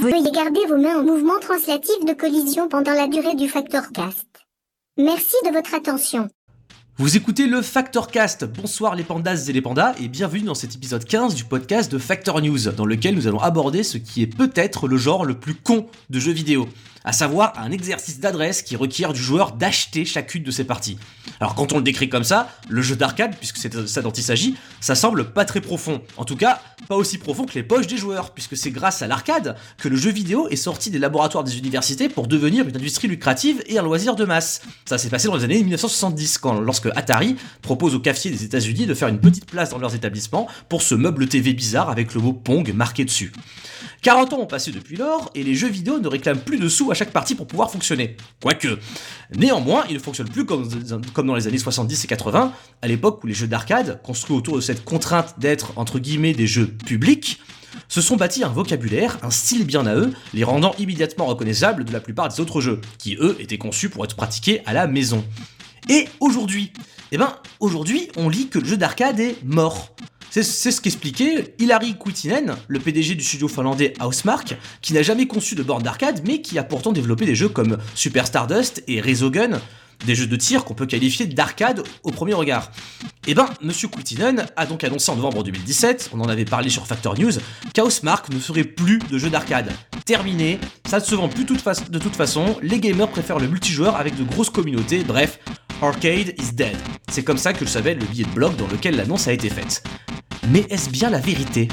Veuillez garder vos mains en mouvement translatif de collision pendant la durée du facteur cast. Merci de votre attention. Vous écoutez le Factorcast. Bonsoir les pandas et les pandas et bienvenue dans cet épisode 15 du podcast de Factor News dans lequel nous allons aborder ce qui est peut-être le genre le plus con de jeux vidéo à savoir un exercice d'adresse qui requiert du joueur d'acheter chacune de ses parties. Alors quand on le décrit comme ça, le jeu d'arcade, puisque c'est ça dont il s'agit, ça semble pas très profond. En tout cas, pas aussi profond que les poches des joueurs, puisque c'est grâce à l'arcade que le jeu vidéo est sorti des laboratoires des universités pour devenir une industrie lucrative et un loisir de masse. Ça s'est passé dans les années 1970, quand, lorsque Atari propose aux cafetiers des États-Unis de faire une petite place dans leurs établissements pour ce meuble TV bizarre avec le mot Pong marqué dessus. 40 ans ont passé depuis lors, et les jeux vidéo ne réclament plus de sous à chaque partie pour pouvoir fonctionner. Quoique. Néanmoins, ils ne fonctionnent plus comme, dans les années 70 et 80, à l'époque où les jeux d'arcade, construits autour de cette contrainte d'être, entre guillemets, des jeux publics, se sont bâtis un vocabulaire, un style bien à eux, les rendant immédiatement reconnaissables de la plupart des autres jeux, qui eux étaient conçus pour être pratiqués à la maison. Et aujourd'hui, eh ben, aujourd'hui, on lit que le jeu d'arcade est mort. C'est ce qu'expliquait Hilary Kuitinen, le PDG du studio finlandais Housemark, qui n'a jamais conçu de borne d'arcade, mais qui a pourtant développé des jeux comme Super Stardust et Resogun, des jeux de tir qu'on peut qualifier d'arcade au premier regard. Eh ben, Monsieur Kuitinen a donc annoncé en novembre 2017, on en avait parlé sur Factor News, qu'Housemark ne ferait plus de jeux d'arcade. Terminé, ça ne se vend plus de toute façon, les gamers préfèrent le multijoueur avec de grosses communautés, bref, Arcade is dead. C'est comme ça que je savais le billet de blog dans lequel l'annonce a été faite. Mais est-ce bien la vérité?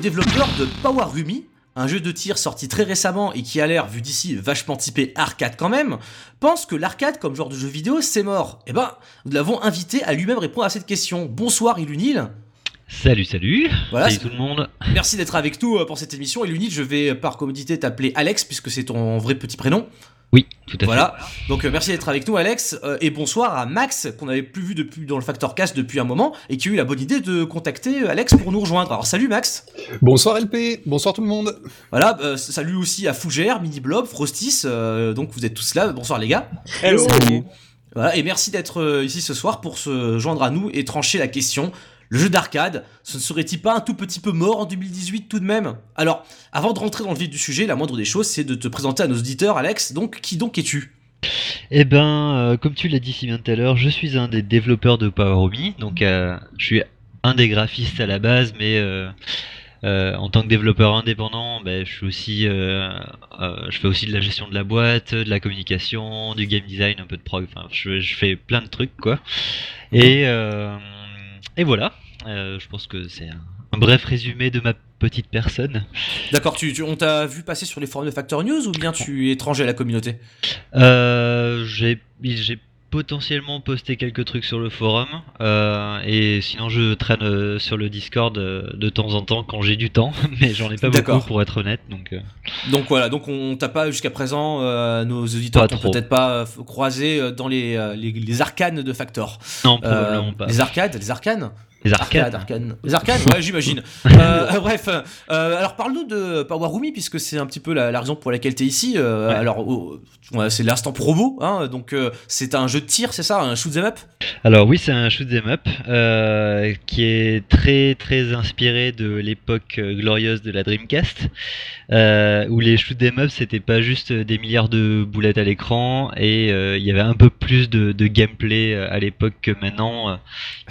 Développeur de Power Rumi un jeu de tir sorti très récemment et qui a l'air, vu d'ici, vachement typé arcade quand même, pense que l'arcade comme genre de jeu vidéo, c'est mort. Eh ben, nous l'avons invité à lui-même répondre à cette question. Bonsoir Ilunil. Salut, salut. Voilà, salut tout le monde. Merci d'être avec nous euh, pour cette émission. Ilunil, je vais par commodité t'appeler Alex puisque c'est ton vrai petit prénom. Oui, tout à voilà. Donc euh, merci d'être avec nous Alex euh, et bonsoir à Max qu'on n'avait plus vu depuis dans le Factor Cast depuis un moment et qui a eu la bonne idée de contacter euh, Alex pour nous rejoindre. Alors salut Max. Bonsoir LP, bonsoir tout le monde. Voilà, salut aussi à Fougère, Mini Blob, Frostis, donc vous êtes tous là. Bonsoir les gars. Hello. Voilà, et merci d'être ici ce soir pour se joindre à nous et trancher la question le jeu d'arcade, ce ne serait-il pas un tout petit peu mort en 2018 tout de même? Alors, avant de rentrer dans le vif du sujet, la moindre des choses, c'est de te présenter à nos auditeurs, Alex. Donc, qui donc es-tu? Eh ben, euh, comme tu l'as dit si bien tout à l'heure, je suis un des développeurs de Power donc euh, je suis un des graphistes à la base, mais euh, en tant que développeur indépendant, ben, je suis aussi, je fais aussi de la gestion de la boîte, de la communication, du game design, un peu de prog, enfin, je, je, fais plein de trucs quoi. Et et voilà, euh, je pense que c'est un, bref résumé de ma petite personne. D'accord, tu, on t'a vu passer sur les forums de Factor News ou bien tu es étranger à la communauté? Euh, J'ai potentiellement posté quelques trucs sur le forum euh, et sinon je traîne euh, sur le Discord euh, de temps en temps quand j'ai du temps mais j'en ai pas beaucoup pour être honnête donc donc voilà donc on t'a pas jusqu'à présent nos auditeurs t'ont peut-être pas croisé dans les, les, les arcanes de Factor. Non probablement pas. les arcades les arcanes les arcades. Les arcades, ouais, j'imagine. euh, bref, euh, alors parle-nous de Power Rumi, puisque c'est un petit peu la, raison pour laquelle tu es ici. Euh, alors, c'est l'instant promo, hein, donc euh, c'est un jeu de tir, c'est ça, un shoot 'em up? Alors oui, c'est un shoot 'em up euh, qui est très très inspiré de l'époque glorieuse de la Dreamcast, où les shoot 'em up c'était pas juste des milliards de boulettes à l'écran et il y avait un peu plus de, de gameplay à l'époque que maintenant,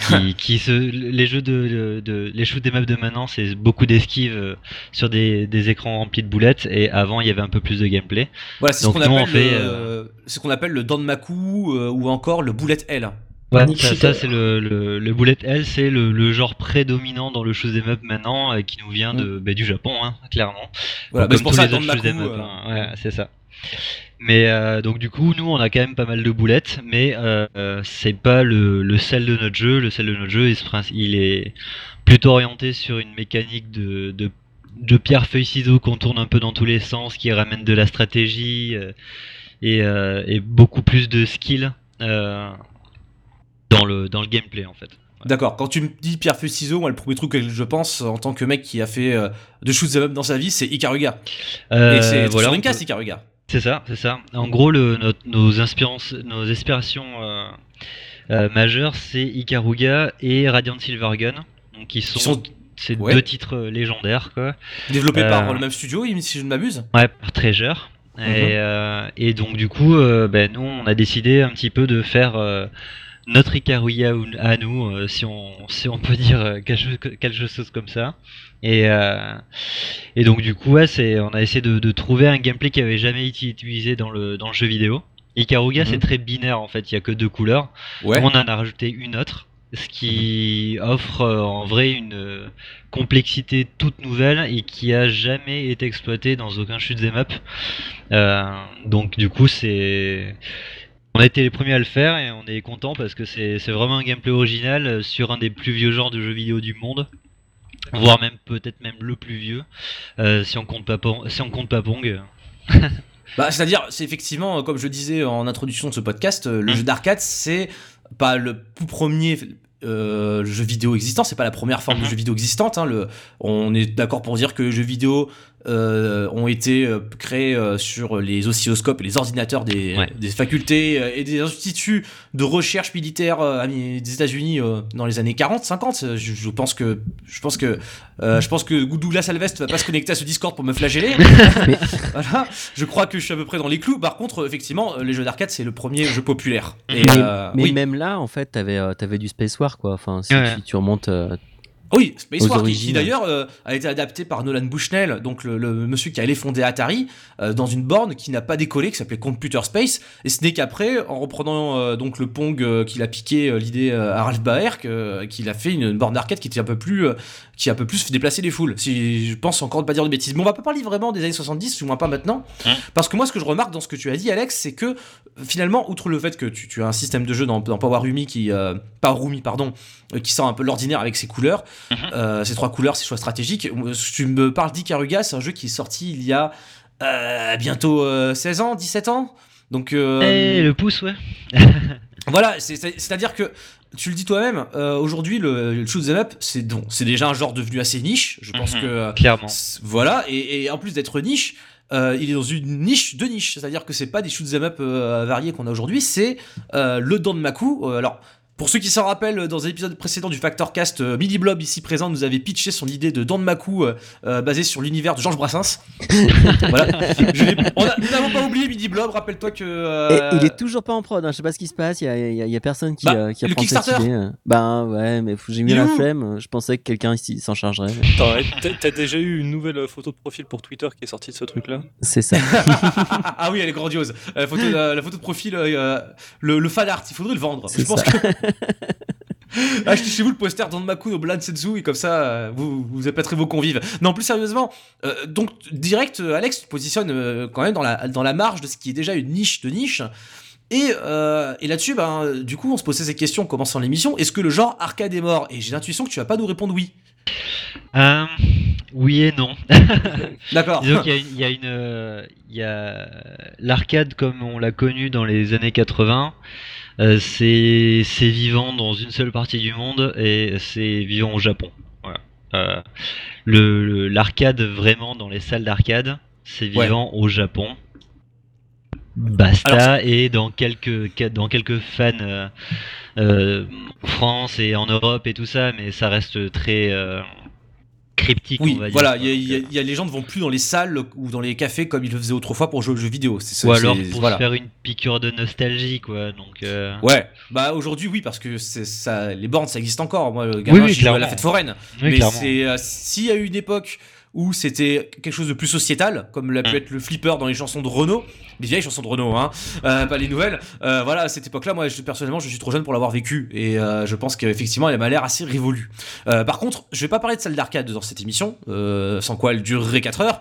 qui, qui se les jeux de, les shoot des maps de maintenant, c'est beaucoup d'esquives euh, sur des, écrans remplis de boulettes et avant il y avait un peu plus de gameplay. Voilà, c'est ce qu'on appelle, le, euh, ce qu'on appelle le Danmaku euh, ou encore le bullet L. Ouais, ça, c'est le, le, bullet L, c'est le, genre prédominant dans le shoot des maps maintenant qui nous vient de, mm. bah, du Japon, hein, clairement. Voilà, bah, c'est pour ça Danmaku. Hein. Ouais, c'est ça. Mais euh, donc du coup, nous, on a quand même pas mal de boulettes, mais euh, euh, c'est pas le, le, sel de notre jeu. Le sel de notre jeu, il, est plutôt orienté sur une mécanique de, de, de pierre feuille ciseaux qu'on tourne un peu dans tous les sens, qui ramène de la stratégie et, et beaucoup plus de skill euh, dans, le, dans le gameplay en fait. D'accord. Quand tu me dis pierre feuille ciseaux, moi le premier truc que je pense en tant que mec qui a fait euh, de shoot up dans sa vie, c'est Ikaruga. Euh, Et c'est voilà, sur une Ikaruga. C'est ça, c'est ça. En gros, le, notre- nos, inspirances, nos inspirations euh, euh, majeures, c'est Ikaruga et Radiant Silvergun, donc qui sont, sont- ces ouais. deux titres euh, légendaires, quoi. Développé Euh, par le même studio, si je ne m'abuse. Ouais, par Treasure. Mhm. Et, et donc du coup, ben, nous, on a décidé un petit peu de faire notre Ikaruga ou- à nous, si on si on peut dire quelque chose comme ça. Et euh, et donc du coup, ouais, c'est on a essayé de, de trouver un gameplay qui avait jamais été utilisé dans le dans le jeu vidéo. Ikaruga, Mhm. c'est très binaire en fait. Il y a que deux couleurs. Ouais. On en a rajouté une autre, ce qui offre euh, en vrai une euh, complexité toute nouvelle et qui a jamais été exploitée dans aucun shoot up. Euh, donc du coup, c'est on a été les premiers à le faire et on est content parce que c'est vraiment un gameplay original sur un des plus vieux genres de jeux vidéo du monde. Voire même peut-être même le plus vieux, euh, si on compte pas Pong- si on compte pas Pong. Bah, c'est-à-dire, c'est effectivement, comme je disais en introduction de ce podcast, euh, le Mm. jeu d'arcade, c'est pas le tout premier euh, jeu vidéo existant, c'est pas la première forme de Mhm. jeu vidéo existante. hein, le, on est d'accord pour dire que les jeux vidéo euh, ont été euh, créés euh, sur les oscilloscopes et les ordinateurs des, Ouais. des facultés et des instituts de recherche militaire des États-Unis dans les années 40, 50. Euh, Je, je pense que je pense que euh, je pense que Douglas Alvest va pas se connecter à ce Discord pour me flageller. voilà, je crois que je suis à peu près dans les clous. Par contre, effectivement, les jeux d'arcade c'est le premier jeu populaire. Et, mais euh, mais oui. même là, en fait, t'avais t'avais du Space War, quoi. Enfin, si Ouais. tu, tu remontes. Euh, Oui, Space War, qui, qui d'ailleurs euh, a été adapté par Nolan Bushnell, donc le, le monsieur qui allait fonder Atari, euh, dans une borne qui n'a pas décollé, qui s'appelait Computer Space. Et ce n'est qu'après, en reprenant euh, donc le Pong euh, qu'il a piqué euh, l'idée euh, à Ralph Baer, que- qu'il a fait une, borne d'arcade qui était un peu plus, euh, qui a un peu plus fait déplacer les foules. Si je pense encore ne pas dire de bêtises, mais on va pas parler vraiment des années 70, du moins pas maintenant, Hein parce que moi ce que je remarque dans ce que tu as dit, Alex, c'est que finalement, outre le fait que tu, tu as un système de jeu dans, dans Power Rumi qui, euh, Power Rumi, pardon, euh, qui sort un peu de l'ordinaire avec ses couleurs, euh, ces trois couleurs, ces choix stratégiques. Euh, Tu me parles d'Ikaruga, c'est un jeu qui est sorti il y a euh, bientôt euh, 16 ans, 17 ans. Donc euh, Eh, le pouce, ouais. voilà, c'est- c'est- c'est-à-dire que tu le dis toi-même, euh, aujourd'hui le, le shoot 'em up, c'est bon, c'est déjà un genre devenu assez niche. Je pense Mhm. que euh, Clairement. voilà, et, et en plus d'être niche, euh, il est dans une niche de niche, c'est-à-dire que c'est pas des shoot 'em up euh, variés qu'on a aujourd'hui, c'est euh, le Danmaku. Euh, alors. Pour ceux qui s'en rappellent, dans un épisode précédent du Factor Cast, euh, Mini Blob ici présent nous avait pitché son idée de Danmaku euh, euh, basé sur l'univers de Georges Brassens. voilà. Je l'ai- on a- nous n'avons pas oublié Mini Blob, rappelle-toi que. Et euh, il est toujours pas en prod, hein, je sais pas ce qui se passe, il y a, y a- y a personne qui, Bah, euh, qui le apprend cette Kickstarter. idée. euh. Ben ouais, mais j'ai mis la flemme, je pensais que quelqu'un ici s'en chargerait. mais Attends, ouais, t'as- déjà eu une nouvelle photo de profil pour Twitter qui est sortie de ce truc-là? C'est ça. ah oui, elle est grandiose. La photo, la, la photo de profil, euh, le, le fan art, il faudrait le vendre. Je pense ça. que. Achetez chez vous le poster d'Anmaku au Blan Senzu et comme ça, euh, vous, vous appâterez vos convives. Non, plus sérieusement, euh, donc direct, euh, Alex, tu te positionnes euh, quand même dans la, dans la marge de ce qui est déjà une niche de niche. Et, euh, et là-dessus, ben, du coup, on se posait ces questions en commençant l'émission. Est-ce que le genre arcade est mort? Et j'ai l'intuition que tu vas pas nous répondre oui. Euh, oui et non. D'accord. Disons qu'il y a, il y a une, il y a l'arcade comme on l'a connu dans les années 80. Euh, c'est vivant dans une seule partie du monde et c'est vivant au Japon. Voilà. Euh, le le- l'arcade vraiment dans les salles d'arcade, c'est Ouais. vivant au Japon. Basta et dans quelques dans quelques fans euh, euh, en France et en Europe et tout ça, mais ça reste très euh, cryptique. Oui, on va dire, voilà, il y, a- y a- Donc, il y a- les gens ne vont plus dans les salles ou dans les cafés comme ils le faisaient autrefois pour jouer aux jeux vidéo. C'est ça, Ou alors pour voilà. se faire une piqûre de nostalgie, quoi. Donc, euh, Ouais, bah aujourd'hui oui parce que c'est ça, les bornes ça existe encore. Moi, le gamin, oui, je à la fête foraine. oui, mais c'est euh, s'il y a eu une époque où c'était quelque chose de plus sociétal, comme l'a pu Mm. être le flipper dans les chansons de Renault, les vieilles chansons de Renault, hein, euh, pas les nouvelles. Euh, voilà, à cette époque-là, moi, je, personnellement, je suis trop jeune pour l'avoir vécu, et euh, je pense qu'effectivement, elle m'a l'air assez révolue. Par contre, je vais pas parler de salle d'arcade dans cette émission, sans quoi elle durerait 4 heures,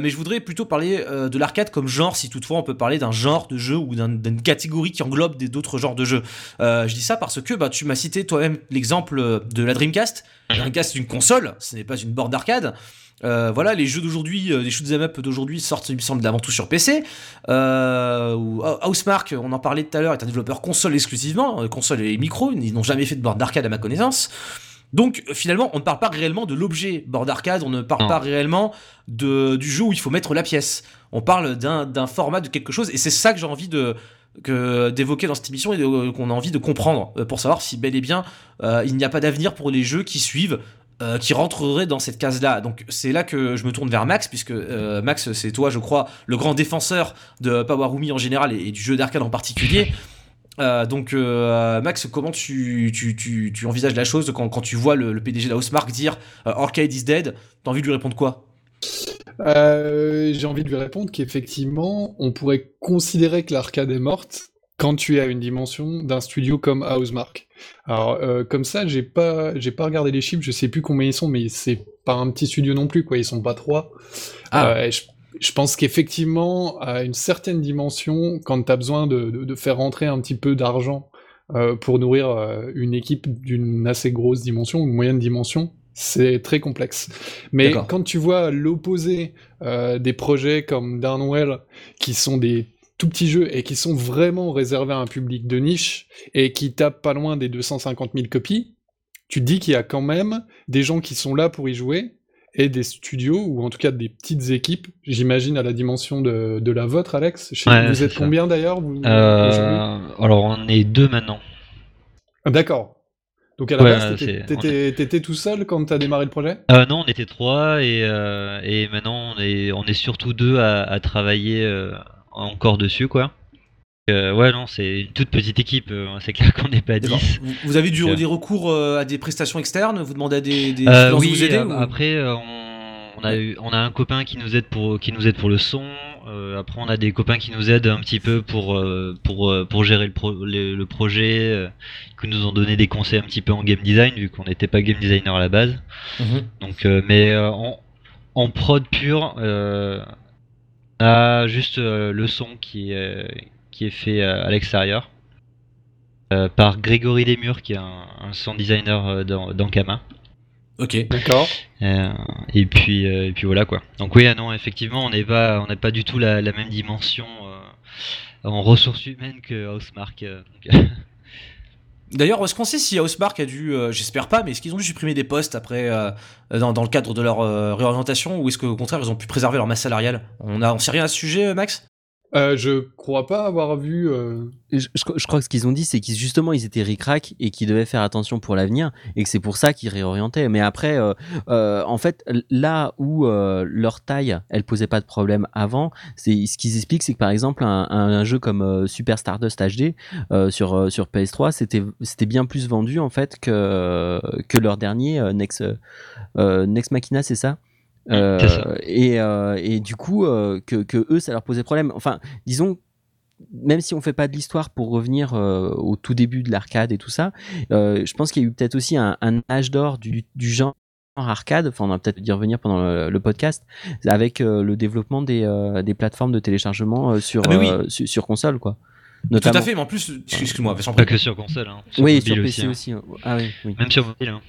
mais je voudrais plutôt parler de l'arcade comme genre, si toutefois on peut parler d'un genre de jeu ou d'un- d'une catégorie qui englobe d'autres genres de jeux. Je dis ça parce que bah, tu m'as cité toi-même l'exemple de la Dreamcast. La Dreamcast, c'est une console, ce n'est pas une borne d'arcade. Euh, voilà, les jeux d'aujourd'hui, euh, les shoot'em up d'aujourd'hui sortent, il me semble, avant tout sur PC. Euh, ou- Housemark, on en parlait tout à l'heure, est un développeur console exclusivement, console et micro. Ils n'ont jamais fait de board d'arcade à ma connaissance. Donc finalement, on ne parle pas réellement de l'objet board d'arcade, on ne parle Non. pas réellement de, du jeu où il faut mettre la pièce. On parle d'un format de quelque chose, et c'est ça que j'ai envie de que d'évoquer dans cette émission et qu'on a envie de comprendre pour savoir si bel et bien euh, il n'y a pas d'avenir pour les jeux qui suivent euh, qui rentreraient dans cette case-là. Donc c'est là que je me tourne vers Max, puisque euh, Max, c'est toi, je crois, le grand défenseur de Powerumi en général et, du jeu d'arcade en particulier. Euh, donc Max, comment tu, tu, envisages la chose quand, tu vois le, PDG de la dire Arcade is dead T'as envie de lui répondre quoi? J'ai envie de lui répondre qu'effectivement, on pourrait considérer que l'arcade est morte quand tu es à une dimension d'un studio comme Housemark. Alors, euh, comme ça, j'ai pas, j'ai pas regardé les chiffres, je sais plus combien ils sont, mais c'est pas un petit studio non plus, quoi. Ils sont pas trois. Ah. Euh, je, je pense qu'effectivement, à une certaine dimension, quand tu as besoin de, de- de faire rentrer un petit peu d'argent euh, pour nourrir une équipe d'une assez grosse dimension, une moyenne dimension, c'est très complexe. Mais quand tu vois l'opposé euh, des projets comme Darnwell, qui sont des tout petits jeux et qui sont vraiment réservés à un public de niche et qui tapent pas loin des 250 000 copies, tu te dis qu'il y a quand même des gens qui sont là pour y jouer et des studios, ou en tout cas des petites équipes, j'imagine à la dimension de, de la vôtre, Alex. Ouais, vous êtes ça. combien d'ailleurs Euh, alors on est deux maintenant. Ah, D'accord. Donc à la Ouais, base, t'étais- tout seul quand t'as démarré le projet? Euh, non, on était trois et, euh, et maintenant on est, on est surtout deux à, à travailler encore dessus quoi. Euh, ouais non, c'est une toute petite équipe. euh, c'est clair qu'on n'est pas D'accord. 10. Vous, vous avez du, Ok. des recours euh, à des prestations externes Vous demandez à des, des Euh, oui, vous aider euh, ou- après euh, on, on a eu, on a un copain qui nous aide pour qui nous aide pour le son. euh, après on a des copains qui nous aident un petit peu pour euh, pour euh, pour gérer le, pro- le, le projet, euh, qui nous ont donné des conseils un petit peu en game design vu qu'on n'était pas game designer à la base. Mhm. Donc euh, mais euh, en, en prod pur, euh, on a juste euh, le son qui est qui est fait euh, à l'extérieur. euh, par Grégory Desmurs qui est un, un sound designer euh, dans, dans Kama. Ok. D'accord. Euh, et puis euh, et puis voilà quoi. Donc oui, ah non, effectivement, on n'est pas on n'est pas du tout la, la même dimension euh, en ressources humaines que Housemark. euh, donc, D'ailleurs, est-ce qu'on sait si Housemark a dû, euh, j'espère pas, mais est-ce qu'ils ont dû supprimer des postes après, euh, dans, le cadre de leur euh, réorientation, ou est-ce qu'au contraire, ils ont pu préserver leur masse salariale? On a, on sait rien à ce sujet, Max? Euh, je crois pas avoir vu. euh, Je, je- crois que ce qu'ils ont dit, c'est qu'ils justement ils étaient ric-rac et qu'ils devaient faire attention pour l'avenir et que c'est pour ça qu'ils réorientaient. Mais après, euh, euh, en fait, là où euh, leur taille, elle posait pas de problème avant, c'est ce qu'ils expliquent, c'est que par exemple un, un- jeu comme euh, Super Stardust HD sur sur PS3, c'était c'était bien plus vendu en fait que que leur dernier Next Next Machina, c'est ça? Euh, et, euh, et du coup, euh, que, que eux, ça leur posait problème. Enfin, disons, même si on fait pas de l'histoire pour revenir euh, au tout début de l'arcade et tout ça, euh, je pense qu'il y a eu peut-être aussi un, un âge d'or du, du genre arcade, enfin on va peut-être y revenir pendant le, le podcast, avec euh, le développement des, euh, des plateformes de téléchargement euh, sur, Ah, mais oui. euh, su- sur, console, quoi. Tout à fait, mais en plus, excuse-moi, Vincent, pas que sur console, hein, sur Oui, mobile sur aussi, PC hein. aussi. Ah oui, oui. Même sur mobile. hein.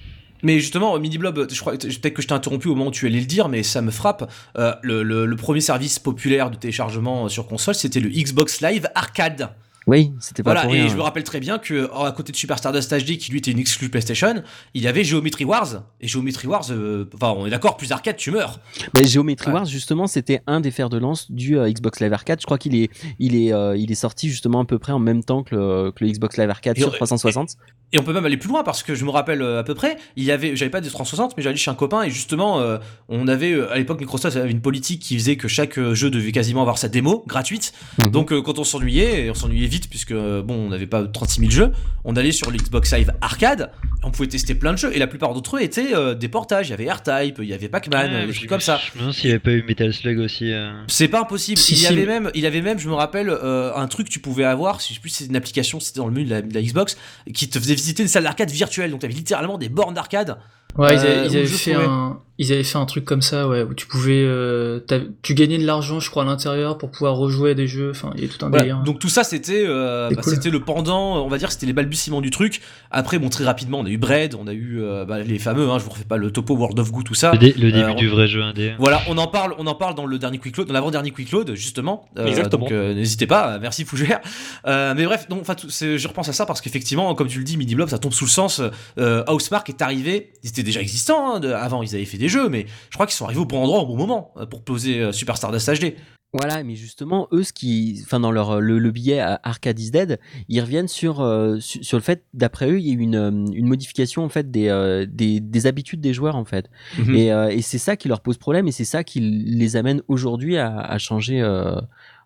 Mais justement, Mini Blob, je crois, peut-être que je t'ai interrompu au moment où tu allais le dire, mais ça me frappe. Euh, le, le- le premier service populaire de téléchargement sur console, c'était le Xbox Live Arcade. Oui, c'était pas Voilà, pour et rien. je me rappelle très bien que oh, à côté de Super Stardust HD, qui lui était une exclue PlayStation, il y avait Geometry Wars. Et Geometry Wars, euh, enfin, on est d'accord, plus arcade, tu meurs. Mais Geometry Ouais. Wars, justement, c'était un des fers de lance du euh, Xbox Live Arcade. Je crois qu'il est, il est, euh, il est sorti justement à peu près en même temps que le, que le Xbox Live Arcade Et sur on- 360. Et on peut même aller plus loin parce que je me rappelle euh, à peu près, il y avait, j'avais pas des 360, mais j'allais chez un copain et justement, euh, on avait euh, à l'époque Microsoft avait une politique qui faisait que chaque jeu devait quasiment avoir sa démo gratuite. Mhm. Donc euh, quand on s'ennuyait, et on s'ennuyait vite puisque bon, on n'avait pas 36 000 jeux, on allait sur l'Xbox Live Arcade, et on pouvait tester plein de jeux et la plupart d'entre eux étaient euh, des portages. Il y avait R-Type, il y avait Pac-Man, Ouais, des trucs comme ça. Je me demande s'il n'y avait pas eu Metal Slug aussi. euh. C'est pas impossible. Si, il y si, avait mais- même, il y avait même, je me rappelle, euh, un truc que tu pouvais avoir, si je sais plus, c'est une application, c'était dans le menu de la, de la Xbox, qui te faisait visiter une salle d'arcade virtuelle. Donc t'avais littéralement des bornes d'arcade. Ouais, ils Euh, avaient, ils avaient fait un, Ils avaient fait un truc comme ça, ouais, où tu pouvais, euh, tu gagnais de l'argent, je crois, à l'intérieur pour pouvoir rejouer à des jeux. Enfin, il y a tout un Voilà. délire. Donc tout ça c'était euh, bah, cool. c'était le pendant, on va dire c'était les balbutiements du truc. Après bon très rapidement on a eu Bread, on a eu euh, bah, les fameux, hein, je vous refais pas le topo World of Goo tout ça. Le, dé- le début Euh, du vrai jeu indé. Voilà, on en parle, on en parle dans le dernier quick load, dans l'avant-dernier quick load justement. Euh, Exactement. Donc euh, n'hésitez pas, merci Fougère. Euh, mais bref, donc enfin je repense à ça parce qu'effectivement, comme tu le dis, Midi Blob, ça tombe sous le sens. Euh, Housemark est arrivé, ils étaient déjà existants hein, de- avant, ils avaient fait des jeux, mais je crois qu'ils sont arrivés au bon endroit au bon moment euh, pour poser euh, Super Stardust HD. Voilà, mais justement, eux, ce qui, enfin, dans leur le, le billet à Arcade is Dead, ils reviennent sur euh, su- sur le fait, d'après eux, il y a eu une, euh, une modification en fait des, euh, des des habitudes des joueurs en fait, Mhm. et, euh, et c'est ça qui leur pose problème et c'est ça qui les amène aujourd'hui à, à changer. euh,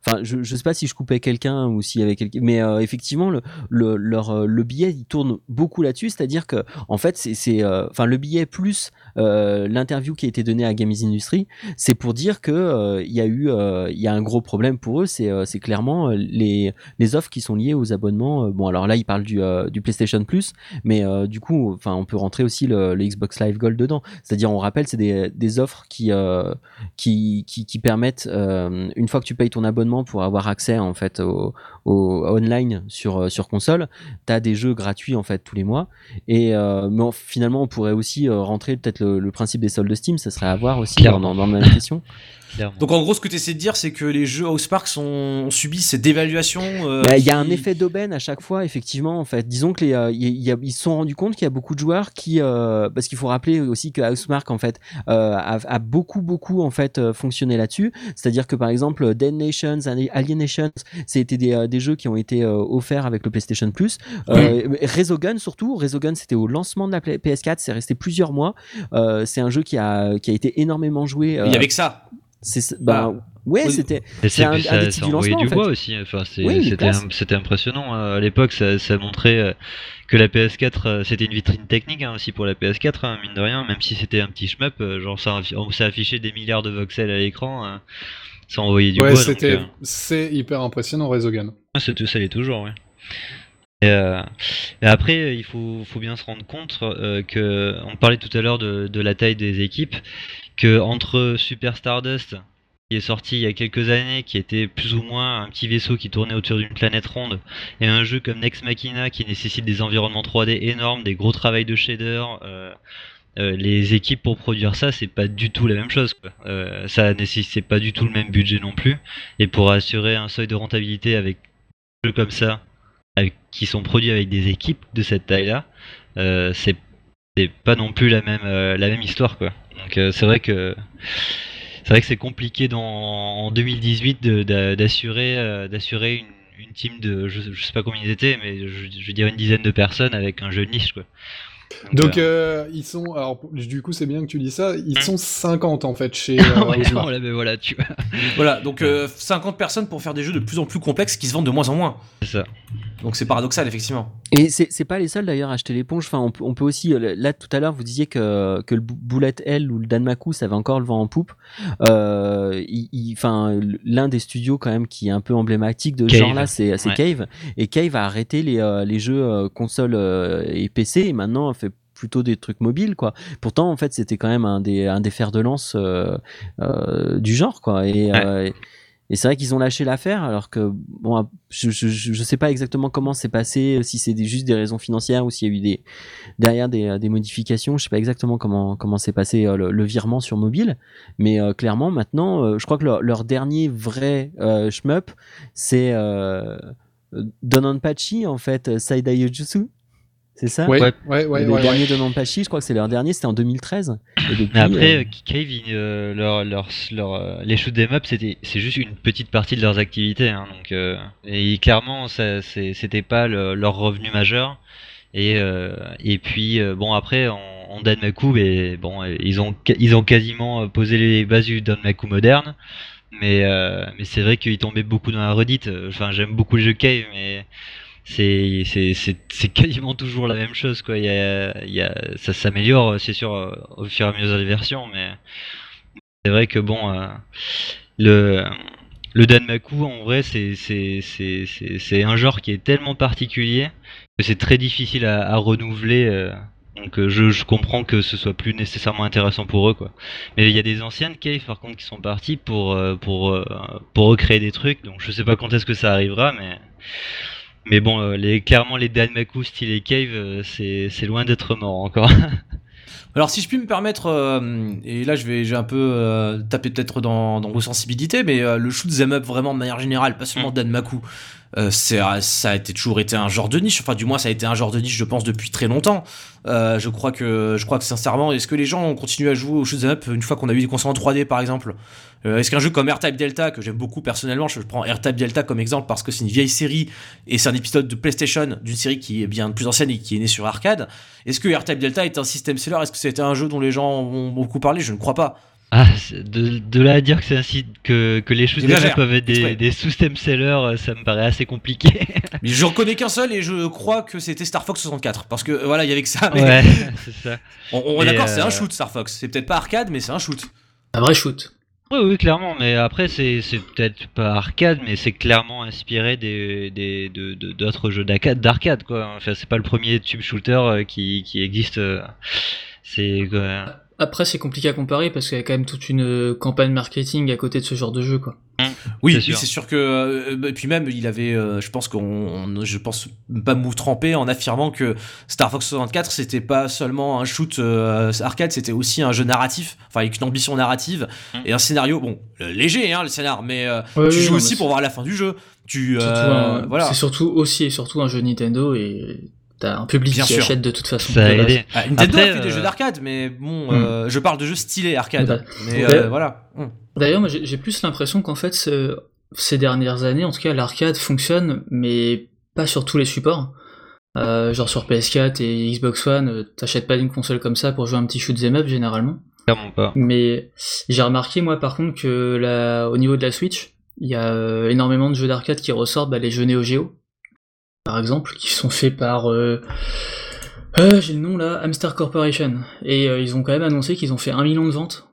Enfin, je, je sais pas si je coupais quelqu'un ou s'il y avait quelqu'un, mais euh, effectivement, le, le, leur, euh, le billet, il tourne beaucoup là-dessus, c'est-à-dire que, en fait, c'est, c'est, euh, enfin, le billet plus euh, l'interview qui a été donnée à Games Industry, c'est pour dire que euh, il y a eu, euh, il y a un gros problème pour eux, c'est, euh, clairement euh, les, offres qui sont liées aux abonnements. euh, Bon, alors là, ils parlent du, euh, PlayStation Plus, mais euh, du coup, enfin, on peut rentrer aussi le, le Xbox Live Gold dedans. C'est-à-dire, on rappelle, c'est des, offres qui, euh, qui, permettent, euh, une fois que tu payes ton abonnement pour avoir accès en fait au, online sur, euh, sur console, tu as des jeux gratuits en fait tous les mois. Et euh, mais en- finalement, on pourrait aussi euh, rentrer peut-être le, le principe des soldes Steam, ça serait à voir aussi dans, dans la même question. Clairement. Donc en gros, ce que tu essaies de dire, c'est que les jeux Housemark sont ont subi cette dévaluation. euh, Bah, Il y a un effet d'aubaine à chaque fois, effectivement. En fait, disons que les, euh, il y a- ils se sont rendus compte qu'il y a beaucoup de joueurs qui, euh, parce qu'il faut rappeler aussi que Housemark en fait euh, a, a beaucoup beaucoup en fait euh, fonctionné là-dessus. C'est-à-dire que par exemple Dead Nations, Alien Nations, c'était des, euh, des jeux qui ont été euh, offerts avec le PlayStation Plus. Euh, Resogun surtout, Resogun c'était au lancement de la Play- PS4, c'est resté plusieurs mois. Euh, c'est un jeu qui a qui a été énormément joué. Il y avait que ça. C'est bah, ouais, Oui. c'était Et c'est un- un ça, des titres du envoyait lancement, du en fait. bois aussi. Enfin, Oui, c'était, impressionnant. hein. À l'époque, ça, ça montrait euh, que la PS4, euh, c'était une vitrine technique hein, aussi pour la PS4, hein, mine de rien. Même si c'était un petit shmup, euh, genre ça, ça affichait des milliards de voxels à l'écran. ça envoyait du Ouais, bois. c'était, euh, c'est hyper impressionnant, Resogun. Ah, c'est tout, ça l'est toujours, oui. Et, euh, et après, il faut, faut bien se rendre compte euh, que, on parlait tout à l'heure de, de la taille des équipes, que entre Super Stardust, qui est sorti il y a quelques années, qui était plus ou moins un petit vaisseau qui tournait autour d'une planète ronde, et un jeu comme Nex Machina qui nécessite des environnements 3D énormes, des gros travails de shader, euh, euh, les équipes pour produire ça, c'est pas du tout la même chose. Euh, ça nécessite pas du tout le même budget non plus. Et pour assurer un seuil de rentabilité avec des jeux comme ça, qui sont produits avec des équipes de cette taille-là, c'est c'est pas non plus la même euh, la même histoire quoi. Donc euh, c'est vrai que c'est vrai que c'est compliqué dans, en 2018 de- d'a- d'assurer euh, d'assurer une, une team de je, je sais pas combien ils étaient mais je, je dirais une dizaine de personnes avec un jeu de niche quoi. Donc, euh, euh, ils sont. Alors, du coup, c'est bien que tu dis ça. Ils sont 50 en fait chez. euh, ouais, Housemarque. voilà, mais voilà, tu vois. Voilà, donc euh, 50 personnes pour faire des jeux de plus en plus complexes qui se vendent de moins en moins. Ça. Donc c'est paradoxal, effectivement. Et c'est c'est pas les seuls d'ailleurs à acheter l'éponge. Enfin, on, peut- on peut aussi. euh, Là, tout à l'heure, vous disiez que, que le Bullet L ou le Danmaku, ça avait encore le vent en poupe. Euh, Enfin, l'un des studios quand même qui est un peu emblématique de ce Cave. genre-là, c'est c'est Ouais. Cave. Et Cave a arrêté les, euh, les jeux euh, console euh, et PC et maintenant plutôt des trucs mobiles quoi. Pourtant en fait c'était quand même un des un des fers de lance euh, euh, du genre quoi et Ouais. euh, et c'est vrai qu'ils ont lâché l'affaire, alors que bon, je, je, je sais pas exactement comment c'est passé, si c'est des- juste des raisons financières ou s'il y a eu des derrière des, des modifications. Je sais pas exactement comment comment s'est passé euh, le, le virement sur mobile, mais euh, clairement maintenant, euh, je crois que leur, leur dernier vrai euh, shmup, c'est euh, Donanpachi en fait, euh, Saidai Yojutsu. C'est ça Ouais, Ouais. ouais, ouais, Le ouais, dernier ouais. Donanpachi, je crois que c'est leur dernier, c'était en 2013. Et depuis, Mais après, euh, euh, Cave, euh, leur, leur, leur, euh, les shoot up, c'était, c'est juste une petite partie de leurs activités. Hein, donc, euh, et clairement, c'était pas le- leur revenu majeur. Et, euh, et puis, euh, bon, après, en, en Danmaku, mais, bon, ils ont, ils ont quasiment posé les bases du Danmaku moderne. Mais, euh, mais c'est vrai qu'ils tombaient beaucoup dans la redite. Enfin, j'aime beaucoup le jeu Cave, mais c'est c'est quasiment toujours la même chose quoi il y a, ça s'améliore c'est sûr euh, au fur et à mesure des versions mais c'est vrai que bon euh, le le Danmaku en vrai c'est c'est un genre qui est tellement particulier que c'est très difficile à, renouveler euh, Donc je, je comprends que ce soit plus nécessairement intéressant pour eux quoi. Mais il y a des anciennes caves par contre qui sont parties pour pour pour recréer des trucs. Donc je sais pas quand est-ce que ça arrivera mais mais bon euh, les clairement les Danmaku style et cave euh, c'est loin d'être mort encore. Alors si je puis me permettre, euh, et là je vais, j'ai un peu euh, tapé peut-être dans, dans vos sensibilités, mais euh, le shoot 'em up vraiment de manière générale, pas seulement Danmaku, euh, c'est, ça a été, toujours été un genre de niche. Enfin du moins ça a été un genre de niche, je pense depuis très longtemps. Je crois que, je crois que sincèrement, est-ce que les gens ont continué à jouer au shoot 'em up une fois qu'on a eu des consoles en 3D par exemple? Euh, Est-ce qu'un jeu comme R-Type Delta, que j'aime beaucoup personnellement, je prends R-Type Delta comme exemple parce que c'est une vieille série et c'est un épisode de PlayStation d'une série qui est bien plus ancienne et qui est née sur arcade. Est-ce que R-Type Delta est un système seller? Est-ce que c'était un jeu dont les gens ont beaucoup parlé? Je ne crois pas. Ah, de, de là à dire que c'est un site que, que les choses peuvent être des, des system sellers, euh, ça me paraît assez compliqué. Mais je reconnais qu'un seul et je crois que c'était Star Fox 64 parce que euh, voilà, il y avait que ça. mais ouais, c'est ça. On, on est d'accord, c'est un shoot Star Fox. C'est peut-être pas arcade, mais c'est un shoot. Un vrai shoot. Oui, oui, clairement, mais après, c'est peut-être pas arcade, mais c'est clairement inspiré des des- de- de- d'autres jeux d'arcade, d'arcade, quoi. Enfin, c'est pas le premier tube shooter euh, qui, qui existe. euh, C'est. quoi. Après, c'est compliqué à comparer parce qu'il y a quand même toute une euh, campagne marketing à côté de ce genre de jeu, quoi. Oui, C'est oui, sûr. c'est sûr que. euh, et puis même, il avait, euh, je pense qu'on, on- je pense pas me tremper en affirmant que Star Fox 64 c'était pas seulement un shoot arcade, c'était aussi un jeu narratif, enfin avec une ambition narrative Mm. et un scénario, bon, léger hein, le scénar, mais Ouais, tu oui, joues non, aussi pour voir la fin du jeu. Tu, euh, un- voilà. C'est surtout aussi et surtout un jeu Nintendo et t'as un public Bien qui sûr. achète de toute façon. Ça a aidé. Ah, Nintendo Après, a fait des euh, jeux d'arcade, mais bon, Mm. euh, je parle de jeux stylés arcade. Bah, mais ouais. euh, voilà. Mm. D'ailleurs, moi j'ai plus l'impression qu'en fait, ce- ces dernières années, en tout cas, l'arcade fonctionne, mais pas sur tous les supports. Euh, genre sur PS4 et Xbox One, euh, t'achètes pas une console comme ça pour jouer un petit shoot 'em up généralement. Clairement pas. Mais j'ai remarqué moi par contre que la, au niveau de la Switch, il y a euh, énormément de jeux d'arcade qui ressortent, bah, les jeux Neo Geo, par exemple, qui sont faits par euh, euh, j'ai le nom là, Hamster Corporation, et euh, ils ont quand même annoncé qu'ils ont fait un million de ventes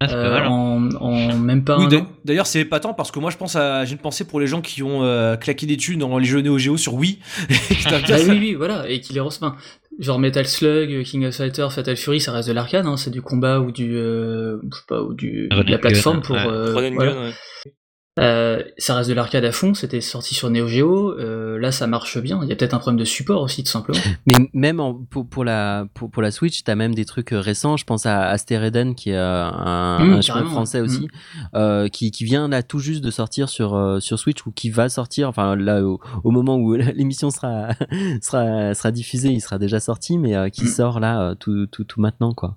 Ah, c'est pas mal. hein. en, en même pas Oui, un. D'ailleurs, c'est épatant parce que moi, je pense à, j'ai une pensée pour les gens qui ont euh, claqué des thunes dans les jeux Neo Geo sur Wii. Putain, Ah oui, oui, voilà, et qui les reçoit. enfin, Genre Metal Slug, King of Fighter, Fatal Fury, ça reste de l'arcade, hein, c'est du combat ou du, euh, je sais pas, ou du Run de la and plateforme pour. ouais. euh, Run and voilà. gun, ouais. Euh, ça reste de l'arcade à fond, c'était sorti sur Neo Geo, euh, là ça marche bien. Il y a peut-être un problème de support aussi, tout simplement. Mais même en- pour, pour, la, pour, pour la Switch, t'as même des trucs euh, récents. Je pense à Astereden, qui est euh, un, Mmh, un carrément, français aussi, euh, qui, qui vient là tout juste de sortir sur, euh, sur Switch ou qui va sortir. Enfin, là, au, au moment où l'émission sera, sera, sera diffusée, il sera déjà sorti, mais qui Mmh. sort là tout, tout, tout maintenant, quoi.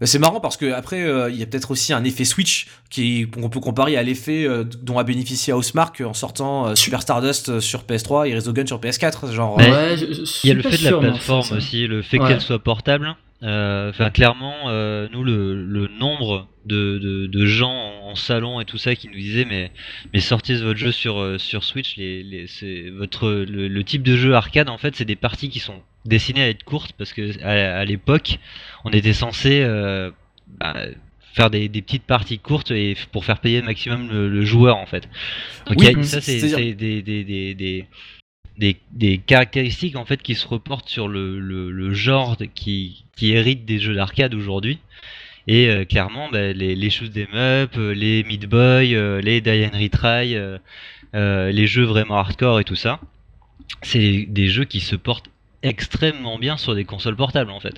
Bah, c'est marrant parce que après, euh, il y a peut-être aussi un effet Switch qui qu'on peut comparer à l'effet euh, dont a bénéficié Housemark en sortant euh, Super Stardust sur PS3 et Resogun sur PS4. Genre, ouais, Il y a le fait de la plateforme aussi, le fait Ouais. qu'elle soit portable. Euh, Enfin, clairement, euh, nous, le, le nombre de, de, de gens en, salon et tout ça qui nous disaient mais mais sortez votre jeu sur euh, sur Switch, les, les c'est votre le, le type de jeu arcade en fait, c'est des parties qui sont destinées à être courtes parce que à, à l'époque, on était censé euh, bah, faire des, des petites parties courtes et pour faire payer le maximum le, le joueur en fait. Donc Oui, a- ça c'est des, des, des, des, des, des caractéristiques en fait qui se reportent sur le, le, le genre qui, qui hérite des jeux d'arcade aujourd'hui. Et euh, clairement, bah, les, les shoot 'em up, euh, les Meat Boy, euh, les Die and Retry, euh, les jeux vraiment hardcore et tout ça, c'est des jeux qui se portent extrêmement bien sur des consoles portables en fait.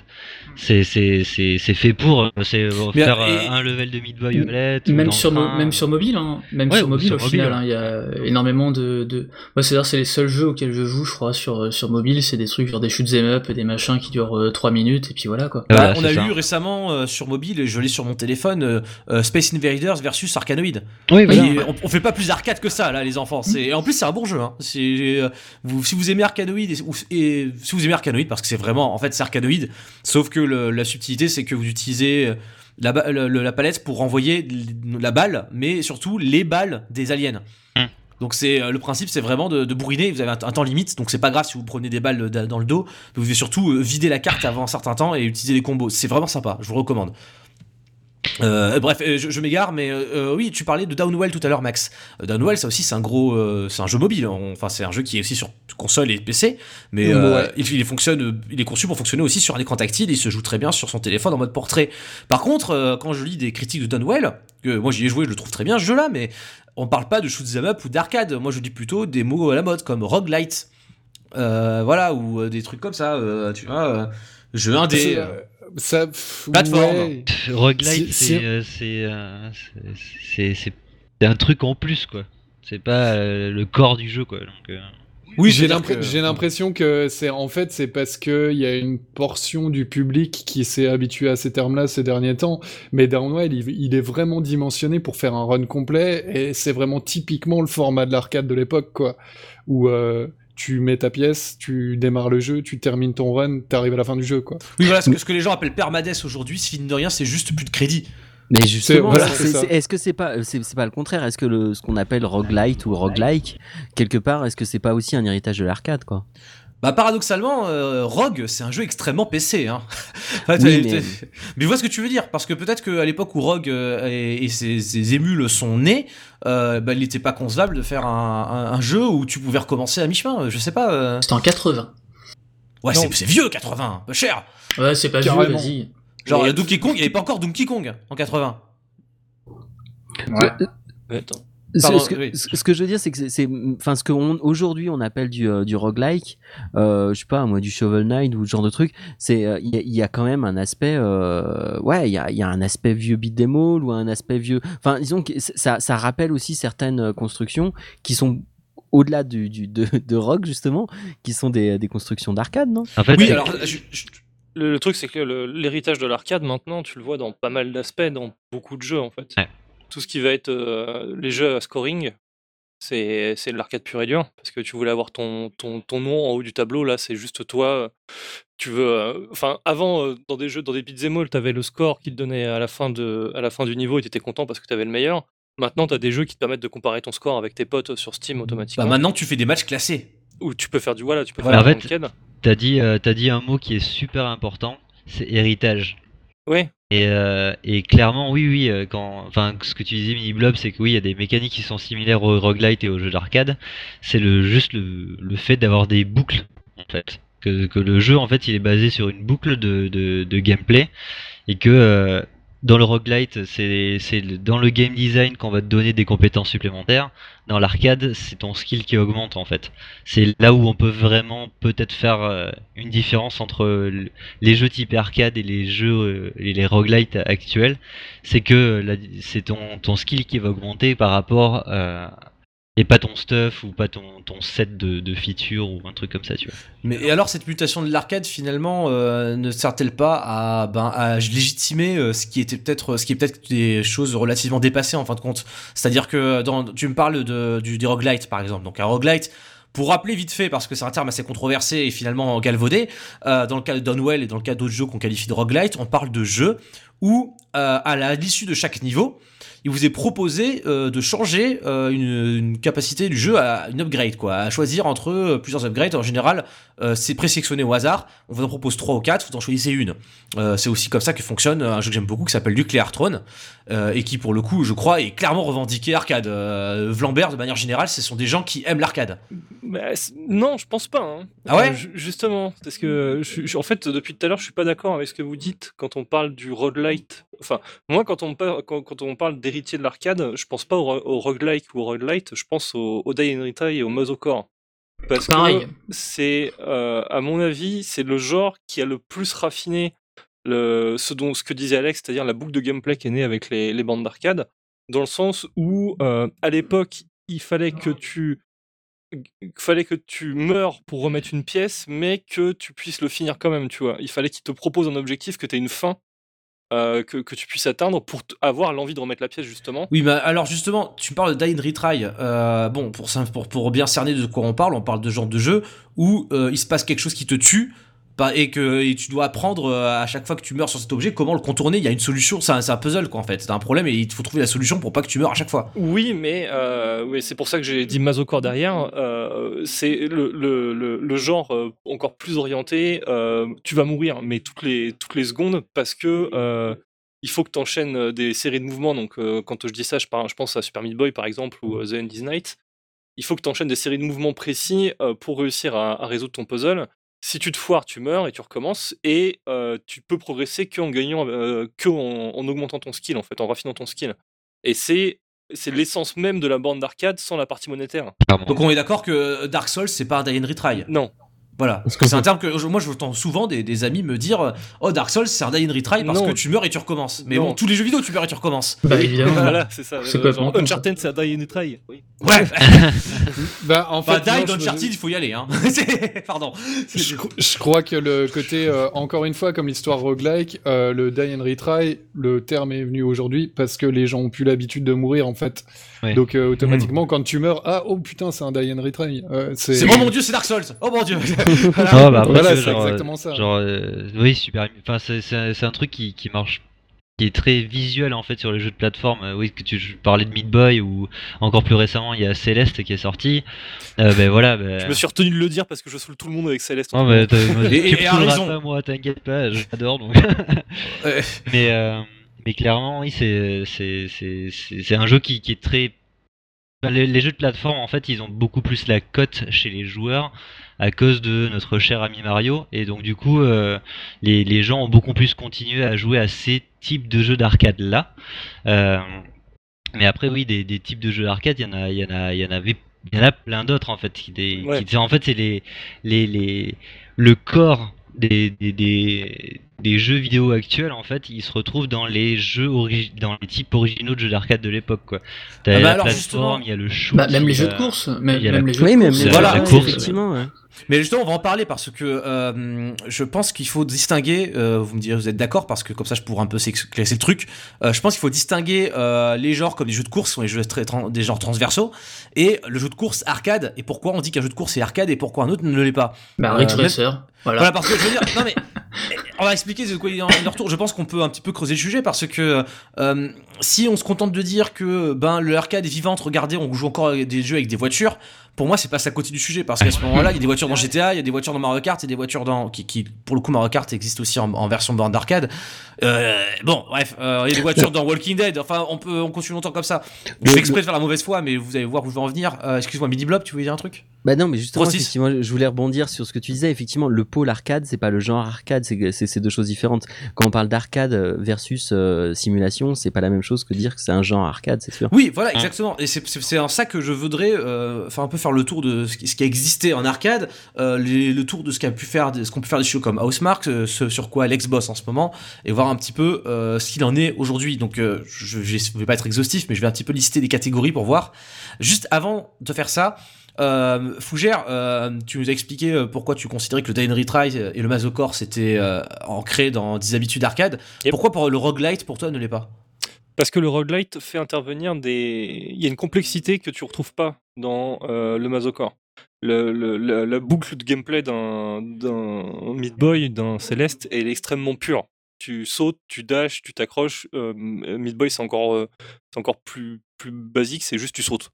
C'est c'est c'est c'est fait pour euh, c'est euh, faire et- euh, un level de Omelette ou Même sur, train. même sur mobile, hein. même Ouais, sur mobile sur au mobile, final, hein, il y a énormément de. de... Moi, c'est-à-dire, c'est les seuls jeux auxquels je joue, je crois, sur, sur mobile, c'est des trucs genre des shoots 'em up et des machins qui durent 3 minutes, et puis voilà quoi. bah, Voilà, on a ça. eu récemment euh, sur mobile, et je l'ai sur mon téléphone, euh, euh, Space Invaders versus Arkanoid. Oui, Et on, on fait pas plus arcade que ça là les enfants. C'est et en plus c'est un bon jeu. Hein. C'est euh, vous, si vous aimez Arkanoid et, ou- et si vous aimez Arkanoid parce que c'est vraiment en fait c'est. Sauf que le- la subtilité c'est que vous utilisez euh, la, palette pour renvoyer l- la balle, mais surtout les balles des aliens. Hmm. Donc c'est euh, le principe, c'est vraiment de, de bourriner. Vous avez un, un temps limite, donc c'est pas grave si vous prenez des balles da- dans le dos. Vous devez surtout euh, vider la carte avant un certain temps et utiliser les combos. C'est vraiment sympa. Je vous recommande. Euh, bref, euh, je, je m'égare, mais euh, oui, tu parlais de Downwell tout à l'heure, Max. Downwell, ça aussi, c'est un gros, euh, c'est un jeu mobile. hein. Enfin, c'est un jeu qui est aussi sur console et PC, mais Ouais. il, il fonctionne, il est conçu pour fonctionner aussi sur un écran tactile. Il se joue très bien sur son téléphone en mode portrait. Par contre, quand je lis des critiques de Downwell, que moi j'y ai joué, je le trouve très bien ce jeu-là, mais on parle pas de shoot 'em up ou d'arcade. Moi, je dis plutôt des mots à la mode comme roguelite, voilà, ou des trucs comme ça. tu vois, jeu indé. C'est, ça, pff, Plateforme. ouais. Roguelite, c'est euh, un truc en plus, quoi. C'est pas euh, le corps du jeu, quoi. Donc, euh, oui, j'ai que- l'impression que c'est en fait c'est parce que il y a une portion du public qui s'est habitué à ces termes-là ces derniers temps. Mais Downwell, il, il est vraiment dimensionné pour faire un run complet et c'est vraiment typiquement le format de l'arcade de l'époque, quoi, où euh, tu mets ta pièce, tu démarres le jeu, tu termines ton run, t'arrives à la fin du jeu, quoi. Oui, voilà, ce que, ce que les gens appellent permades aujourd'hui, si de rien, c'est juste plus de crédit. Mais justement, voilà, est-ce que c'est pas, c'est c'est pas le contraire? Est-ce que le, ce qu'on appelle roguelite ou roguelike, quelque part, est-ce que c'est pas aussi un héritage de l'arcade, quoi? Bah paradoxalement, euh, Rogue, c'est un jeu extrêmement PC. Hein. Enfin, Oui, t'as- mais- t'as- mais je vois ce que tu veux dire, parce que peut-être qu'à l'époque où Rogue euh, et, et ses, ses émules sont nés, euh, bah, il n'était pas concevable de faire un, un- un jeu où tu pouvais recommencer à mi-chemin. Je sais pas. euh. C'était en 80. Ouais, c'est c'est vieux 80, peu cher. Ouais, c'est pas vieux, vas-y. Genre Mais- Donkey Kong, il n'y avait pas encore Donkey Kong en 80. Attends. Ce- Pardon, ce, que, oui. ce- ce que je veux dire, c'est que c'est- enfin, ce qu'aujourd'hui on, appelle du, euh, du roguelike, euh, je sais pas, moi, du Shovel Knight ou ce genre de truc, c'est, euh, il y, a- il y a quand même un aspect, euh, ouais, il y a, il y a un aspect vieux beat'em all ou un aspect vieux, enfin, disons que ça, ça rappelle aussi certaines constructions qui sont au-delà du, du, de, de rock justement, qui sont des, des constructions d'arcade, non? En fait, Oui, alors je- je- Le, le truc, c'est que l'héritage de l'arcade, maintenant, tu le vois dans pas mal d'aspects, dans beaucoup de jeux, en fait. Ouais. Tout ce qui va être euh, les jeux à scoring, c'est c'est de l'arcade pur et dur. Parce que tu voulais avoir ton, ton, ton nom en haut du tableau, là, c'est juste toi. Tu veux. euh, Enfin, avant, euh, dans des jeux, dans des beat'em all, t'avais le score qui te donnait à la fin, de, à la fin du niveau et t'étais content parce que t'avais le meilleur. Maintenant, t'as des jeux qui te permettent de comparer ton score avec tes potes sur Steam automatiquement. bah, maintenant tu fais des matchs classés. Ou tu peux faire du voilà, tu peux Voilà. faire En du fait- ranked. t'as dit, euh, t'as dit un mot qui est super important, c'est héritage. Ouais, Et, euh, et clairement, oui, oui, euh, quand, enfin, ce que tu disais, Mini Blob, c'est que oui, il y a des mécaniques qui sont similaires au roguelite et aux jeux d'arcade. C'est le, juste le, fait d'avoir des boucles, en fait. Que, le jeu, en fait, il est basé sur une boucle de, de, de gameplay et que euh, dans le roguelite, c'est, dans le game design qu'on va te donner des compétences supplémentaires. Dans l'arcade, c'est ton skill qui augmente, en fait. C'est là où on peut vraiment peut-être faire euh, une différence entre le- les jeux type arcade et les jeux euh, et les roguelites actuels, c'est que c'est ton, ton skill qui va augmenter par rapport euh, et pas ton stuff ou pas ton, ton set de, de features ou un truc comme ça, tu vois. Mais alors cette mutation de l'arcade finalement euh, ne sert-elle pas à, ben, à légitimer euh, ce qui était peut-être ce qui est peut-être des choses relativement dépassées en fin de compte? C'est-à-dire que dans, tu me parles de, du des roguelites par exemple. Donc un roguelite pour rappeler vite fait, parce que c'est un terme assez controversé et finalement galvaudé, euh, dans le cas de Downwell et dans le cas d'autres jeux qu'on qualifie de roguelite, on parle de jeux où, à l'issue de chaque niveau, il vous est proposé euh, de changer euh, une, une capacité du jeu à une upgrade, quoi, à choisir entre euh, plusieurs upgrades. En général, euh, c'est présélectionné au hasard. On vous en propose trois ou quatre, vous en choisissez une. Euh, c'est aussi comme ça que fonctionne un jeu que j'aime beaucoup qui s'appelle Nuclear Throne euh, et qui, pour le coup, je crois, est clairement revendiqué arcade. Euh, Vlambert, de manière générale, ce sont des gens qui aiment l'arcade. Bah, non, je pense pas. hein. Ah ouais Euh, ju- Justement, parce que je, je- en fait, depuis tout à l'heure, je suis pas d'accord avec ce que vous dites quand on parle du roguelite. Enfin, moi, quand on, par- quand, quand on parle d'héritier de l'arcade, je pense pas au, au roguelike ou au roguelite, je pense au, au Die and Retry et au Muzzle Core. Parce Pareil. que c'est, euh, à mon avis, c'est le genre qui a le plus raffiné le, ce, dont, ce que disait Alex, c'est-à-dire la boucle de gameplay qui est née avec les, les bandes d'arcade, dans le sens où, euh, à l'époque, il fallait que tu il fallait que tu meurs pour remettre une pièce, mais que tu puisses le finir quand même, tu vois. Il fallait qu'il te propose un objectif, que tu aies une fin, euh, que, tu puisses atteindre pour avoir l'envie de remettre la pièce, justement. Oui, mais alors justement, tu parles de Die Retry. Euh, bon, pour, pour, bien cerner de quoi on parle, on parle de genre de jeu où euh, il se passe quelque chose qui te tue et que tu dois apprendre euh, à chaque fois que tu meurs sur cet objet comment le contourner. Il y a une solution, c'est un, puzzle quoi en fait. C'est un problème et il faut trouver la solution pour pas que tu meurs à chaque fois. Oui, mais euh, oui, c'est pour ça que j'ai dit Mazocor derrière. euh, c'est le, genre encore plus orienté. tu vas mourir, mais toutes les, toutes les secondes, parce que il faut que tu enchaînes des séries de mouvements. Donc, quand je dis ça, je, pense à Super Meat Boy par exemple ou The End is Night. Il faut que tu enchaînes des séries de mouvements précis pour réussir à résoudre ton puzzle. Si tu te foires, tu meurs et tu recommences. Et euh, tu peux progresser que en gagnant, euh, que en, en augmentant ton skill en fait, en raffinant ton skill. Et c'est c'est l'essence même de la bande d'arcade sans la partie monétaire. Donc on est d'accord que Dark Souls c'est pas un die and retry? Non, Voilà. C'est un terme que je- moi je entends souvent des, des amis me dire Oh Dark Souls c'est un die and retry parce Non. que tu meurs et tu recommences. Mais Non. bon, tous les jeux vidéo tu meurs et tu recommences. Bah évidemment. voilà, c'est ça. C'est Euh. Uncharted, c'est un die and retry. Oui. Ouais. Bah, en Bah fait, non, die me- Uncharted il faut y aller hein. C'est- Pardon. Je, cro- je crois que le côté, euh, encore une fois, comme l'histoire roguelike, euh, le die and retry, le terme est venu aujourd'hui parce que les gens ont plus l'habitude de mourir en fait. Ouais. Donc euh, automatiquement, quand tu meurs, ah oh putain, c'est un die and retry. Euh, c'est C'est oh mon dieu c'est Dark Souls. Oh mon dieu. Voilà. Ah, bah, après, Voilà, c'est genre, exactement ça. Genre, euh, oui, super. Enfin, c'est- c'est un, c'est un truc qui, qui marche, qui est très visuel en fait sur les jeux de plateforme. Euh, oui, que tu parlais de Meat Boy ou encore plus récemment, il y a Céleste qui est sorti. Euh, ben voilà. ben- Je me suis retenu de le dire parce que je saoule tout le monde avec Céleste. Non, mais Et- tu et raison. pas, moi, t'inquiète pas, j'adore donc. Mais, euh, mais clairement, oui, c'est c'est- c'est- c'est- c'est un jeu qui, qui est très. Les, les jeux de plateforme, en fait, ils ont beaucoup plus la cote chez les joueurs à cause de notre cher ami Mario. Et donc, du coup, euh, les, les gens ont beaucoup plus continué à jouer à ces types de jeux d'arcade-là. Euh, mais après, oui, des, des types de jeux d'arcade, il y en a, il y en a, il y en avait, il y en a plein d'autres en fait. Qui, des, Ouais. qui- en fait, c'est les, les, les, le corps des, des, des, des jeux vidéo actuels en fait, ils se retrouvent dans les jeux dans les types originaux de jeux d'arcade de l'époque quoi. T'as Ah bah la plateforme, il y a le shoot, Bah, même les jeux de course. Même, même la- les jeux Oui, de même course. les euh, Voilà. course, effectivement. ouais. Mais justement, on va en parler parce que euh, je pense qu'il faut distinguer. euh, vous me direz, vous êtes d'accord parce que comme ça, je pourrais un peu classer le truc. Euh, je pense qu'il faut distinguer les genres comme les jeux de course, qui sont les jeux très, des genres transversaux, et le jeu de course arcade. Et pourquoi on dit qu'un jeu de course est arcade et pourquoi un autre ne l'est pas Bah, Ridge Racer. Voilà. Voilà, parce que je veux dire, non mais on va expliquer de quoi il est en il est en retour. Je pense qu'on peut un petit peu creuser le sujet parce que euh, si on se contente de dire que ben le arcade est vivante, regardez, on joue encore des jeux avec des voitures. Pour moi, c'est pas à côté du sujet parce qu'à ce moment-là, il y a des voitures dans GTA, il y a des voitures dans Mario Kart, il y a des voitures dans qui, qui pour le coup Mario Kart existe aussi en, en version bande d'arcade. Euh, bon, bref, euh, il y a des voitures dans Walking Dead. Enfin, on peut on continue longtemps comme ça. Je fais exprès de faire la mauvaise foi, mais vous allez voir où je veux en venir. Euh, Excuse-moi, Midi Blob, tu voulais dire un truc? Bah non, mais justement, je voulais rebondir sur ce que tu disais. Effectivement, le pôle arcade, c'est pas le genre arcade, c'est deux choses différentes. Quand on parle d'arcade euh, versus simulation, c'est pas la même chose que dire que c'est un genre arcade, c'est sûr. Oui, voilà, exactement. Et c'est- c'est c'est en ça que je voudrais euh, faire un peu faire le tour de ce qui, ce qui a existé en arcade, euh, les- le tour de ce qu'a pu faire, ce qu'on peut faire des shows comme Housemark, euh, ce sur quoi Alex bosse en ce moment, et voir un petit peu euh, ce qu'il en est aujourd'hui. Donc, euh, je, je vais pas être exhaustif, mais je vais un petit peu lister des catégories pour voir. Juste avant de faire ça. Euh, Fougère, euh, tu nous as expliqué pourquoi tu considérais que le Die and Retry et le Masocore c'était euh, ancré dans des habitudes arcade. Yep. Pourquoi pour le roguelite pour toi ne l'est pas? Parce que le roguelite fait intervenir des. Il y a une complexité que tu retrouves pas dans euh, le le- la, la boucle de gameplay d'un d'un Meat Boy, d'un Céleste, elle est extrêmement pure. Tu sautes, tu dashes, tu t'accroches. Euh, Meat Boy, c'est encore, euh, c'est encore plus, plus basique, c'est juste tu sautes.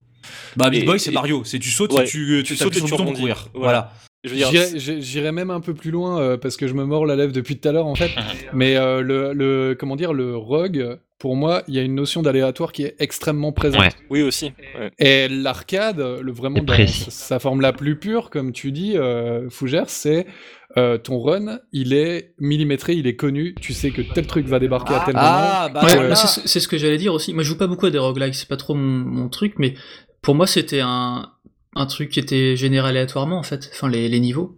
Bah, Meat Et- Boy, c'est Mario. C'est tu sautes, Ouais. et tu, Tu tu sautes et tu rebondis. courir. Voilà. Voilà. Je veux dire, J'irais- j'ai- J'irais même un peu plus loin euh, parce que je me mords la lèvre depuis tout à l'heure en fait. Mais euh, le, le comment dire le rogue, pour moi, il y a une notion d'aléatoire qui est extrêmement présente. Ouais. oui aussi. ouais. Et l'arcade, le vraiment dans sa- sa forme la plus pure, comme tu dis, euh, Fougère, c'est euh, ton run, il est millimétré, il est connu. Tu sais que tel truc va débarquer à tel moment. Ah, bah Ouais, c'est c'est ce que j'allais dire aussi. Moi, je joue pas beaucoup à des roguelikes, c'est pas trop mon, mon truc, mais pour moi, c'était un, un truc qui était généré aléatoirement, en fait. Enfin, les, les niveaux.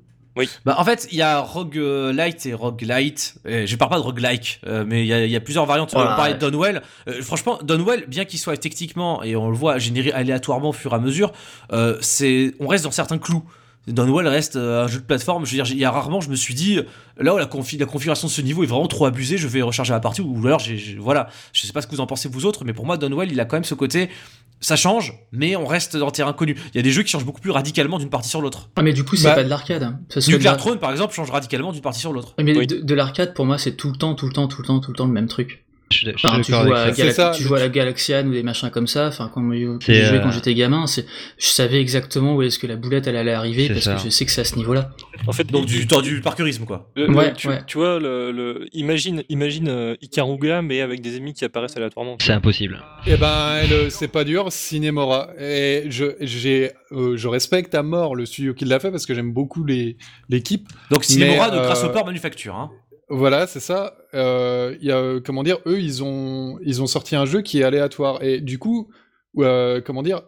Bah, en fait, il y a roguelite et roguelite. Euh, je parle pas de roguelike, euh, mais il y, a- il y a plusieurs variantes. Voilà, on parlait ouais. de Donwell. Euh, franchement, Donwell, bien qu'il soit techniquement, et on le voit, généré aléatoirement au fur et à mesure, euh, c'est, on reste dans certains clous. Donwell reste euh, un jeu de plateforme. Je veux dire, il y a rarement, je me suis dit, là où la, confi- la configuration de ce niveau est vraiment trop abusée, je vais recharger la partie, ou alors, j'ai, voilà. Je sais pas ce que vous en pensez vous autres, mais pour moi, Donwell, il a quand même ce côté, ça change, mais on reste dans terrain connu. Il y a des jeux qui changent beaucoup plus radicalement d'une partie sur l'autre. Ah, mais du coup, c'est Bah, pas de l'arcade. hein. Nuclear Throne, par exemple, change radicalement d'une partie sur l'autre. Ouais, mais Oui. de, de l'arcade, pour moi, c'est tout le temps, tout le temps, tout le temps, tout le temps le même truc. Je je Enfin, tu, joues à, ça, tu joues la Galaxian ou des machins comme ça. Enfin, quand je jouais euh, quand j'étais gamin, c'est, je savais exactement où est-ce que la boulette elle allait arriver parce ça. que je sais que c'est à ce niveau-là. En fait, Donc du temps du parkourisme quoi. le- le- Ouais, tu, ouais. tu vois, le, le- imagine, imagine euh, Ikaruga, mais avec des ennemis qui apparaissent aléatoirement. C'est impossible. Eh ben, elle, c'est pas dur, Cinemora. Et je, j'ai, euh, je respecte à mort le studio qui l'a fait parce que j'aime beaucoup les, l'équipe. Donc Cinemora Mais, de euh, Grasshopper Manufacture. Hein. Voilà, c'est ça. Euh, y a, comment dire, eux, ils ont, ils ont sorti un jeu qui est aléatoire. Et du coup, euh, comment dire,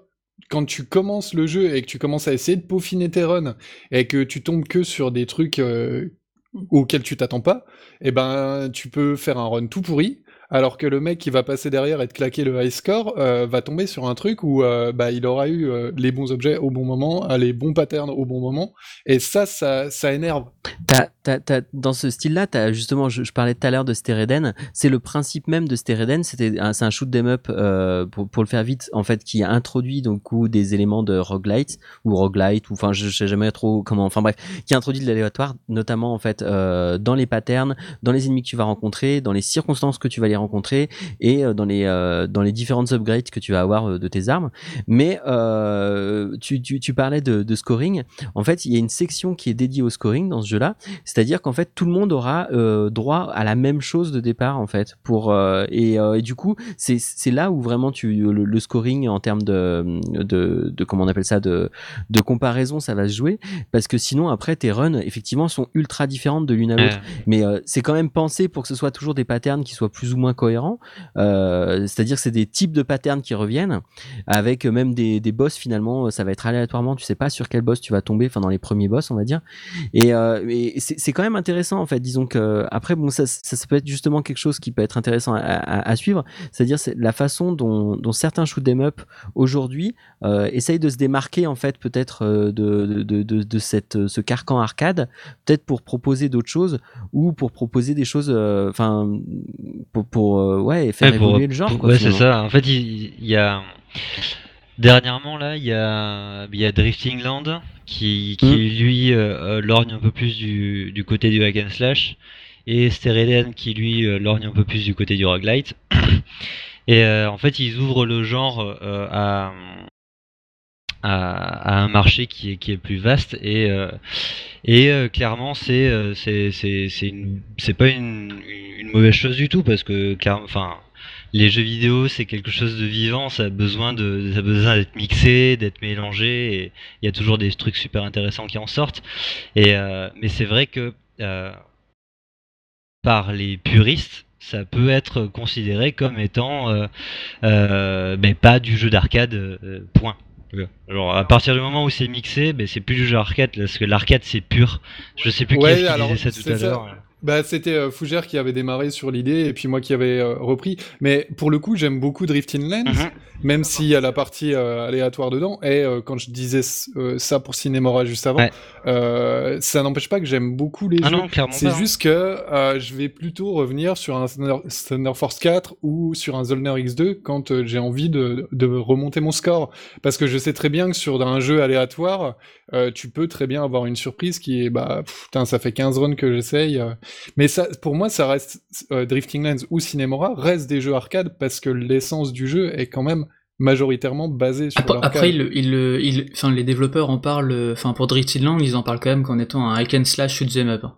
quand tu commences le jeu et que tu commences à essayer de peaufiner tes runs et que tu tombes que sur des trucs euh, auxquels tu t'attends pas, eh ben, tu peux faire un run tout pourri. Alors que le mec qui va passer derrière et te claquer le high score euh, va tomber sur un truc où euh, bah, il aura eu euh, les bons objets au bon moment, les bons patterns au bon moment. Et ça, ça, énerve. T'as- t'as- t'as- dans ce style-là, justement, je, parlais tout à l'heure de Stereden. C'est le principe même de Stereden. C'est un shoot 'em up pour, pour le faire vite, en fait, qui introduit donc des éléments de roguelite ou roguelite ou enfin, je, je sais jamais trop comment. Enfin bref, qui introduit de l'aléatoire, notamment en fait dans les patterns, dans les ennemis que tu vas rencontrer, dans les circonstances que tu vas les rencontrer et euh, dans les euh, dans les différentes upgrades que tu vas avoir euh, de tes armes. Mais tu, tu, tu parlais de, de scoring. En fait, il y a une section qui est dédiée au scoring dans ce jeu-là. C'est-à-dire qu'en fait, tout le monde aura droit à la même chose de départ, en fait. Pour, et, et du coup, c'est c'est là où vraiment tu, le, le scoring en termes de, de, de, comment on appelle ça, de, de comparaison, ça va se jouer. Parce que sinon, après, tes runs, effectivement, sont ultra différentes de l'une à l'autre. Mais euh, c'est quand même pensé pour que ce soit toujours des patterns qui soient plus ou moins cohérents. Euh, C'est-à-dire que c'est des types de patterns qui reviennent, avec euh, même des, des boss finalement, euh, ça va être aléatoirement, tu sais pas sur quel boss tu vas tomber, enfin dans les premiers boss on va dire. Et, c'est quand même intéressant en fait, disons que après bon ça, ça, peut être justement quelque chose qui peut être intéressant à, suivre, c'est-à-dire c'est la façon dont, certains shoot 'em up aujourd'hui essayent de se démarquer en fait peut-être de, de, de, cette, ce carcan arcade, peut-être pour proposer d'autres choses ou pour proposer des choses, enfin pour, pour euh, ouais faire Ouais, pour- évoluer le genre. pour- quoi, ouais, c'est ça. En fait, il, il y a dernièrement là, il y a, il y a Drifting Land qui, qui Mm. lui euh, euh, lorgne un peu plus du, du côté du hack and slash et Stereden qui lui lorgne un peu plus du côté du roguelite. Et euh, en fait, ils ouvrent le genre euh, à, à, à un marché qui est, qui est plus vaste et, et clairement c'est c'est c'est c'est une- c'est pas une, une mauvaise chose du tout parce que clairement enfin les jeux vidéo c'est quelque chose de vivant ça a besoin de ça a besoin d'être mixé d'être mélangé et il y a toujours des trucs super intéressants qui en sortent et euh, mais c'est vrai que euh, par les puristes ça peut être considéré comme étant euh, euh, ben, pas du jeu d'arcade euh, point Genre à partir du moment où c'est mixé, ben, c'est plus du jeu arcade parce que l'arcade c'est pur. Je sais plus qui Ouais, est-ce qui alors, disait ça tout c'est à l'heure. Bah, c'était euh, Fougère qui avait démarré sur l'idée et puis moi qui avais euh, repris. Mais pour le coup, j'aime beaucoup Drifting Lands, Mhm. même s'il y a la partie euh, aléatoire dedans. Et quand je disais ça pour Cinemora juste avant, Ouais. ça n'empêche pas que j'aime beaucoup les Ah jeux. C'est hein. juste que je vais plutôt revenir sur un Thunder, Force 4 ou sur un Zollner X2 quand j'ai envie de, de remonter mon score. Parce que je sais très bien que sur un jeu aléatoire, euh, tu peux très bien avoir une surprise qui est, bah, pff, putain, ça fait 15 runs que j'essaye. Mais ça, pour moi, ça reste, euh, Drifting Lands ou Cinemora reste des jeux arcade parce que l'essence du jeu est quand même majoritairement basée sur Après, après, il, il, enfin, les développeurs en parlent, euh, enfin, pour Drifting Land, ils en parlent quand même qu'en étant un hack and slash shoot 'em up. hein.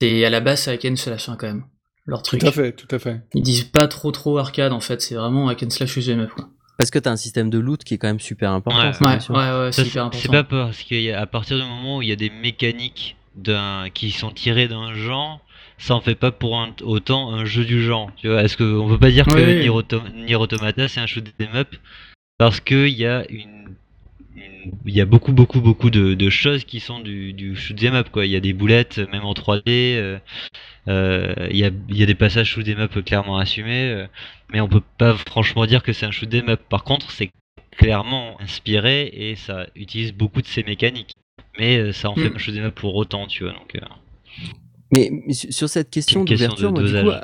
C'est à la base, c'est hack and slash, hein, quand même. Leur truc. Tout à fait, tout à fait. Ils disent pas trop trop arcade, en fait, c'est vraiment hack and slash shoot 'em up, quoi. Parce que t'as un système de loot qui est quand même super important. Ouais. Ouais, ouais, ouais, c'est hyper C'est important. pas parce qu'à partir du moment où il y a des mécaniques qui sont tirées d'un genre, ça en fait pas pour un- autant un jeu du genre. Tu vois, est-ce qu'on peut pas dire que Oui. Nier, Auto- Nier Automata c'est un shoot 'em up parce que il y a une il y a beaucoup beaucoup beaucoup de, de choses qui sont du, du shoot 'em up quoi. Il y a des boulettes même en 3D. euh, euh, il y, a, il y a des passages shoot 'em up clairement assumés, euh, mais on peut pas franchement dire que c'est un shoot 'em up. Par contre, c'est clairement inspiré et ça utilise beaucoup de ces mécaniques. Mais euh, ça en fait Mm. un shoot 'em up pour autant, tu vois. Donc, euh, Mais, mais sur cette question d'ouverture, de moi, du coup, dosage.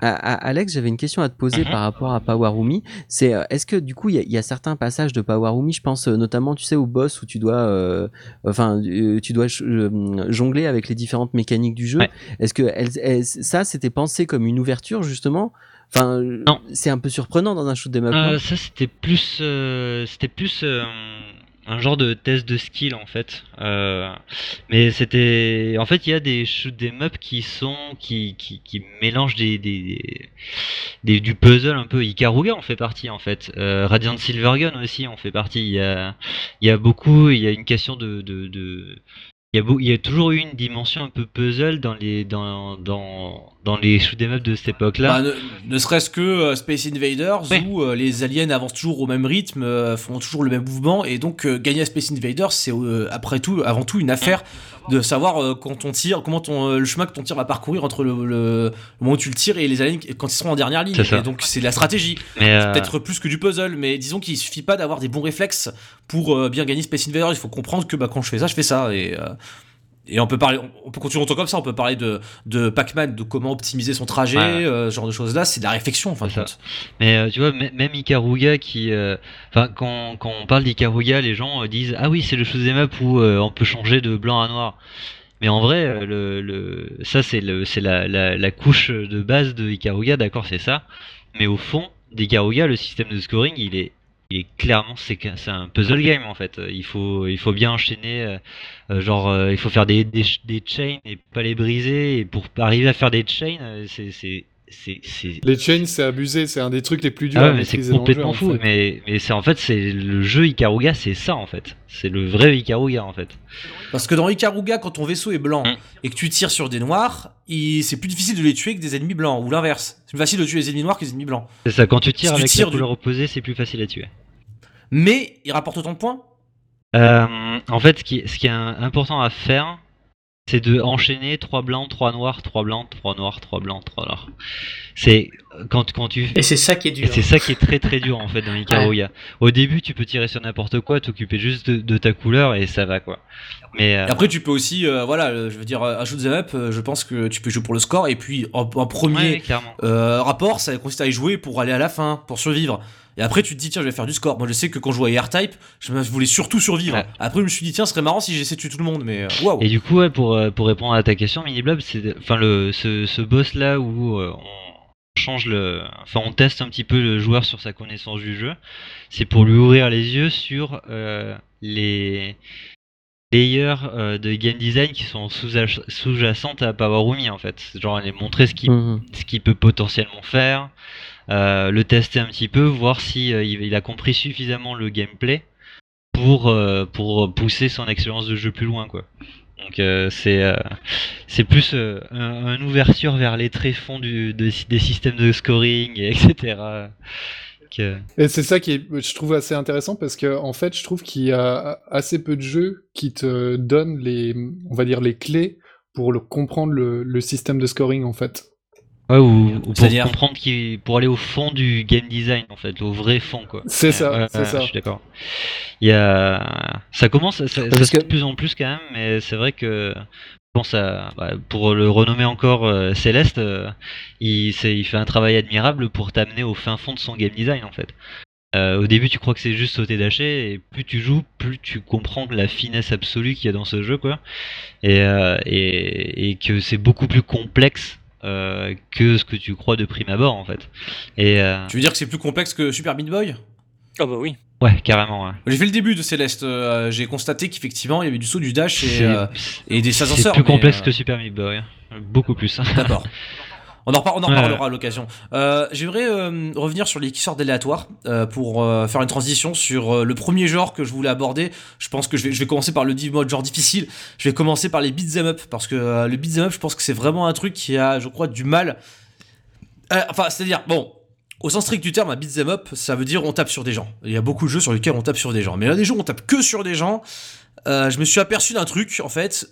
à, À- Alex, j'avais une question à te poser Mhm. par rapport à Powerumi. C'est euh, est-ce que du coup il y, a- il y a certains passages de Powerumi, je pense notamment, tu sais, au boss où tu dois, euh, enfin, tu dois jongler avec les différentes mécaniques du jeu. Ouais. Est-ce que ça c'était pensé comme une ouverture justement? Enfin, Non. c'est un peu surprenant dans un shoot 'em up. Euh, ça c'était plus euh, c'était plus euh, un genre de test de skill en fait. Euh, mais c'était en fait il y a des shoot 'em up qui sont qui, qui, qui mélangent des, des, du puzzle un peu. Ikaruga en fait partie en fait. Euh, Radiant Silvergun aussi en fait partie. Il y a il y a beaucoup il y a une question de il y, a beau- il y a toujours eu une dimension un peu puzzle dans les dans dans, dans les shoot 'em up de cette époque-là. Bah, ne, ne serait-ce que euh, Space Invaders Ouais. où euh, les aliens avancent toujours au même rythme, euh, font toujours le même mouvement et donc gagner à Space Invaders c'est euh, après tout avant tout une affaire de savoir euh, quand on tire comment ton euh, le chemin que ton tir va parcourir entre le, le- le moment où tu le tires et les aliens quand ils seront en dernière ligne. Et donc c'est de la stratégie. Euh, peut-être plus que du puzzle mais disons qu'il suffit pas d'avoir des bons réflexes pour bien gagner Space Invaders. Il faut comprendre que bah, quand je fais ça je fais ça. Et euh, et on peut parler, on peut continuer longtemps comme ça. On peut parler de, de Pac-Man, de comment optimiser son trajet, Ouais. euh, ce genre de choses là. C'est de la réflexion, en fin de compte. Mais euh, tu vois, même Ikaruga qui. euh, Enfin, quand, quand on parle d'Ikaruga, les gens disent Ah oui, c'est le shoot'em up où on peut changer de blanc à noir. Mais en vrai, le, le, ça c'est le, c'est la, la, la couche de base de Ikaruga, d'accord, c'est ça. Mais au fond d'Ikaruga, le système de scoring, il est, il est clairement, c'est c'est un puzzle game en fait. Il faut, il faut bien enchaîner, euh, euh, genre, euh, il faut faire des, des, ch- des chains et pas les briser. Et pour arriver à faire des chains, euh, Les chains, c'est abusé, c'est un des trucs les plus durs ah ouais, mais c'est jeu, complètement en fou. fait. Mais, mais c'est en fait, c'est le jeu Ikaruga, c'est ça en fait. C'est le vrai Ikaruga en fait. Parce que dans Ikaruga, quand ton vaisseau est blanc Mm. et que tu tires sur des noirs, il- c'est plus difficile de les tuer que des ennemis blancs, ou l'inverse. C'est plus facile de tuer les ennemis noirs que les ennemis blancs. C'est ça, quand tu tires Si tu avec tires la du- couleur opposée, c'est plus facile à tuer. Mais il rapporte autant de points? Euh, en fait, ce qui, ce qui est important à faire, c'est de enchaîner 3 blancs, 3 noirs, 3 blancs, 3 noirs, 3 blancs, 3 noirs. C'est quand, quand tu Et c'est ça qui est dur. Et c'est ça qui est très très dur en fait dans Ikaruga. Au début, tu peux tirer sur n'importe quoi, t'occuper juste de, de ta couleur et ça va quoi. Mais euh, après, tu peux aussi, euh, voilà, je veux dire, un shoot 'em up, euh, je pense que tu peux jouer pour le score, et puis en, en premier ouais, euh, rapport, ça consiste à y jouer pour aller à la fin, pour survivre. Et après, tu te dis, tiens, je vais faire du score. Moi, je sais que quand je jouais à R-Type, je, voulais surtout survivre. Ouais. Après, je me suis dit, tiens, ce serait marrant si j'essaie de tuer tout le monde, mais waouh! Et du coup, ouais, pour, pour répondre à ta question, Miniblob, c'est enfin le ce, ce boss là où euh, on change le, enfin on teste un petit peu le joueur sur sa connaissance du jeu. C'est pour lui ouvrir les yeux sur euh, les layers euh, de game design qui sont sous- sous-jacentes à Powerumi en fait. Genre aller montrer ce Mhm. ce qu'il peut potentiellement faire, euh, le tester un petit peu, voir si il, a compris suffisamment le gameplay pour pour pousser son expérience de jeu plus loin quoi. Donc euh, c'est euh, c'est plus euh, un, ouverture vers les tréfonds du, de- des systèmes de scoring et etc. Et c'est ça qui je trouve assez intéressant parce que en fait, je trouve qu'il y a assez peu de jeux qui te donnent les, on va dire les clés pour comprendre le, le système de scoring en fait. Ouais, ou, ou pour comprendre qui, pour aller au fond du game design en fait, au vrai fond quoi. C'est ça, Ouais, c'est ouais, ça. Je suis d'accord. Il y a, ça commence, ça, ça Parce se fait que- de plus en plus quand même, mais c'est vrai que bon ça, bah, pour le renommer encore euh, Céleste, euh, il, c'est- il fait un travail admirable pour t'amener au fin fond de son game design en fait. Euh, au début, tu crois que c'est juste sauter dasher, et plus tu joues, plus tu comprends la finesse absolue qu'il y a dans ce jeu, quoi. Et, euh, et, et que c'est beaucoup plus complexe euh, que ce que tu crois de prime abord, en fait. Et euh, Tu veux dire que c'est plus complexe que Super Meat Boy? Ah bah oui. ouais, carrément. ouais. J'ai fait le début de Céleste. euh, J'ai constaté qu'effectivement, il y avait du saut, du dash et, C'est euh, et des c'est ascenseurs. plus mais, complexe euh, que Super Meat Boy, beaucoup plus. D'accord. On en, on en reparlera à l'occasion. Euh, J'aimerais euh, revenir sur les qui sortent aléatoires euh, pour faire une transition sur le premier genre que je voulais aborder. Je pense que je vais, je vais commencer par le mode genre difficile. Je vais commencer par les beat'em up parce que le beat'em up, je pense que c'est vraiment un truc qui a, je crois, du mal. Enfin, c'est-à-dire, bon, au sens strict du terme, un beat'em up, ça veut dire on tape sur des gens. Il y a beaucoup de jeux sur lesquels on tape sur des gens. Mais là, des jeux où on tape que sur des gens, euh, je me suis aperçu d'un truc, en fait.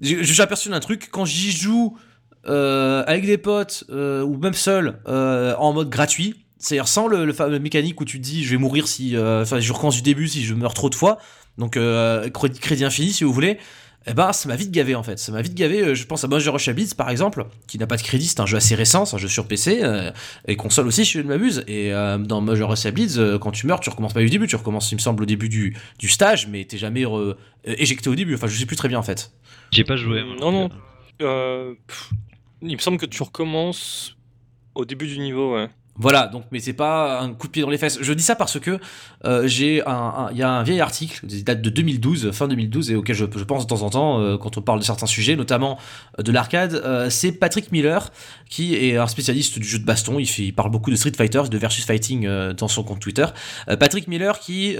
Je je suis aperçu d'un truc quand j'y joue euh, avec des potes euh, ou même seul euh, en mode gratuit. C'est-à-dire sans le, le fameux mécanique où tu te dis je vais mourir si. euh, Enfin, je recommence du début si je meurs trop de fois. Donc, euh, crédit, crédit infini si vous voulez. eh ben ça m'a vite gavé en fait. Ça m'a vite gavé. Je pense à Major Rush Blitz par exemple, qui n'a pas de crédit, c'est un jeu assez récent, c'est un jeu sur PC euh, et console aussi, si je ne m'abuse. Et euh, dans Major Rush Blitz, euh, quand tu meurs, tu recommences pas du début, tu recommences, il me semble, au début du, du stage, mais t'es jamais re- éjecté au début. Enfin, je sais plus très bien en fait. J'ai pas joué. moi, Non, non. Euh, pff, il me semble que tu recommences au début du niveau, ouais. Voilà, donc mais c'est pas un coup de pied dans les fesses. Je dis ça parce que euh, j'ai un, il y a un vieil article qui date de 2012, fin 2012, et auquel je, pense de temps en temps euh, quand on parle de certains sujets, notamment euh, de l'arcade. C'est Patrick Miller qui est un spécialiste du jeu de baston. Il, fait, parle beaucoup de Street Fighters, de versus fighting dans son compte Twitter. Patrick Miller qui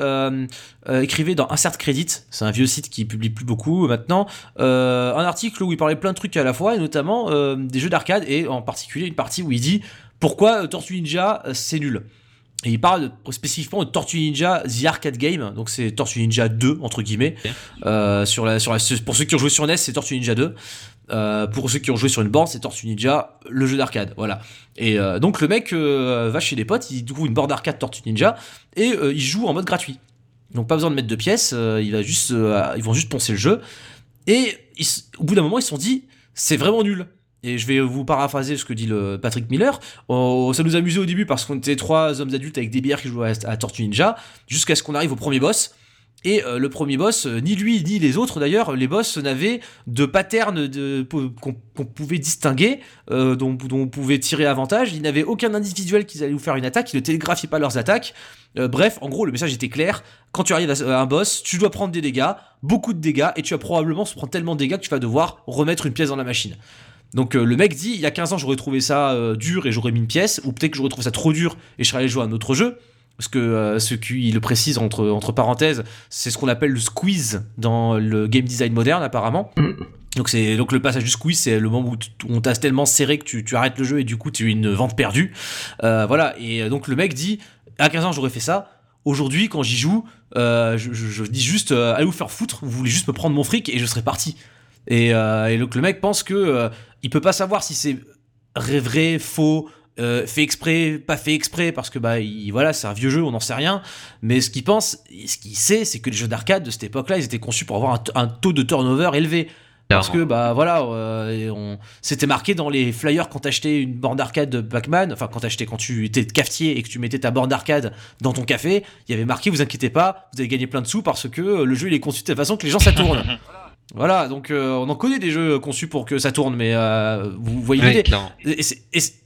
écrivait dans Insert Credit, c'est un vieux site qui publie plus beaucoup maintenant, un article où il parlait plein de trucs à la fois et notamment des jeux d'arcade et en particulier une partie où il dit pourquoi euh, Tortue Ninja euh, c'est nul? Et il parle spécifiquement de Tortue Ninja The Arcade Game, donc c'est Tortue Ninja 2 entre guillemets. Euh, sur la, sur la, pour ceux qui ont joué sur NES, c'est Tortue Ninja 2. Euh, pour ceux qui ont joué sur une borne, c'est Tortue Ninja, le jeu d'arcade. Voilà. Et euh, donc le mec va chez des potes, il trouve une borne d'arcade Tortue Ninja et il joue en mode gratuit. Donc pas besoin de mettre de pièces, il va juste, ils vont juste poncer le jeu. Et ils au bout d'un moment, ils se sont dit, c'est vraiment nul. Et je vais vous paraphraser ce que dit le Patrick Miller. Oh, ça nous amusait au début parce qu'on était trois hommes adultes avec des bières qui jouaient à, à Tortue Ninja, jusqu'à ce qu'on arrive au premier boss. Et euh, le premier boss, euh, ni lui ni les autres d'ailleurs, les boss n'avaient de pattern qu'on pouvait distinguer, euh, dont, on pouvait tirer avantage. Ils n'avaient aucun individuel qui allait vous faire une attaque, ils ne télégraphiaient pas leurs attaques. Bref, en gros, le message était clair. Quand tu arrives à à un boss, tu dois prendre des dégâts, beaucoup de dégâts, et tu vas probablement se prendre tellement de dégâts que tu vas devoir remettre une pièce dans la machine. Donc euh, le mec dit, il y a 15 ans, j'aurais trouvé ça euh, dur et j'aurais mis une pièce, ou peut-être que j'aurais trouvé ça trop dur et je serais allé jouer à un autre jeu. Parce que euh, ce qui le précise entre, entre parenthèses, c'est ce qu'on appelle le squeeze dans le game design moderne apparemment. Donc c'est donc le passage du squeeze, c'est le moment où on t'a tellement serré que tu, tu arrêtes le jeu et du coup tu as une vente perdue. Voilà et donc le mec dit à 15 ans j'aurais fait ça. Aujourd'hui quand j'y joue, je, je- je dis juste allez vous faire foutre, vous voulez juste me prendre mon fric et je serais parti. Et, euh, et donc le mec pense que euh, il peut pas savoir si c'est vrai, faux, euh, fait exprès, pas fait exprès, parce que bah il- voilà, c'est un vieux jeu, on n'en sait rien. Mais ce qu'il pense, ce qu'il sait, c'est que les jeux d'arcade de cette époque-là, ils étaient conçus pour avoir un, taux de turnover élevé. Parce que bah voilà, euh, on... c'était marqué dans les flyers quand t'achetais une borne d'arcade de Pac-Man, enfin quand t'achetais quand tu étais cafetier et que tu mettais ta borne d'arcade dans ton café, il y avait marqué vous inquiétez pas, vous allez gagner plein de sous parce que le jeu il est conçu de telle façon que les gens ça tourne. voilà, donc euh, on en connaît des jeux conçus pour que ça tourne, mais euh, vous voyez l'idée. Et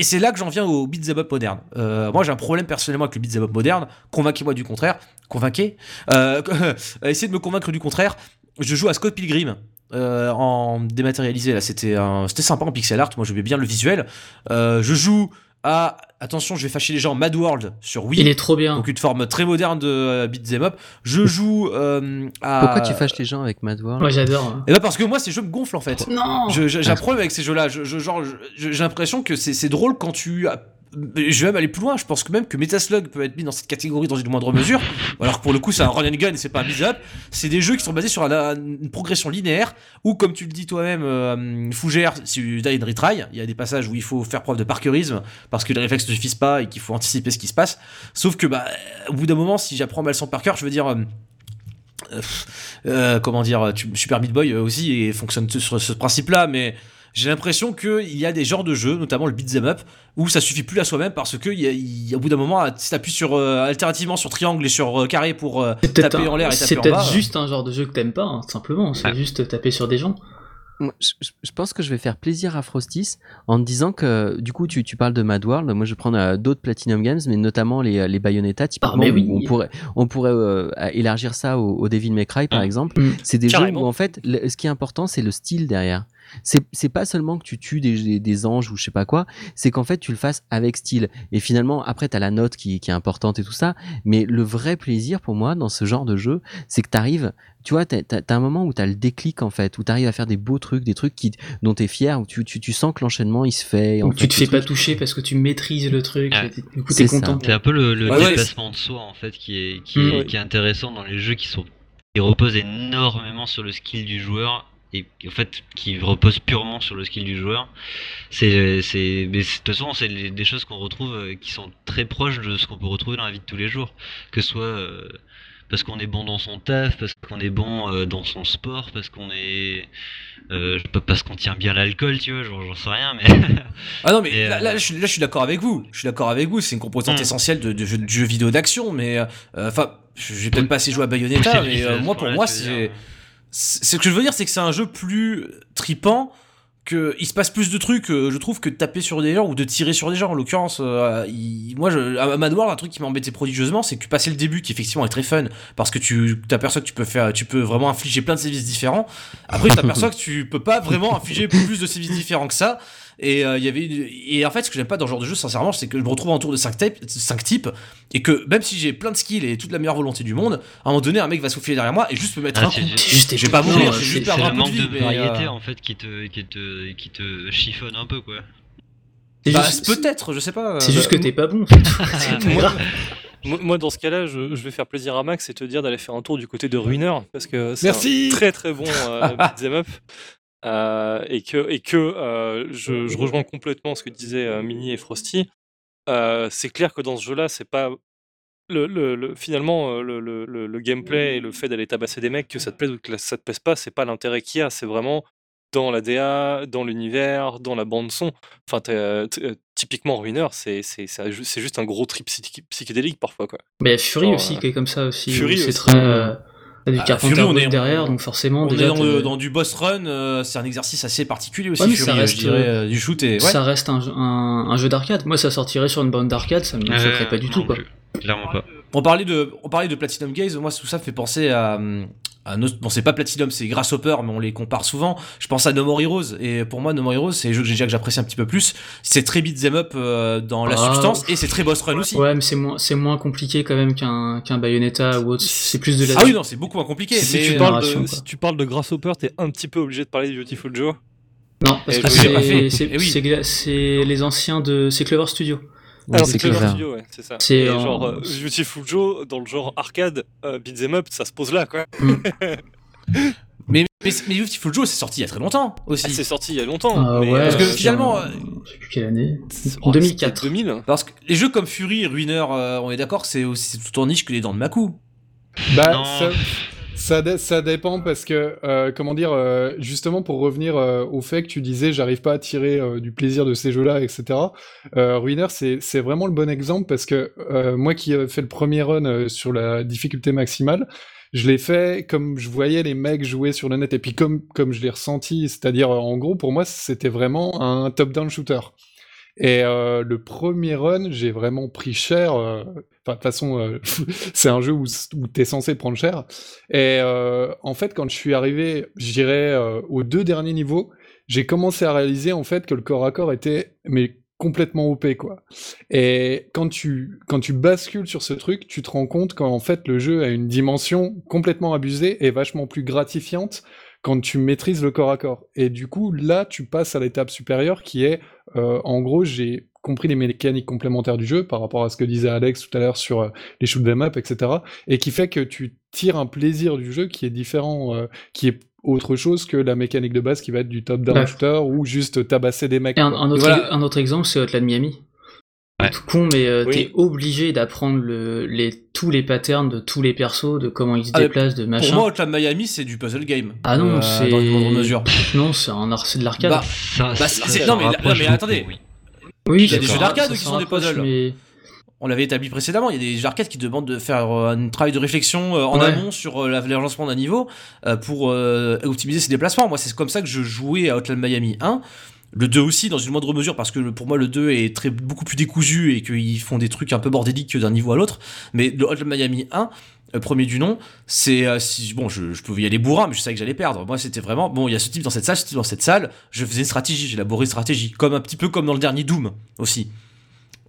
c'est- là que j'en viens au beat'em up moderne. Euh, moi, j'ai un problème personnellement avec le beat'em up moderne. Convainquez-moi du contraire. Convainquez. Essayez de me convaincre du contraire. Je joue à Scott Pilgrim. en dématérialisé là c'était un- c'était sympa en pixel art moi j'aimais bien le visuel je joue à attention je vais fâcher les gens Mad World sur Wii Il est trop bien. donc une forme très moderne de euh, beat'em up je joue euh, à Pourquoi tu fâches les gens avec Mad World? Moi j'adore. hein. Eh ben parce que moi ces jeux me gonflent en fait Non problème avec ces jeux-là. Je, je- genre, je- j'ai l'impression que c'est c'est drôle quand tu. Je vais même aller plus loin. Je pense que même que Metaslug peut être mis dans cette catégorie dans une moindre mesure. Alors que pour le coup, c'est un run and gun et c'est pas un beat up. C'est des jeux qui sont basés sur une progression linéaire où, comme tu le dis toi-même, euh, Fougère, as une retry, il y a des passages où il faut faire preuve de parkeurisme parce que les réflexes ne suffisent pas et qu'il faut anticiper ce qui se passe. Sauf que, bah, au bout d'un moment, si j'apprends mal son par cœur, je veux dire. euh, euh, comment dire, Super Meat Boy euh, aussi et fonctionne sur ce principe-là, mais j'ai l'impression qu'il y a des genres de jeux, notamment le beat'em up, où ça suffit plus à soi-même parce que y a- il y a- au bout d'un moment, si t'appuies sur euh, alternativement sur triangle et sur euh, carré pour euh, C'est taper un- en l'air et c'est taper en bas. peut-être juste un genre de jeu que t'aimes pas, hein, simplement. C'est Ah. juste taper sur des gens. Moi, je, pense que je vais faire plaisir à Frostis en te disant que du coup tu, tu parles de Mad World. Moi je vais prendre euh, d'autres Platinum Games, mais notamment les, les Bayonetta. Typiquement, mais oui. où on pourrait, on pourrait euh, élargir ça au, au Devil May Cry par Mm. exemple. Mm. C'est des Carrément. jeux où en fait le- ce qui est important c'est le style derrière. C'est c'est pas seulement que tu tues des, des, des anges ou je sais pas quoi, c'est qu'en fait tu le fasses avec style. Et finalement après t'as la note qui, qui est importante et tout ça, mais le vrai plaisir pour moi dans ce genre de jeu, c'est que t'arrives, tu vois, t'as t'as- t'as un moment où t'as le déclic en fait, où t'arrives à faire des beaux trucs, des trucs qui dont t'es fier, où tu, tu, tu sens que l'enchaînement il se fait. en fait, tu te fais pas toucher parce que tu maîtrises le truc. Ah. et t'es- du coup C'est t'es ça. content. C'est un peu le, le Ouais, ouais, dépassement de soi en fait qui est, qui, Mm. est, Ouais. qui est intéressant dans les jeux qui sont qui reposent énormément sur le skill du joueur et en fait qui reposent purement sur le skill du joueur. C'est c'est mais de toute façon c'est des choses qu'on retrouve euh, qui sont très proches de ce qu'on peut retrouver dans la vie de tous les jours, que ce soit euh, parce qu'on est bon dans son taf, parce qu'on est bon euh, dans son sport, parce qu'on est euh, parce qu'on tient bien l'alcool, tu vois, j'en sais rien, mais. ah non, mais là, là, je, là, je suis d'accord avec vous. Je suis d'accord avec vous. C'est une composante Mm. essentielle de, de, jeux, de jeux vidéo d'action, mais enfin, je j'ai peut-être pas assez joué à Bayonetta, mais moi, pour moi, c'est- ce que je veux dire, c'est que c'est un jeu plus tripant. Que il se passe plus de trucs, euh, je trouve, que de taper sur des gens ou de tirer sur des gens. En l'occurrence, euh, il- moi, je, à Mad un truc qui m'embêtait prodigieusement, c'est que passer le début, qui effectivement est très fun, parce que tu t'aperçois que tu peux faire, tu peux vraiment infliger plein de sévices différents. Après, tu t'aperçois que tu peux pas vraiment infliger plus de sévices différents que ça. Et euh, il y avait une- et en fait, ce que j'aime pas dans ce genre de jeu, sincèrement, c'est que je me retrouve autour de 5 types, cinq types, et que même si j'ai plein de skills et toute la meilleure volonté du monde, à un moment donné, un mec va souffler derrière moi et juste me mettre Ah, un coup. juste- Je vais pas mourir, euh, c'est c'est- juste perdre un manque de de vie. mais, variété euh, en fait qui te, qui te, qui te chiffonne un peu quoi. bah, peut-être, je sais pas. C'est euh, juste que t'es pas bon, Moi, dans ce cas-là, je, je vais faire plaisir à Max et te dire d'aller faire un tour du côté de Ruiner parce que c'est très très bon euh, beat'em up. Euh, et que, et que euh, je, je rejoins complètement ce que disaient euh, Mini et Frosty. C'est clair que dans ce jeu-là, c'est pas le, le- le- finalement le, gameplay et le fait d'aller tabasser des mecs, que ça te plaise ou que ça te plaise pas, c'est pas l'intérêt qu'il y a. C'est vraiment dans la DA, dans l'univers, dans la bande son. Enfin, t'es, typiquement Ruiner, c'est c'est c'est ju- c'est juste un gros trip psy- psychédélique parfois quoi. Mais Fury aussi, qui est comme ça aussi. Fury C'est aussi. très. T'as du Ah, Carpenter on Brut est- derrière, donc forcément, On déjà. est dans, le- t'es- dans du boss run, euh, c'est un exercice assez particulier aussi, Ouais, Fury, ça euh, reste, je dirais, euh, du shoot et ouais. Ça reste un, jeu- un, un jeu d'arcade. Moi, ça sortirait sur une bande d'arcade, ça me Euh, choquerait pas du non tout, quoi. Clairement pas. On parlait de, on parlait de Platinum Gaze, moi tout ça me fait penser à, hum, à nos- bon c'est pas Platinum, c'est Grasshopper, mais on les compare souvent. Je pense à No More Heroes, et pour moi No More Heroes, c'est un jeu que j'ai- que j'apprécie un petit peu plus. C'est très beat'em up euh, dans la Ah. substance, et c'est très boss run aussi. Ouais, mais c'est moins, c'est moins compliqué quand même qu'un qu'un Bayonetta ou autre. C'est plus de la. Ah oui, non, c'est beaucoup moins compliqué. Si, mais, tu parles de, quoi. si tu parles de Grasshopper, t'es un petit peu obligé de parler de Beautiful Joe. Non, parce Eh, que je l'ai pas fait. c'est Eh oui. les anciens de. C'est Clover Studio. Oui, Alors c'est. Studio, ouais, c'est ça. C'est en- genre euh, Beautiful Joe dans le genre arcade, euh, beat'em up, ça se pose là quoi. mais, mais, mais Beautiful Joe, c'est sorti il y a très longtemps aussi. Ah, c'est sorti il y a longtemps. Ah mais, ouais, parce que c'est finalement, un- euh, Je sais plus quelle année? c'est- oh, 2004. c'était 2000. Parce que les jeux comme Fury Ruiner, euh, on est d'accord que c'est aussi tout en niche que les dents de Maku. Bah, Non. ça, ça, dé- ça dépend parce que, euh, comment dire, euh, justement pour revenir euh, au fait que tu disais, j'arrive pas à tirer du plaisir de ces jeux-là, etc. Ruiner, c'est vraiment le bon exemple parce que moi qui ai fait le premier run sur la difficulté maximale, je l'ai fait comme je voyais les mecs jouer sur le net et puis comme, comme je l'ai ressenti, c'est-à-dire en gros pour moi c'était vraiment un top-down shooter. Et le premier run, j'ai vraiment pris cher. De toute façon, euh, c'est un jeu où, où t'es censé prendre cher. Et euh, en fait, quand je suis arrivé, je dirais, euh, aux deux derniers niveaux, j'ai commencé à réaliser en fait que le corps à corps était mais complètement OP quoi. Et quand tu quand tu bascules sur ce truc, tu te rends compte qu'en fait le jeu a une dimension complètement abusée et vachement plus gratifiante quand tu maîtrises le corps à corps. Et du coup, là, tu passes à l'étape supérieure qui est, en gros, j'ai compris les mécaniques complémentaires du jeu par rapport à ce que disait Alex tout à l'heure sur euh, les shoot 'em up, etc. Et qui fait que tu tires un plaisir du jeu qui est différent, euh, qui est autre chose que la mécanique de base qui va être du top-down Ouais. shooter ou juste tabasser des mecs. Un, autre, voilà. un autre exemple, c'est Hotline Miami. Ouais. Tout con, mais euh, Oui. t'es obligé d'apprendre le, les, tous les patterns de tous les persos, de comment ils se Ah, déplacent, de Pour machin. moi, Outland Miami, c'est du puzzle game. ah non, Euh, c'est. Dans une mesure. Pff, Non, c'est un c'est de l'arcade. Bah, Ça, Bah, c'est- c'est- non, mais- non, attendez. oui. Oui, il y a des jeux d'arcade qui sont des puzzles. mais- On l'avait établi précédemment, il y a des jeux d'arcade qui demandent de faire euh, un travail de réflexion euh, en Ouais. amont sur euh, la- le lancement d'un niveau pour optimiser ses déplacements. Moi, c'est comme ça que je jouais à Hotline Miami 1. Le 2 aussi, dans une moindre mesure, parce que pour moi, le 2 est très, beaucoup plus décousu et qu'ils font des trucs un peu bordéliques d'un niveau à l'autre. Mais le Hotline Miami 1, euh, premier du nom, c'est. euh, si, bon, je, je pouvais y aller bourrin, mais je savais que j'allais perdre. Moi, c'était vraiment. Bon, il y a ce type dans cette salle, ce type dans cette salle. Je faisais une stratégie, j'élaborais une stratégie. Comme un petit peu comme dans le dernier Doom aussi.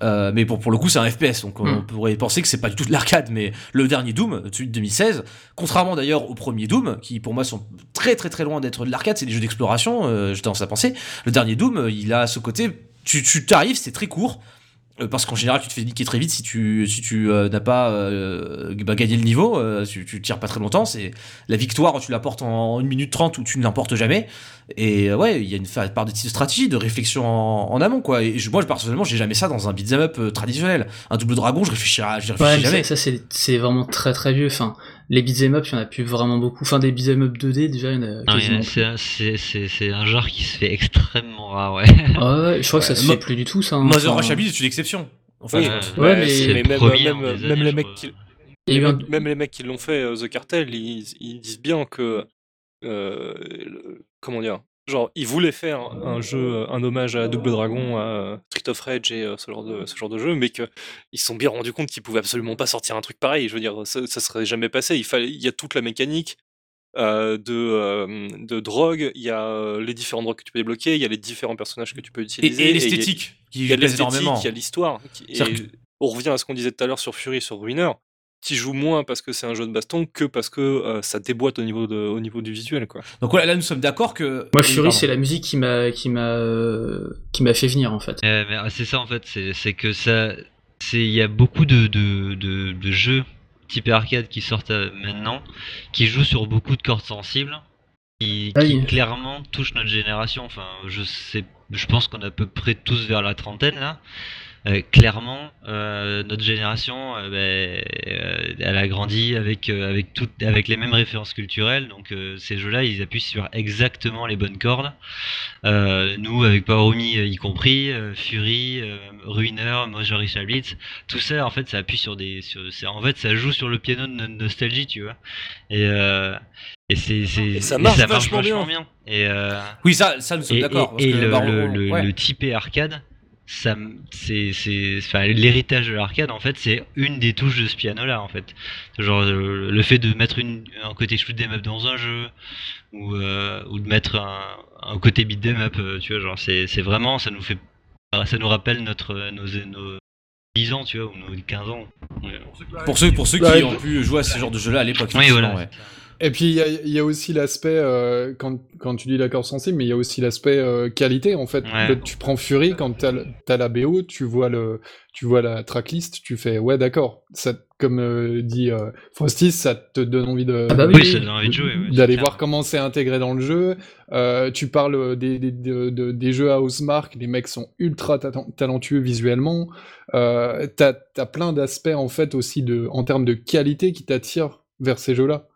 Euh, mais pour, pour le coup, c'est un FPS, donc on Mm. pourrait penser que c'est pas du tout de l'arcade, mais le dernier Doom, celui de 2016, contrairement d'ailleurs au premier Doom, qui pour moi sont très très très loin d'être de l'arcade, c'est des jeux d'exploration, euh, j'ai tendance à penser, le dernier Doom, euh, il a ce côté, tu tu t'arrives, c'est très court, Euh, parce qu'en général, tu te fais niquer très vite si tu, si tu euh, n'as pas euh, bah, gagné le niveau, euh, tu, tu tires pas très longtemps. C'est la victoire, tu l'apportes en 1 minute 30 ou tu ne l'emportes jamais. Et euh, ouais, il y a une part de stratégie, de réflexion en, en amont, quoi. Et je- moi, personnellement, j'ai jamais ça dans un beat'em up euh, traditionnel. Un double dragon, je réfléchirai, Ouais, réfléchis mais jamais. ça, c'est vraiment très très vieux. Enfin, les beat'em up, il y en a plus vraiment beaucoup. Enfin, des beat'em up 2D, déjà, il y en a quasiment c'est un- c'est- c'est- c'est genre qui se fait extrêmement rare, ouais. Ah ouais, je crois que ça se fait plus du tout, ça. hein. Mother Enfin, Russia Beat est une exception. Enfin, Oui, Ouais. Ouais, mais- c'est le même, premier les mecs qui, même, les mecs qui l'ont fait, euh, The Cartel, ils, ils disent bien que. euh, le- comment dire Genre, ils voulaient faire un jeu, un hommage à Double Dragon, à Street of Rage et euh, ce genre de, ce genre de jeu, mais qu'ils se sont bien rendus compte qu'ils pouvaient absolument pas sortir un truc pareil. Je veux dire, ça, ça serait jamais passé. Il, fallait, il y a toute la mécanique euh, de, euh, de drogue, il y a euh, les différents drogues que tu peux débloquer, il y a les différents personnages que tu peux utiliser. et l'esthétique, qui il y a l'esthétique, énormément. il y a l'histoire. on revient à ce qu'on disait tout à l'heure sur Fury, sur Ruiner. Tu joues moins parce que c'est un jeu de baston que parce que euh, ça déboîte au niveau, de, au niveau du visuel. Quoi. Donc voilà, là, nous sommes d'accord que. Moi, Oui, Fury, c'est la musique qui m'a qui m'a euh, qui m'a fait venir en fait. Euh, mais, ah, c'est ça en fait, c'est c'est que ça, c'est il y a beaucoup de, de, de, de jeux type arcade qui sortent euh, maintenant, qui jouent sur beaucoup de cordes sensibles, qui, Ah qui oui. clairement touchent notre génération. Enfin, je sais, je pense qu'on est à peu près tous vers la trentaine là. Euh, clairement, euh, notre génération, euh, ben, euh, elle a grandi avec euh, avec toutes, avec les mêmes références culturelles. Donc euh, ces jeux-là, ils appuient sur exactement les bonnes cordes. Euh, nous, avec Power Me euh, y compris, euh, Fury, euh, Ruiner, Major Richard Blitz, tout ça, en fait, ça appuie sur des, sur, en fait, ça joue sur le piano de notre nostalgie, tu vois. Et euh, et c'est, c'est, Et ça marche vachement vachement bien. bien. Et euh, Oui, ça, ça nous sommes et, d'accord. parce et- et que, le, le, on- le, ouais. le typé arcade, ça, c'est, c'est, enfin, l'héritage de l'arcade, en fait, c'est une des touches de ce piano-là, en fait. Genre, euh, le fait de mettre une, un côté shoot 'em up dans un jeu, ou, euh, ou de mettre un, un côté beat 'em up, euh, tu vois, genre, c'est, c'est vraiment, ça nous fait, ça nous rappelle notre, nos, nos 10 ans, tu vois, ou nos 15 ans. Ouais. Pour ceux, pour ceux qui Ouais. ont pu jouer à ce genre de jeu-là à l'époque. Oui, voilà. ouais. Et puis il y a, il y a aussi l'aspect, euh, quand, quand tu dis l'accord sensible, mais il y a aussi l'aspect euh, qualité en fait. Ouais. Tu prends Fury, quand t'as le- t'as la BO, tu vois, le, tu vois la tracklist, tu fais ouais d'accord, ça, comme euh, dit euh, Frosty, ça te donne envie de Ah bah oui, Oui, oui. ouais, d'aller voir comment c'est intégré dans le jeu. Euh, tu parles des, des, de- de- des jeux à Housemark, les mecs sont ultra ta- talentueux visuellement. Euh, t'as as plein d'aspects en fait aussi de, en termes de qualité qui t'attirent vers ces jeux-là.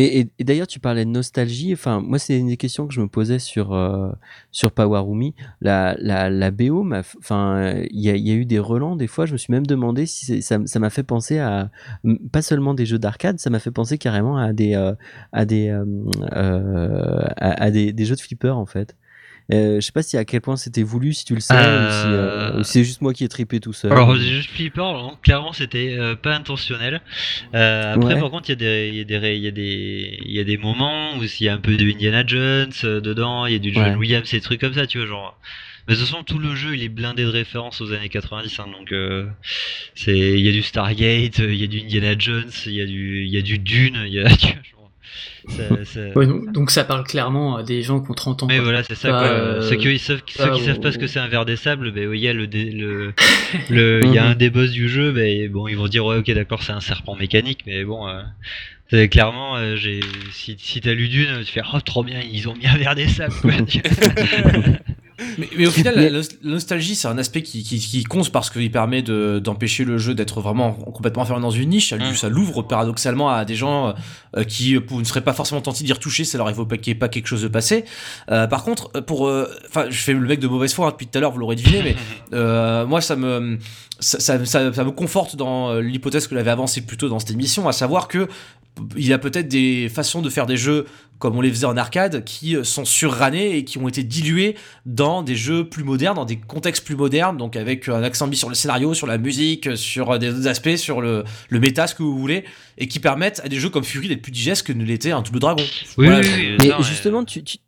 Et, d'ailleurs, tu parlais de nostalgie. Enfin, moi, c'est une des questions que je me posais sur euh, sur. La, la, la BO, enfin, il y a, eu des relents. Des fois, je me suis même demandé si ça ça m'a fait penser à pas seulement des jeux d'arcade, ça m'a fait penser carrément à des euh, à des euh, euh, à, à des, des jeux de flipper en fait. Euh, je sais pas si à quel point c'était voulu, si tu le sais, ou si, euh, Euh, c'est juste moi qui ai trippé tout seul. Alors, jeux flipper, alors, clairement, c'était euh, pas intentionnel. Euh, après, Ouais. par contre, il y, a des- il y, y, a des- il y a des moments où il y a un peu de Indiana Jones euh, dedans, il y a du John Ouais. Williams, des trucs comme ça, tu vois, genre. Mais de toute façon, tout le jeu, il est blindé de références aux années 90, hein, donc euh, c'est, il y a du Stargate, euh, il y a du Indiana Jones, il y a du, il y a du Dune, il y a, tu vois, Ouais, donc, donc ça parle clairement à des gens qui ont 30 ans. mais quoi. voilà, c'est ça. Pas, quoi. euh, ceux qui savent, ceux pas savent ce que c'est un verre des sables, ben oui, il y a le, dé- le, le, il y a Mhm. un des boss du jeu, ben bon, ils vont se dire ouais, ok, d'accord, c'est un serpent mécanique, mais bon, euh, clairement, euh, j'ai, si, si t'as lu d'une, tu fais oh trop bien, ils ont mis un verre des sables. Quoi. Mais, mais au final, Mais- la, nostalgie, c'est un aspect qui, qui, qui compte parce qu'il permet de- d'empêcher le jeu d'être vraiment complètement enfermé dans une niche. Mm. ça l'ouvre paradoxalement à des gens euh, qui euh, pour- ne seraient pas forcément tentés d'y retoucher, ça leur évoquait pas quelque chose de passé. Euh, par contre, pour, euh, enfin, je fais le mec de mauvaise foi hein, depuis tout à l'heure, vous l'aurez deviné, mais euh, moi, ça me, ça, ça, ça- ça me conforte dans l'hypothèse que j'avais avancée plus tôt dans cette émission, à savoir que il y a peut-être des façons de faire des jeux comme on les faisait en arcade qui euh, sont surranés et qui ont été dilués dans des jeux plus modernes, dans des contextes plus modernes, donc avec un accent mis sur le scénario, sur la musique, sur euh, des autres aspects, sur le, le méta, ce que vous voulez, et qui permettent à des jeux comme Fury d'être plus digestes que ne l'était un Double Dragon. oui, Voilà, oui, Mais non, justement, tu, tu,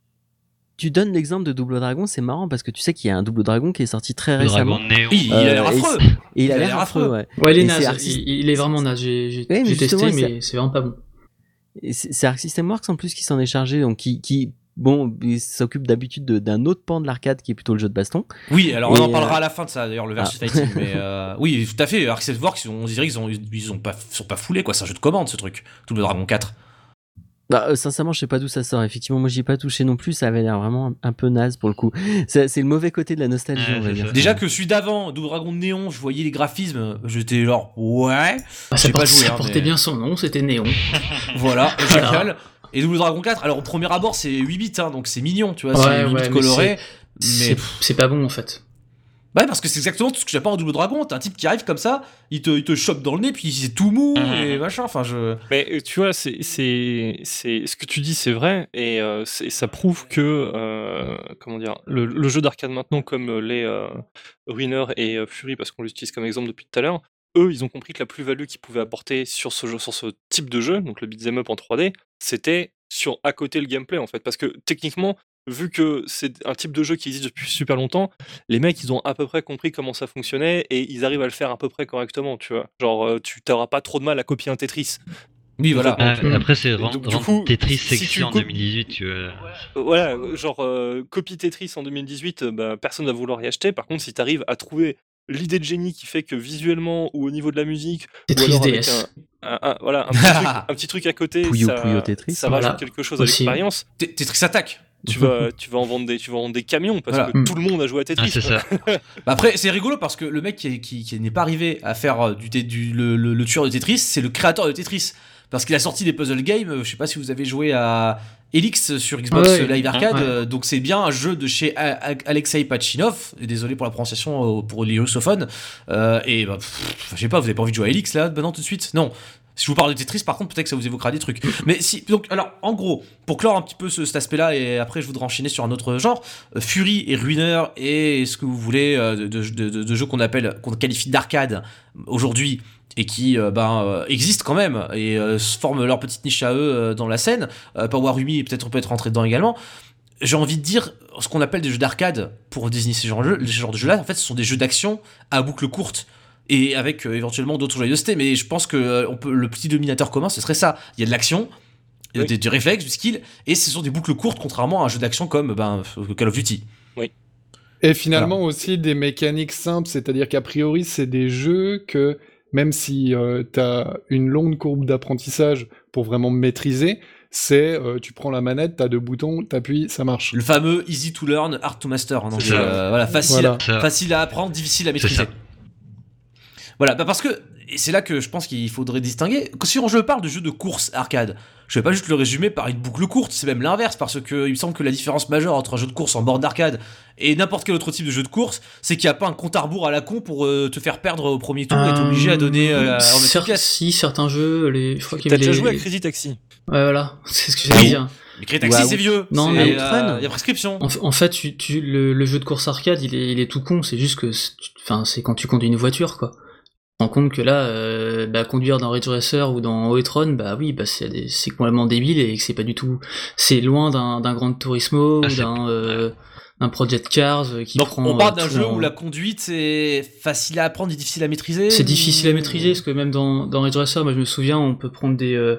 tu donnes l'exemple de Double Dragon, c'est marrant parce que tu sais qu'il y a un Double Dragon qui est sorti très le récemment. néon. Oui, il Euh, a l'air affreux. Et il a l'air affreux, ouais. Ouais, il est naze. Il, il est vraiment naze. J'ai Ouais, testé, mais c'est vraiment pas bon. C'est Arc System Works en plus qui s'en est chargé, donc qui, qui bon, il s'occupe d'habitude de- d'un autre pan de l'arcade qui est plutôt le jeu de baston. Oui, alors on en parlera euh, à la fin de ça, d'ailleurs, le versus fighting. Mais euh, oui, tout à fait. Arc Works, on dirait qu'ils ont, ils ont pas, sont pas foulés, quoi. C'est un jeu de commande, ce truc. Double Dragon 4. Bah, euh, sincèrement, je sais pas d'où ça sort. Effectivement, moi, j'y ai pas touché non plus. Ça avait l'air vraiment un, un peu naze pour le coup. C'est c'est le mauvais côté de la nostalgie, on va dire. Déjà que celui d'avant, Double Dragon Néon, je voyais les graphismes, j'étais genre, ouais, Bah, ça, pas porte- joué, ça hein, portait mais- bien son nom, c'était Néon. voilà, Voilà. génial. Et Double Dragon 4, alors au premier abord, c'est 8 bits, hein, donc c'est mignon, tu vois, Ouais, c'est 8 ouais, bits mais colorés. Mais, C'est c'est pas bon en fait. Bah parce que c'est exactement tout ce que j'aime pas en Double Dragon. T'as un type qui arrive comme ça, il te, il te chope dans le nez, puis c'est tout mou Mhm. et machin. Enfin, je. Mais euh, tu vois, c'est, c'est, c'est, ce que tu dis, c'est vrai, et euh, ça prouve que, euh, comment dire, le, le jeu d'arcade maintenant, comme les euh, Ruiner et Fury, parce qu'on l'utilise comme exemple depuis tout à l'heure, eux, ils ont compris que la plus-value qu'ils pouvaient apporter sur ce jeu, sur ce type de jeu, donc le beat'em up en 3D, c'était sur à côté le gameplay en fait, parce que techniquement, vu que c'est un type de jeu qui existe depuis super longtemps, les mecs, ils ont à peu près compris comment ça fonctionnait et ils arrivent à le faire à peu près correctement, tu vois. Genre, euh, tu t'auras pas trop de mal à copier un Tetris. Oui, voilà. Ah, Mm. après, c'est Tetris si sexy en coupes- 2018, tu vois. Euh, Voilà, euh, genre, euh, copie Tetris en 2018, euh, bah, personne va vouloir y acheter. Par contre, si tu arrives à trouver l'idée de génie qui fait que visuellement ou au niveau de la musique, ou Tetris alors avec DS. un, un- un- voilà, un, petit truc, un petit truc à côté, Puyo ça, Puyo Tetris. ça Voilà. rajoute quelque chose à l'expérience. Tetris attaque. Tu vas, tu vas en vendre des, tu vas en vendre des camions parce Voilà. que Mm. tout le monde a joué à Tetris. Ah, c'est ça. Bah après, c'est rigolo parce que le mec qui, est- qui, qui n'est pas arrivé à faire euh, du, du le, le- le tueur de Tetris, c'est le créateur de Tetris. Parce qu'il a sorti des puzzle games. euh, Je sais pas si vous avez joué à Elix sur Xbox Ouais, Live Arcade. ouais. euh, Donc c'est bien un jeu de chez A- A- Alexei Pachinov. Désolé pour la prononciation pour les russophones. Euh, et bah, pff, je sais pas, vous avez pas envie de jouer à Elix là maintenant tout de suite? Non. Si je vous parle de Tetris, par contre, peut-être que ça vous évoquera des trucs. Mais si, donc, alors, en gros, pour clore un petit peu ce- cet aspect-là, et après je voudrais enchaîner sur un autre genre, euh, Fury et Ruiner et ce que vous voulez euh, de, de- de- de jeux qu'on appelle, qu'on qualifie d'arcade aujourd'hui et qui euh, ben, existent quand même et se forment leur petite niche à eux dans la scène. Power Rumi, peut-être on peut être rentré dedans également. J'ai envie de dire ce qu'on appelle des jeux d'arcade pour désigner ces genres de jeux, ce genre de jeux-là. En fait, ce sont des jeux d'action à boucle courte et avec euh, éventuellement d'autres joyeusetés. Mais je pense que euh, on peut, le petit dominateur commun, ce serait ça. Il y a de l'action, Oui. des, du réflexe, du skill, et ce sont des boucles courtes, contrairement à un jeu d'action comme ben, Call of Duty. Et finalement aussi des mécaniques simples, c'est-à-dire qu'a priori c'est des jeux que même si euh, tu as une longue courbe d'apprentissage pour vraiment maîtriser, c'est euh, tu prends la manette, tu as deux boutons, t'appuies, ça marche. Le fameux easy to learn, hard to master. hein, donc, euh, voilà, facile, Voilà. Facile à apprendre, difficile à maîtriser. Voilà, bah parce que et c'est là que je pense qu'il faudrait distinguer. Si on- je parle de jeux de course arcade, je vais pas juste le résumer par une boucle courte, c'est même l'inverse, parce que il me semble que la différence majeure entre un jeu de course en borne d'arcade et n'importe quel autre type de jeu de course, c'est qu'il n'y a pas un compte à rebours à la con pour euh, te faire perdre au premier tour et t'es obligé à donner euh, Cer-. Si, certains jeux, les... je crois qu'il y T'as déjà les- joué à Crazy Taxi Ouais, voilà, c'est ce que j'allais dire. Mais Crazy Taxi, à c'est vieux. Non, mais euh. Il y a prescription. En, fait, tu, tu- le, le jeu de course arcade, il est, il est tout con. C'est juste que, enfin, c'est quand tu conduis une voiture, quoi. Rends compte que là, euh, bah, conduire dans Ridge Racer ou dans Outrun, bah oui, bah c'est des- c'est complètement débile et que c'est pas du tout, c'est loin d'un d'un Grand Turismo Ah, ou d'un euh, d'un Project Cars euh, qui Donc prend. on parle euh, d'un jeu en- où la conduite c'est facile à apprendre et difficile à maîtriser. C'est ou- difficile à maîtriser parce que même dans, dans Ridge Racer, moi je me souviens, on peut prendre des euh,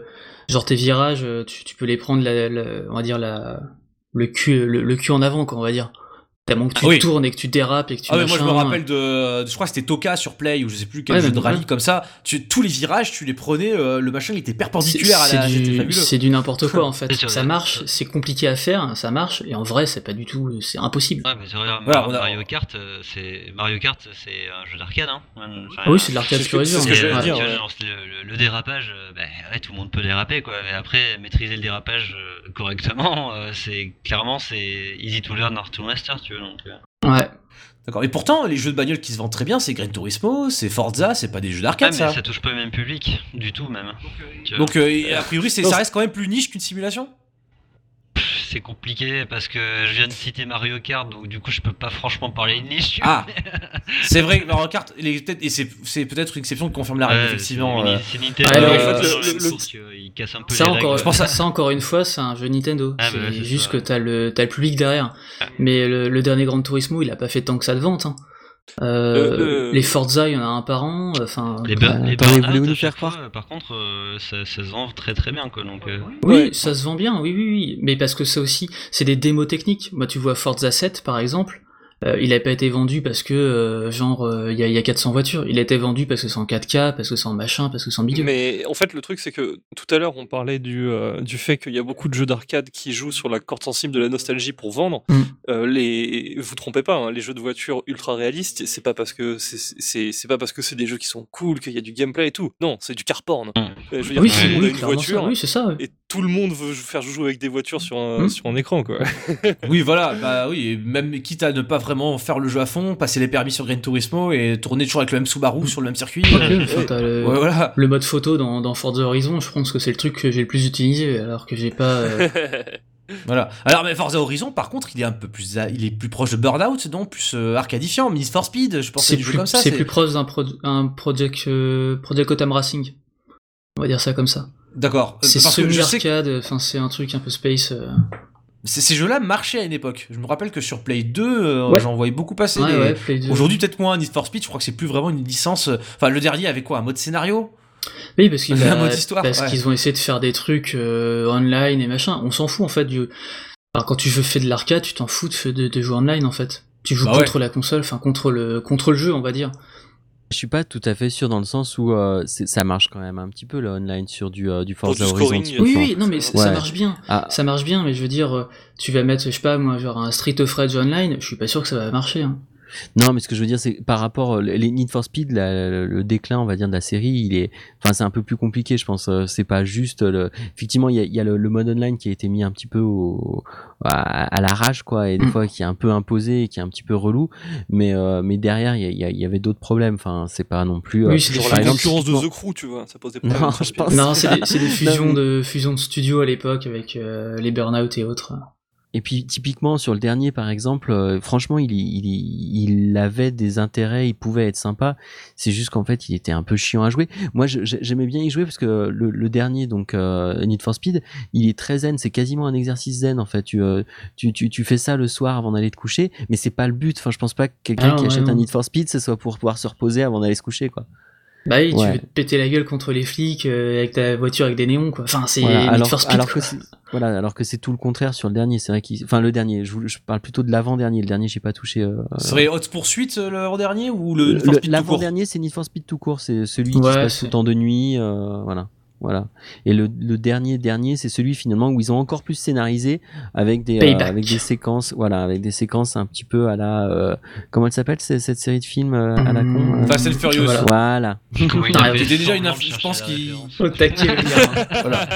genre tes virages, euh, tu, tu peux les prendre la, la- on va dire la le cul le, le cul en avant quoi, on va dire. Tellement que tu Ah oui. tournes et que tu dérapes et que tu Ah ouais, moi je me rappelle de, je crois que c'était Toka sur Play ou je sais plus quel Ouais, jeu de rallye ouais. comme ça. Tu, tous les virages, tu les prenais, euh, le machin il était perpendiculaire à C'est la. C'est du n'importe quoi en fait. Ça marche, c'est compliqué à faire, ça marche, et en vrai c'est pas du tout, c'est impossible. Ouais, mais c'est vrai, Voilà, Mar- on a- Mario Kart, euh, c'est Mario Kart, c'est un jeu d'arcade, hein. Enfin, Ah oui, c'est de l'arcade c'est ce pur et que- dur. c'est ce que Et, j'allais dire, tu vois, ouais. genre, le, dérapage, euh, ben, ouais, tout le monde peut déraper, quoi. Mais après, maîtriser le dérapage correctement, c'est clairement c'est easy to learn, hard to master, tu vois. Donc. Ouais. D'accord. Et pourtant, les jeux de bagnole qui se vendent très bien, c'est Gran Turismo, c'est Forza, c'est pas des jeux Ah, d'arcade mais ça. ça touche pas le même public, du tout même. Donc euh, a priori, c'est- ça reste quand même plus niche qu'une simulation? C'est compliqué parce que je viens de citer Mario Kart, donc du coup je peux pas franchement parler de niche. Ah, c'est vrai que Mario Kart, il est peut-être- et c'est c'est peut-être une exception qui confirme la règle effectivement. c'est- euh. C'est Nintendo. Ouais, en euh, fait, le- le- le- il casse un peu Ça les encore. Je pense à- ça encore une fois, c'est un jeu Nintendo. Ah, c'est juste ça. que t'as le, t'as le public derrière. Mais le, le dernier Gran Turismo, il a pas fait tant que ça de vente. Hein. Euh, Euh, euh, Les Forza, il y en a un par an. Enfin, Les, Euh, les attendez, burn-out, voulez-vous nous à chaque faire croire fois, Par contre, euh, ça, ça se vend très très bien quoi. Donc, euh, Oui, Ouais. ça se vend bien, oui, oui, oui. Mais parce que ça aussi, c'est des démos techniques. Moi, tu vois Forza 7, par exemple, euh, il n'a pas été vendu parce que, euh, genre, euh, il y, a, y a 400 voitures. Il a été vendu parce que c'est en 4K, parce que c'est en machin, parce que c'est en milieu. Mais en fait, le truc, c'est que tout à l'heure, on parlait du, euh, du fait qu'il y a beaucoup de jeux d'arcade qui jouent sur la corde sensible de la nostalgie pour vendre. Mm. Euh, les, vous trompez pas, hein, les jeux de voitures ultra réalistes, c'est pas parce que c'est, c'est, c'est pas parce que c'est des jeux qui sont cool, qu'il y a du gameplay et tout. Non, c'est du car porn. Mm. Euh, je veux dire, oui, a une voiture ça. Oui, c'est ça. ouais. et tout le monde veut faire jouer avec des voitures sur un, Mm. sur un écran, quoi. Oui, voilà, bah oui, même quitte à ne pas vraiment faire le jeu à fond, passer les permis sur Gran Turismo et tourner toujours avec le même Subaru sur le même circuit. Ok, euh, enfin, t'as le, ouais, voilà. le mode photo dans, dans Forza Horizon, je pense que c'est le truc que j'ai le plus utilisé, alors que j'ai pas. euh, Voilà. Alors, mais Forza Horizon, par contre, il est un peu plus, il est plus proche de Burnout, non? Plus euh, arcadifiant, Need for Speed, je pense c'est du jeu plus, comme ça. c'est plus proche d'un pro- un project, euh, project Gotham Racing. On va dire ça comme ça. D'accord. C'est semi-arcade, enfin c'est un truc un peu space. euh. ces jeux-là marchaient à une époque. Je me rappelle que sur Play 2, euh, Ouais. j'en voyais beaucoup passer. Ouais, des- ouais, Play 2. Aujourd'hui, peut-être moins Need for Speed, je crois que c'est plus vraiment une licence. euh, Enfin, le dernier avait quoi Un mode scénario? Oui, parce qu'ils parce ont essayé de faire des trucs euh, online et machin. On s'en fout en fait du. Alors, quand tu veux faire de l'arcade, tu t'en fous de, de, de jouer online en fait. Tu joues Bah contre la console, enfin contre le contre le jeu, on va dire. Je suis pas tout à fait sûr dans le sens où euh, c'est- ça marche quand même un petit peu le online sur du, euh, du Forza du Horizon. scoring, typiquement. Oui, oui, non mais ça marche bien. Ah, Ça marche bien, mais je veux dire, euh, tu vas mettre, je sais pas, moi, genre un Street of Rage online, je suis pas sûr que ça va marcher. Hein. Non, mais ce que je veux dire, c'est par rapport euh, les Need for Speed, la- le, déclin, on va dire, de la série, il est, enfin, c'est un peu plus compliqué, je pense. Euh, C'est pas juste le. Effectivement, il y a, il y a le, le mode online qui a été mis un petit peu au, à, à l'arrache, quoi, et des Mm. fois qui est un peu imposé, et qui est un petit peu relou. Mais, euh, mais derrière, il y, avait d'autres problèmes. Enfin, c'est pas non plus. euh, Oui, c'est la concurrence de The Crew, tu vois, ça pose des Non, problèmes. je pense- Non, c'est des, c'est des fusions mais- de fusions de studios à l'époque avec euh, les Burnout et autres. Et puis typiquement sur le dernier par exemple, euh, franchement il, il, il avait des intérêts, il pouvait être sympa. C'est juste qu'en fait il était un peu chiant à jouer. Moi j'aimais bien y jouer parce que le, le dernier donc euh, Need for Speed, il est très zen. C'est quasiment un exercice zen en fait. Tu, euh, tu, tu, tu fais ça le soir avant d'aller te coucher, mais c'est pas le but. Enfin je pense pas que quelqu'un Ah, qui ouais, achète non. un Need for Speed, ce soit pour pouvoir se reposer avant d'aller se coucher quoi. Bah oui, tu veux te péter la gueule contre les flics euh, avec ta voiture avec des néons, quoi. Enfin, c'est Voilà, Need alors, for Speed. alors quoi. que c'est voilà, alors que c'est tout le contraire sur le dernier. C'est vrai qu'il, enfin le dernier. Je, vous- je parle plutôt de l'avant dernier. Le dernier j'ai pas touché. euh, Ce serait Hot Poursuite euh, le dernier ou le Need for Le- Speed tout L'avant court? dernier, c'est Need for Speed tout court, c'est celui qui se passe tout le temps de nuit, euh, voilà, voilà. Et le, le dernier dernier, c'est celui finalement où ils ont encore plus scénarisé avec des euh, avec des séquences, voilà, avec des séquences un petit peu à la euh, comment elle s'appelle c'est- cette série de films euh, à la con. Euh, Fast and Furious. Voilà. Voilà. Ah, c'était déjà une je pense qu'il-. Voilà.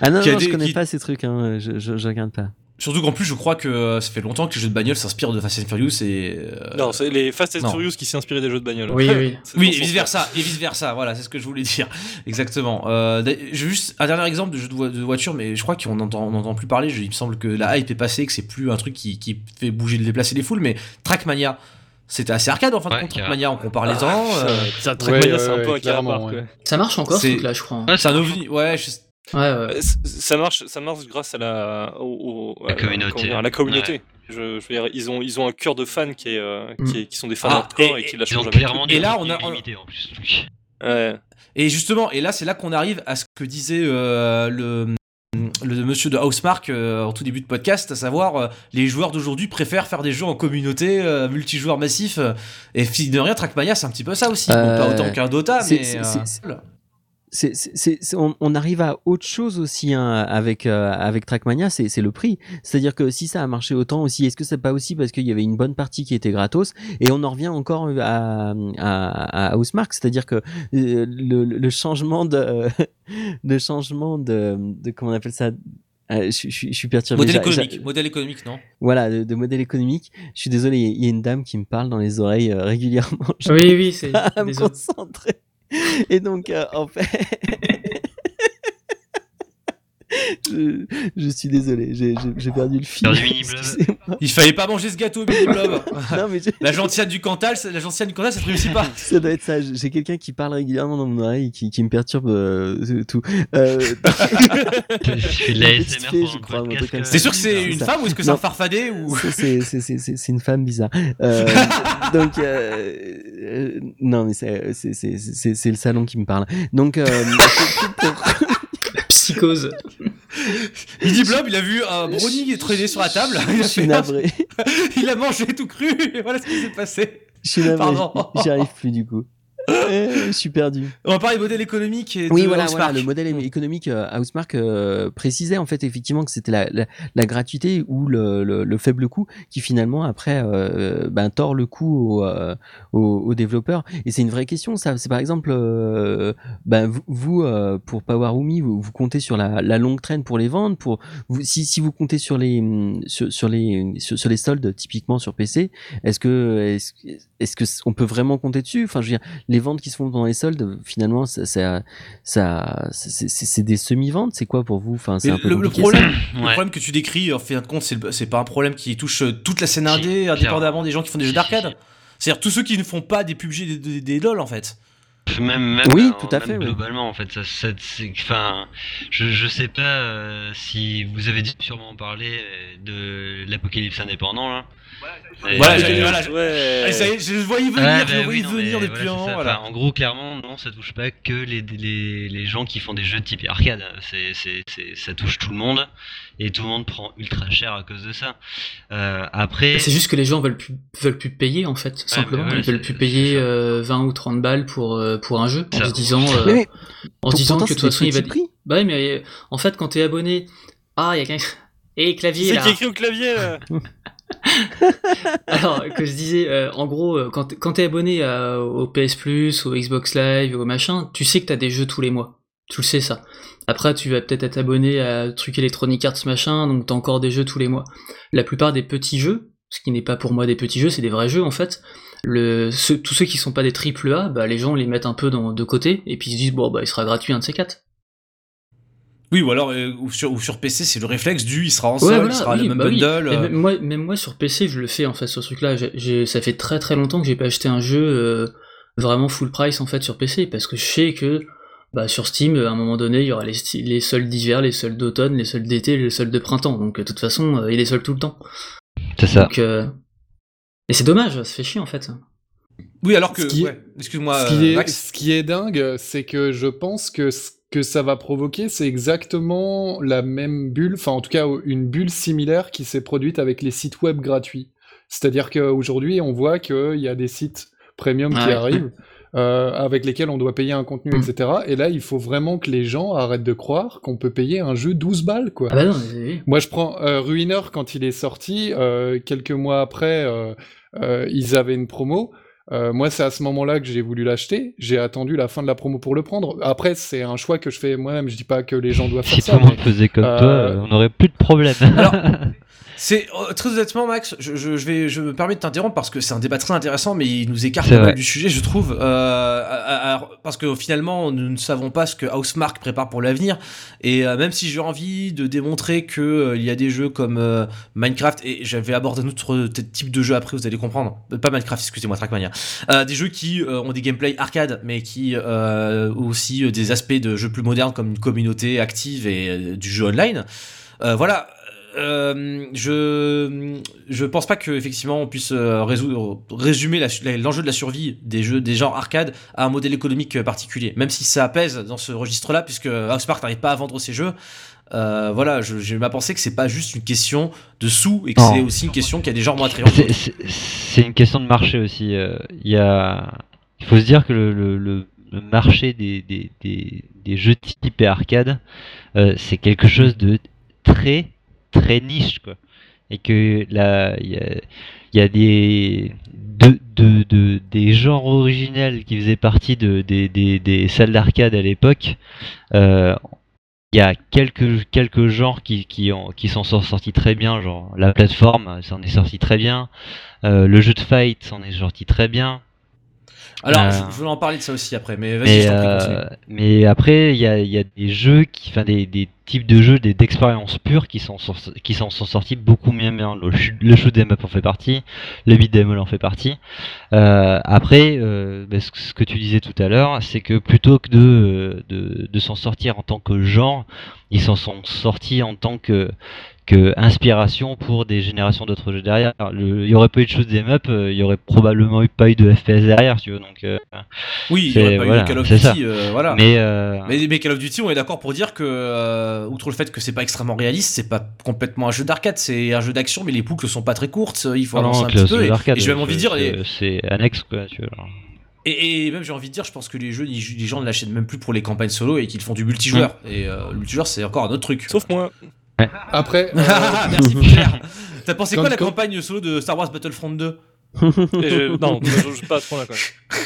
Ah non, non je connais pas ces trucs, hein, je, je, je regarde pas. Surtout qu'en plus, je crois que euh, ça fait longtemps que les jeux de bagnole s'inspirent de Fast and Furious et. euh, Non, c'est les Fast and non. Furious qui inspiré des jeux de bagnole. Oui, oui. Oui, et ce vice versa, et vice versa. Voilà, c'est ce que je voulais dire. Exactement. Euh, juste un dernier exemple de jeu de, vo- de voiture, mais je crois qu'on entend, on entend plus parler. Je- il me semble que la hype est passée, que c'est plus un truc qui, qui fait bouger, déplacer les foules. Mais Trackmania, c'était assez arcade en fin de Ouais, compte. Trackmania, on compare les temps. ça- ça, Trackmania, c'est un peu un. Ça marche encore ce C'est- truc-là, je crois. hein. Ouais, c'est un ovni. Ouais, je- Ouais, ouais. Euh, Ça marche, ça marche grâce à la, au- au- La à communauté. comment dire, à la communauté. Je, je veux dire, ils ont, ils ont un cœur de fans qui, est, euh, qui, est- qui sont des fans Ah, hardcore et- et, qui ont jamais. clairement Et là, on a- truc limité en plus. donc. Ouais. Et justement, et là, c'est là qu'on arrive à ce que disait euh, le, le monsieur de Housemark euh, en tout début de podcast, à savoir euh, les joueurs d'aujourd'hui préfèrent faire des jeux en communauté, euh, multijoueurs massifs. euh, et fine de rien, Trackmania, c'est un petit peu ça aussi. Bon, Euh, pas autant qu'un Dota, c'est- mais. C'est- c'est- c'est- on, on arrive à autre chose aussi hein, avec euh, avec Trackmania, c'est, c'est le prix. C'est-à-dire que si ça a marché autant aussi, est-ce que c'est pas aussi parce qu'il y avait une bonne partie qui était gratos Et on en revient encore à à, à Housemarque, c'est-à-dire que euh, le, le changement de le changement de, de comment on appelle ça euh, je, je- je suis perturbé. Modèle économique, j'a- modèle économique, non? Voilà, de, de modèle économique. Je suis désolé, il y a- il y, a une dame qui me parle dans les oreilles euh, régulièrement. Je Oui, oui, c'est. à me concentrer. Et donc, euh, en fait. je, je suis désolé, j'ai- perdu le fil. Il fallait pas manger ce gâteau, Billy Blob. Non, mais j'ai- La gentillade du Cantal, ça- la gentillade du Cantal, ça te réussit pas. ça doit être ça. J'ai quelqu'un qui parle régulièrement dans mon oreille, qui, qui me perturbe euh, tout. Euh. C'est sûr que c'est une ça. femme ou est-ce que c'est un farfadet ou c'est une femme bizarre. Euh, donc, euh, euh, non, mais c'est le salon qui me parle. Donc, euh, pour- Psychose. Billy Blob, il a vu un brownie traîner sur la table. Il je a, fait- navré. il a mangé tout cru. Et voilà ce qui s'est passé. Je suis navré. Pardon. J'y arrive plus du coup. Euh, je suis perdu. On va parler modèle économique et Oui, de voilà, voilà, le modèle économique euh, Housemark euh, précisait en fait effectivement que c'était la, la, la gratuité ou le, le, le faible coût qui finalement après euh, ben, tord le coût aux, euh, aux, aux développeurs. Et c'est une vraie question. Ça, c'est par exemple, euh, ben, vous, vous, euh, pour Powerumi, vous, vous comptez sur la, la longue traîne pour les vendre. Pour vous, si, si vous comptez sur les hum, sur, sur les sur, sur les soldes typiquement sur PC, est-ce que est-ce, que on peut vraiment compter dessus? Enfin, je veux dire, les ventes qui se font pendant les soldes, finalement, ça, ça, ça c'est, des semi-ventes. C'est quoi pour vous? Enfin, c'est un peu le, problème, le Ouais. problème que tu décris, en fin de compte, c'est, pas un problème qui touche euh, toute la scène indé, indépendamment des gens qui font des jeux d'arcade. C'est-à-dire tous ceux qui ne font pas des PUBG des, des, des LOL en fait. Même, même, Oui, tout à même fait, oui. Globalement, en fait, ça, ça, c'est- enfin, je, je sais pas euh, si vous avez dû sûrement parler euh, de l'apocalypse indépendant là. Voilà, euh, j'ai- voilà, ouais. Allez, ça y est, je le voyais venir, bah voyais oui, depuis voilà, un ça. Voilà. Enfin, en gros, clairement, non, ça touche pas que les, les, les gens qui font des jeux type arcade. C'est, ça touche tout le monde et tout le monde prend ultra cher à cause de ça. Euh, après, C'est juste que les gens veulent plus, veulent plus payer en fait, simplement. ouais, Ils veulent plus payer euh, 20 ou 30 balles pour, euh, pour un jeu en Ça. se disant, euh, Mais, mais en se disant que de toute façon il va. prix. Bah oui, mais euh, en fait, quand t'es abonné, ah, il y a quelqu'un. Et clavier C'est qui écrit au clavier là Alors que je disais, euh, en gros, quand, t'es- quand t'es abonné à- au PS Plus, au Xbox Live, au machin, tu sais que t'as des jeux tous les mois. Tu le sais ça. Après, tu vas peut-être être abonné à truc Electronic Arts machin, donc t'as encore des jeux tous les mois. La plupart des petits jeux, ce qui n'est pas pour moi des petits jeux, c'est des vrais jeux en fait. Le, tous ceux qui sont pas des triple A, bah les gens les mettent un peu dans, de côté et puis ils se disent bon bah il sera gratuit un de ces quatre. Oui, ou alors euh, ou sur, ou sur PC, c'est le réflexe du il sera en Ouais, sol, voilà, il sera oui, le même bah bundle. Euh, même, moi, même moi sur PC, je le fais en fait sur ce truc-là. Ça fait très très longtemps que j'ai pas acheté un jeu euh, vraiment full price en fait sur PC parce que je sais que bah, sur Steam, à un moment donné, il y aura les, les soldes d'hiver, les soldes d'automne, les soldes d'été, les soldes de printemps. Donc de toute façon, euh, il est soldes tout le temps. c'est ça. Donc, euh, Et c'est dommage, ça fait chier en fait. Oui, alors que. Ce qui est- ouais, Excuse-moi, ce, qui euh, est, Max. ce qui est dingue, c'est que je pense que ce que ça va provoquer, c'est exactement la même bulle, enfin en tout cas une bulle similaire qui s'est produite avec les sites web gratuits. C'est-à-dire qu'aujourd'hui, on voit qu'il y a des sites premium Ah qui ouais. arrivent, euh, avec lesquels on doit payer un contenu, Mm. etc. Et là, il faut vraiment que les gens arrêtent de croire qu'on peut payer un jeu 12 balles, quoi. Ah bah non. Moi, je prends euh, Ruiner quand il est sorti. euh, quelques mois après, euh, euh, ils avaient une promo. Euh, moi, c'est à ce moment-là que j'ai voulu l'acheter. J'ai attendu la fin de la promo pour le prendre. Après, c'est un choix que je fais moi-même. Je dis pas que les gens doivent Si faire tout le ça. monde faisait comme euh, toi, euh, on n'aurait plus de problème. Alors, C'est euh, très honnêtement, Max, je, je, je vais, je me permets de t'interrompre parce que c'est un débat très intéressant, mais il nous écarte mal vrai. du sujet, je trouve. Euh, à- à- parce que finalement, nous ne savons pas ce que Housemark prépare pour l'avenir. Et euh, même si j'ai envie de démontrer que euh, il y a des jeux comme euh, Minecraft, et j'avais abordé un autre type de jeu après, vous allez comprendre. Euh, Pas Minecraft, excusez-moi, Trackmania. Euh, des jeux qui euh, ont des gameplay arcade, mais qui euh, ont aussi euh, des aspects de jeux plus modernes comme une communauté active et euh, du jeu online. Euh, voilà. Euh, je je pense pas que effectivement on puisse euh, résoudre, résumer l'enjeu de la survie des jeux des genres arcade à un modèle économique euh, particulier. Même si ça pèse dans ce registre là puisque Housemarque n'arrive pas à vendre ses jeux. Euh, voilà je- j'ai ma pensée que c'est pas juste une question de sous et que c'est aussi une question qu'il y a des genres moins attrayants. C'est- une question de marché aussi. Il y a, il faut se dire que le, le- le- le marché des, des, des, des jeux type arcade, euh, c'est quelque chose de très très niche quoi. Et que là, il y a, des de, de, de- des genres originels qui faisaient partie de, des, salles d'arcade à l'époque. Euh, il y a quelques, quelques genres qui, qui, ont, qui s'en sont sortis très bien, genre la plateforme, ça en est sorti très bien. Euh, le jeu de fight s'en est sorti très bien. Alors, Euh, je, voulais en parler de ça aussi après, mais vas-y, je t'en prie, euh, mais après, il y a, il y a des jeux, qui, enfin des, des types de jeux, des d'expériences pures qui s'en sont, qui s'en sont sortis beaucoup mieux bien. Le, le shoot 'em up en fait partie, le beat 'em all en fait partie. Euh, après, bah, ce, que- ce que tu disais tout à l'heure, c'est que plutôt que de, de, de s'en sortir en tant que genre, ils s'en sont sortis en tant que que inspiration pour des générations d'autres jeux derrière. Il y aurait pas eu de shoot 'em up, euh, il y aurait probablement eu- pas eu de FPS derrière, tu. Donc, euh, Oui, il n'y c'est- aurait pas voilà, eu Call of. Duty, euh, voilà. mais euh, Mais, mais Call of Duty, on est d'accord pour dire que, euh, outre le fait que c'est pas extrêmement réaliste, c'est pas complètement un jeu d'arcade, c'est un jeu d'action, mais les boucles sont pas très courtes, il faut Ah avancer non, un petit peu. jeu Et, d'arcade, et j'ai même envie de dire, c'est- et, c'est annexe quoi, tu vois. alors. et- et même j'ai envie de dire, je pense que les jeux, les gens ne l'achètent même plus pour les campagnes solo et qu'ils font du multijoueur. Et euh, le multijoueur, c'est encore un autre truc. Sauf moi. Après, euh, Merci Pierre. T'as pensé Quand- quoi la quand- campagne solo de Star Wars Battlefront 2 Et je- Non, je joue pas à ce point-là quand même.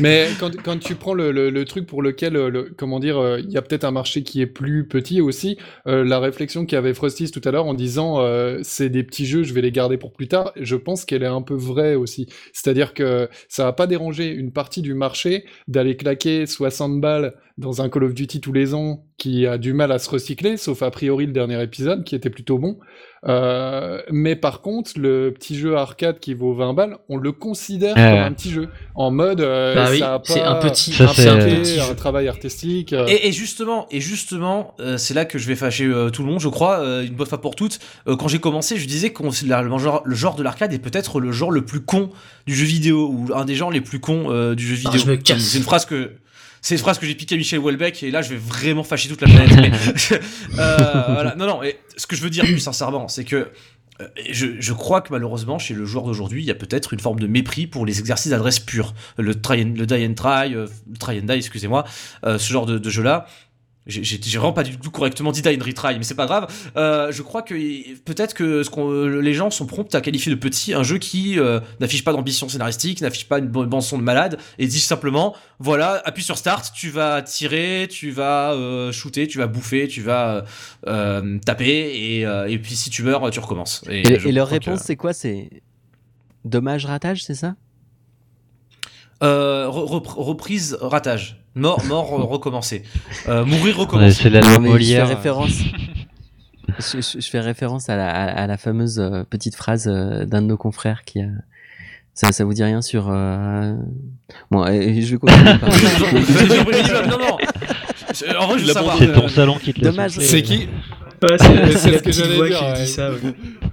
Mais quand, quand tu prends le, le- le truc pour lequel, euh, le, comment dire, euh, il y a peut-être un marché qui est plus petit aussi, euh, la réflexion qu'avait Frostis tout à l'heure en disant euh, c'est des petits jeux, je vais les garder pour plus tard, je pense qu'elle est un peu vraie aussi. C'est-à-dire que ça va pas déranger une partie du marché d'aller claquer 60 balles dans un Call of Duty tous les ans qui a du mal à se recycler, sauf a priori le dernier épisode qui était plutôt bon. Euh, mais par contre, le petit jeu arcade qui vaut 20 balles, on le considère Ouais. comme un petit jeu. En mode, euh, Bah oui, c'est un petit, un petit un travail artistique. euh, Et, et justement, et justement, euh, c'est là que je vais fâcher euh, tout le monde, je crois, euh, une bonne fois pour toutes. Euh, quand j'ai commencé, je disais que le genre, le genre de l'arcade est peut-être le genre le plus con du jeu vidéo ou un des genres les plus cons euh, du jeu Ah, vidéo. je me casse. C'est une phrase que c'est une phrase que j'ai piqué à Michel Houellebecq et là je vais vraiment fâcher toute la planète. mais, euh, voilà. Non, non. Et ce que je veux dire plus sincèrement, c'est que euh, je, je crois que malheureusement chez le joueur d'aujourd'hui, il y a peut-être une forme de mépris pour les exercices d'adresse pure, le try and, le die and try, euh, le try and die, excusez-moi, euh, ce genre de, de jeu-là. J'ai vraiment pas du tout correctement dit die and retry, mais c'est pas grave. Euh, je crois que peut-être que ce euh, les gens sont prompts à qualifier de petit un jeu qui euh, n'affiche pas d'ambition scénaristique, n'affiche pas une bande son de malade, et dit simplement voilà, appuie sur start, tu vas tirer, tu vas euh, shooter, tu vas bouffer, tu vas taper, et, et puis si tu meurs, tu recommences. Et, Et, je et leur que- réponse, c'est quoi? C'est dommage ratage, c'est ça? Re- repr- reprise, ratage. Mort, mort, euh, recommencer. Euh, mourir, Ouais, recommencer. c'est la loi Non, Molière. Je fais référence. je, je- je fais référence à la, à- à la fameuse euh, petite phrase euh, d'un de nos confrères qui a. Ça, ça vous dit rien sur. euh, Bon, et je vais continuer par. non, non. En vrai, je veux savoir. C'est ton salon qui te Dommage. C'est qui Ouais, C'est c'est ce c'est la que petite j'allais voix dire, qui ouais. dit ça. ouais.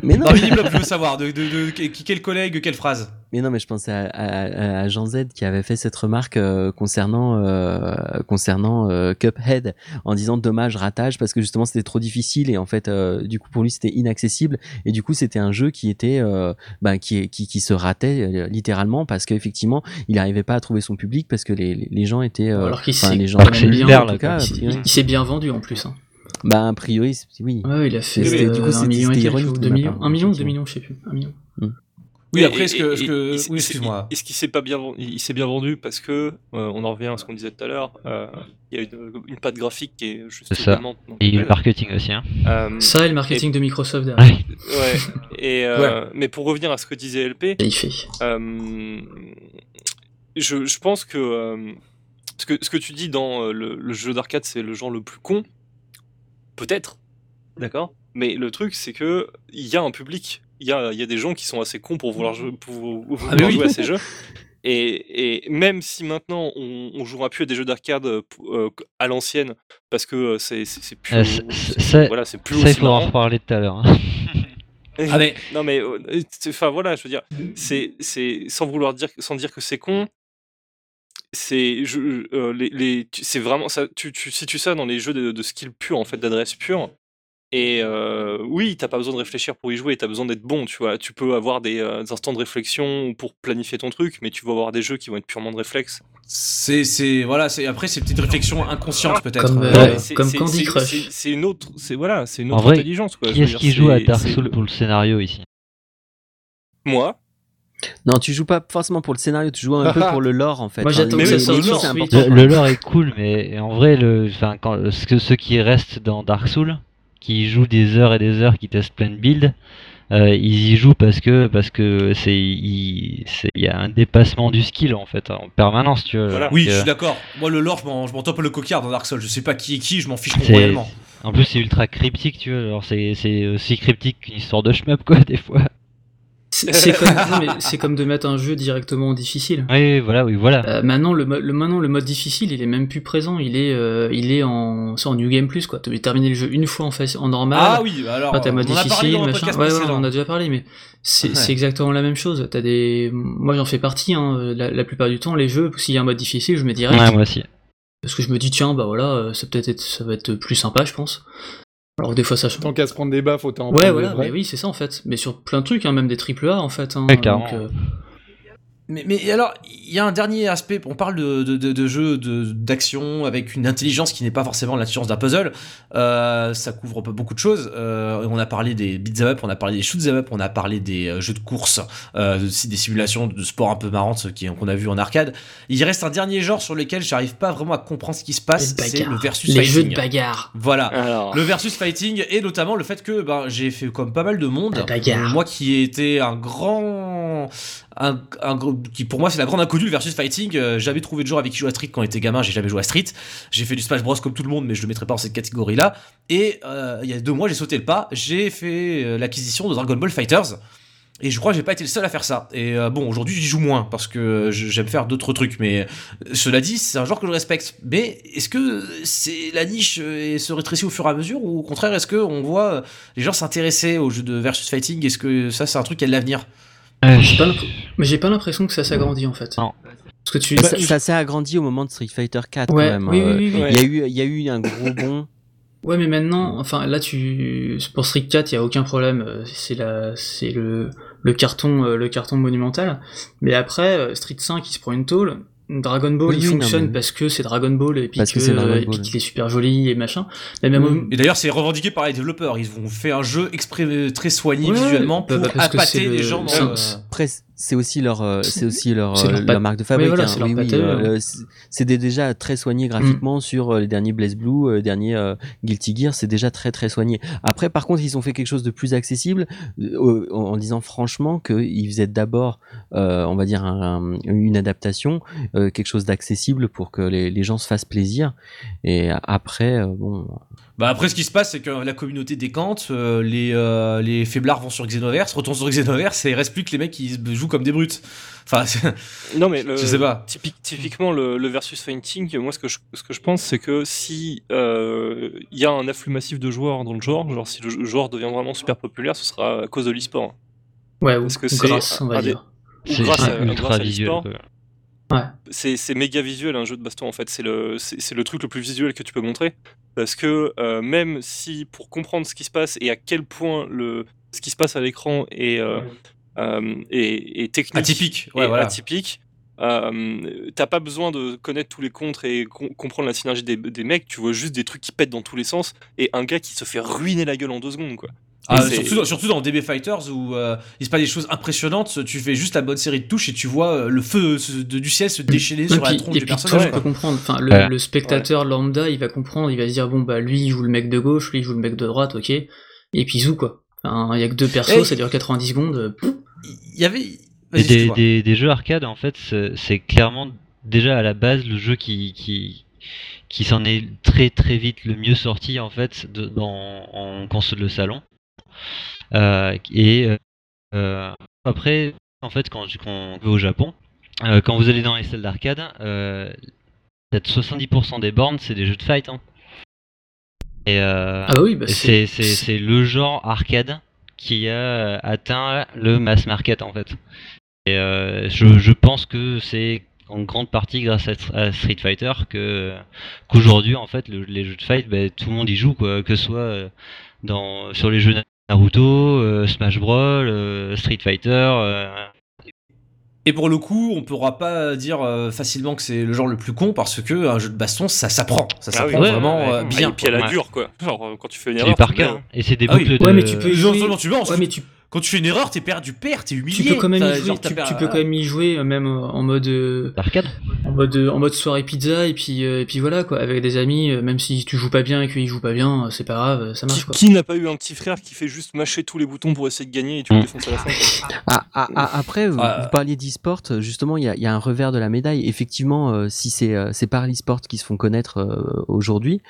Mais non, Dans Mini Blob, je veux savoir de, de, de, qui, quel collègue, quelle phrase. Mais non, mais je pensais à, à- à Jean Z qui avait fait cette remarque euh, concernant euh, concernant euh, Cuphead en disant dommage ratage parce que justement c'était trop difficile et en fait euh, du coup pour lui c'était inaccessible et du coup c'était un jeu qui était euh, ben, qui, qui qui se ratait euh, littéralement parce qu'effectivement il n'arrivait pas à trouver son public parce que les, les- gens étaient euh, Alors qu'il s'est les gens bien, en tout cas, il, s'est bien vendu en plus. Hein. bah a priori c'est- oui Ouais, il a fait euh, du coup, un c'était- million et c'était quelques, ironique ou de deux ma millions, part, un million ou deux millions, je sais plus. Un million. Oui, Et- après, et- ce que. et- ce que- et- oui, et- excuse-moi. Est-ce qu'il s'est pas bien, vendu- il s'est bien vendu parce que euh, on en revient à ce qu'on disait tout à l'heure. euh, Il y a une, une patte graphique qui est juste C'est ça. donc, Et le marketing aussi. Hein. Euh, Ça et le marketing de Microsoft derrière. Ouais. ouais. Et euh, mais pour revenir à ce que disait LP, Et il fait. euh, je, je pense que euh, ce que ce que tu dis dans le, le jeu d'arcade, c'est le genre le plus con. Peut-être, d'accord. Mais le truc, c'est que il y a un public. Il y a, il y a des gens qui sont assez cons pour vouloir, jouer, pour vouloir Ah, mais oui. jouer à ces jeux. Et, et même si maintenant on, on jouera plus à des jeux d'arcade euh, euh, à l'ancienne, parce que euh, c'est plus, Euh, c'est- voilà, c'est plus Ça, il faudra en reparler tout à l'heure. hein. Ah, mais. Non mais euh, c'est- enfin voilà, je veux dire, c'est c'est sans vouloir dire sans dire que c'est con. C'est je euh, les, c'est vraiment ça tu, tu situes ça dans les jeux de, de skill pur en fait d'adresse pure. Et euh, oui, t'as pas besoin de réfléchir pour y jouer, t'as besoin d'être bon, tu vois. Tu peux avoir des, euh, des instants de réflexion pour planifier ton truc, mais tu vas avoir des jeux qui vont être purement de réflexe. C'est, c'est, voilà, c'est, après, c'est peut-être une réflexion inconsciente, peut-être. Comme, euh, comme c'est- Candy c'est- Crush. c'est- C'est une autre, c'est voilà, c'est une En autre vrai, intelligence quoi. Qui est-ce qui joue à Dark Souls pour le scénario ici? Moi? non tu joues pas forcément pour le scénario tu joues un peu pour le lore en fait Moi, Enfin, j'attends les- que ça les- sorte les sur lore, c'est Switch. important. le, le lore est cool, mais en vrai, le, enfin, quand, ce, que, ce qui reste dans Dark Souls, qui joue des heures et des heures, qui teste plein de builds, euh, ils y jouent parce que parce que c'est il y a un dépassement du skill en fait en permanence, tu vois. Voilà. Oui, je euh, suis d'accord. Moi, le lore, je m'en, je m'en tape le coquillard dans Dark Souls. Je sais pas qui est qui, je m'en fiche complètement. En plus, c'est ultra cryptique, tu vois. Alors, c'est c'est aussi cryptique qu'une histoire de shmup, quoi, des fois. C'est comme, de mettre un jeu directement en difficile. Oui, voilà, oui, voilà. Euh, maintenant, le, maintenant, le mode difficile, il est même plus présent. Il est, euh, il est en, c'est en New Game Plus, quoi. Tu as terminé le jeu une fois en, face, en normal. Ah oui, alors. On mode en a parlé difficile, machin. Ouais, ouais, on a déjà parlé, mais c'est Ouais. exactement la même chose. T'as des, moi j'en fais partie. Hein. La, la plupart du temps, les jeux, s'il y a un mode difficile, je me dirais, Ouais, moi aussi. parce que je me dis tiens, bah voilà, euh, ça peut-être être, ça va être plus sympa, je pense. Alors des fois ça change. Tant qu'à se prendre des baffes, autant en Ouais, prendre voilà, vrais. mais oui, c'est ça en fait. Mais sur plein de trucs, hein, même des triple A en fait. Hein, Ouais, carrément. donc, euh, Mais, mais alors, il y a un dernier aspect. On parle de, de, de, de jeux de- d'action avec une intelligence qui n'est pas forcément l'intelligence d'un puzzle. Euh, ça couvre pas beaucoup de choses. Euh, on a parlé des beat'em up, on a parlé des shoot'em up, on a parlé des euh, jeux de course, euh, de- des simulations de sport un peu marrantes qu'on a vu en arcade. Il reste un dernier genre sur lequel j'arrive pas vraiment à comprendre ce qui se passe. les C'est le versus les jeux fighting. de bagarre. Voilà. Alors, Le versus fighting et notamment le fait que ben, j'ai fait comme pas mal de monde. La bagarre. Euh, Moi qui ai été un grand, un, un qui pour moi c'est la grande inconnue le versus fighting. Euh, j'avais trouvé de gens avec qui jouer à Street quand j'étais gamin. J'ai jamais joué à Street. J'ai fait du Smash Bros comme tout le monde, mais je le mettrai pas dans cette catégorie là. Et euh, il y a deux mois j'ai sauté le pas. J'ai fait euh, l'acquisition de Dragon Ball Fighters. Et je crois que j'ai pas été le seul à faire ça. Et bon, aujourd'hui j'y joue moins parce que j'aime faire d'autres trucs. Mais cela dit, c'est un genre que je respecte. Mais est-ce que c'est la niche se rétrécit au fur et à mesure? Ou au contraire est-ce que on voit les gens s'intéresser aux jeux de versus fighting? Est-ce que ça c'est un truc qui a de l'avenir? J'ai pas l'impr- Mais j'ai pas l'impression que ça s'agrandit en fait. Non. Parce que tu. ça, ça s'est agrandi au moment de Street Fighter 4 Ouais, quand même. oui, euh, oui, oui, oui. Ouais. Il y, a eu, il y a eu un gros bond. Ouais, mais maintenant, enfin là, tu pour Street 4, il y a aucun problème. C'est la, c'est le le carton, euh, le carton monumental. Mais après, euh, Street 5, il se prend une tôle. Dragon Ball, Oui, il oui, non, fonctionne mais- parce que c'est Dragon Ball et puis Parce que que, euh, et Ball. puis qu'il est super joli et machin. Mais même au- Et d'ailleurs c'est revendiqué par les développeurs. Ils ont fait un jeu exprès euh, très soigné Ouais, visuellement pour appâter le- les gens. Dans, c'est- euh, c'est- aussi leur, euh, c'est aussi leur, euh, leur leur, marque de fabrique. voilà, hein. Oui, oui, euh, c'est- c'est déjà très soigné graphiquement Mm. sur les derniers Blaze Blue, euh, les derniers Guilty Gear, c'est déjà très très soigné. Après, par contre, ils ont fait quelque chose de plus accessible euh, en, disant franchement qu'ils faisaient d'abord, euh, on va dire, un- un- une adaptation, euh, quelque chose d'accessible pour que les, les gens se fassent plaisir. Et après, bon, Bah après ce qui se passe c'est que la communauté décante, euh, les, euh, les faiblards vont sur Xenoverse, retournent sur Xenoverse et il reste plus que les mecs qui jouent comme des brutes. Enfin, non mais le- je sais pas. typique- typiquement le, le versus fighting, moi ce que je, ce que je pense c'est que si euh, il y a un afflux massif de joueurs dans le genre, genre si le joueur devient vraiment super populaire, ce sera à cause de l'e-sport. ouais, ou Parce que c'est grâce, on va dire. Ou c'est grâce à, à l'e-sport. Quoi. c'est c'est méga visuel un jeu de baston en fait. C'est le c'est c'est le truc le plus visuel que tu peux montrer. Parce que euh, même si pour comprendre ce qui se passe et à quel point le ce qui se passe à l'écran est, euh, euh, est, est technique Atypique, ouais, et voilà. atypique euh, t'as pas besoin de connaître tous les contres et com- comprendre la synergie des, des mecs. Tu vois juste des trucs qui pètent dans tous les sens et un gars qui se fait ruiner la gueule en deux secondes quoi Ah, surtout, dans- surtout dans DB Fighters où euh, il se passe des choses impressionnantes, tu fais juste la bonne série de touches et tu vois euh, le feu de- du ciel se déchaîner Et sur la puis, tronche et du puis personnage. quoi. peux comprendre. Enfin, le, Ouais. le spectateur lambda, il va comprendre, il va se dire bon bah lui il joue le mec de gauche, lui il joue le mec de droite, ok. Et puis zou quoi. Enfin, il y a que deux persos, Hey. ça dure 90 secondes. euh. Il y avait. Et des, des, des jeux arcade, en fait, c'est c'est clairement déjà à la base le jeu qui, qui, qui s'en est très très vite le mieux sorti en fait de- dans, en console de salon. Euh, et euh, après, en fait, quand, quand on va au Japon, euh, quand vous allez dans les salles d'arcade, peut-être 70% des bornes c'est des jeux de fight. hein. Et, Ah bah oui, bah c'est. le genre arcade qui a atteint le mass market en fait. Et euh, je, je pense que c'est en grande partie grâce à, à Street Fighter que qu'aujourd'hui en fait le- les jeux de fight bah, tout le monde y joue quoi que ce soit dans sur les jeux Naruto, euh, Smash Bros, euh, Street Fighter. euh, Et pour le coup, on pourra pas dire euh, facilement que c'est le genre le plus con parce que un jeu de baston, ça s'apprend. Ça Ah s'apprend oui, ouais, vraiment ouais, ouais. bien. et puis à la Ouais. dure quoi genre quand tu fais une erreur par un- et c'est des Ah oui. boucles de Ouais, mais tu peux jouer. tu Ouais, mais tu, quand tu fais une erreur, t'es perdu, perds, t'es humilié. tu peux quand même y jouer. Tu, peux quand même y jouer euh, même euh, en mode euh, en mode mode en mode soirée pizza et puis euh, et puis voilà quoi avec des amis euh, même si tu joues pas bien et qu'ils jouent pas bien euh, c'est pas grave euh, ça marche Qui, quoi. qui n'a pas eu un petit frère qui fait juste mâcher tous les boutons pour essayer de gagner et tu le Mm. défonces à la fin. Ah, ah, ah, après, vous, Ah. vous parliez d'e-sport, justement, il y a, il y a un revers de la médaille. Effectivement, euh, si c'est euh, c'est par l'e-sport qui se font connaître euh, aujourd'hui,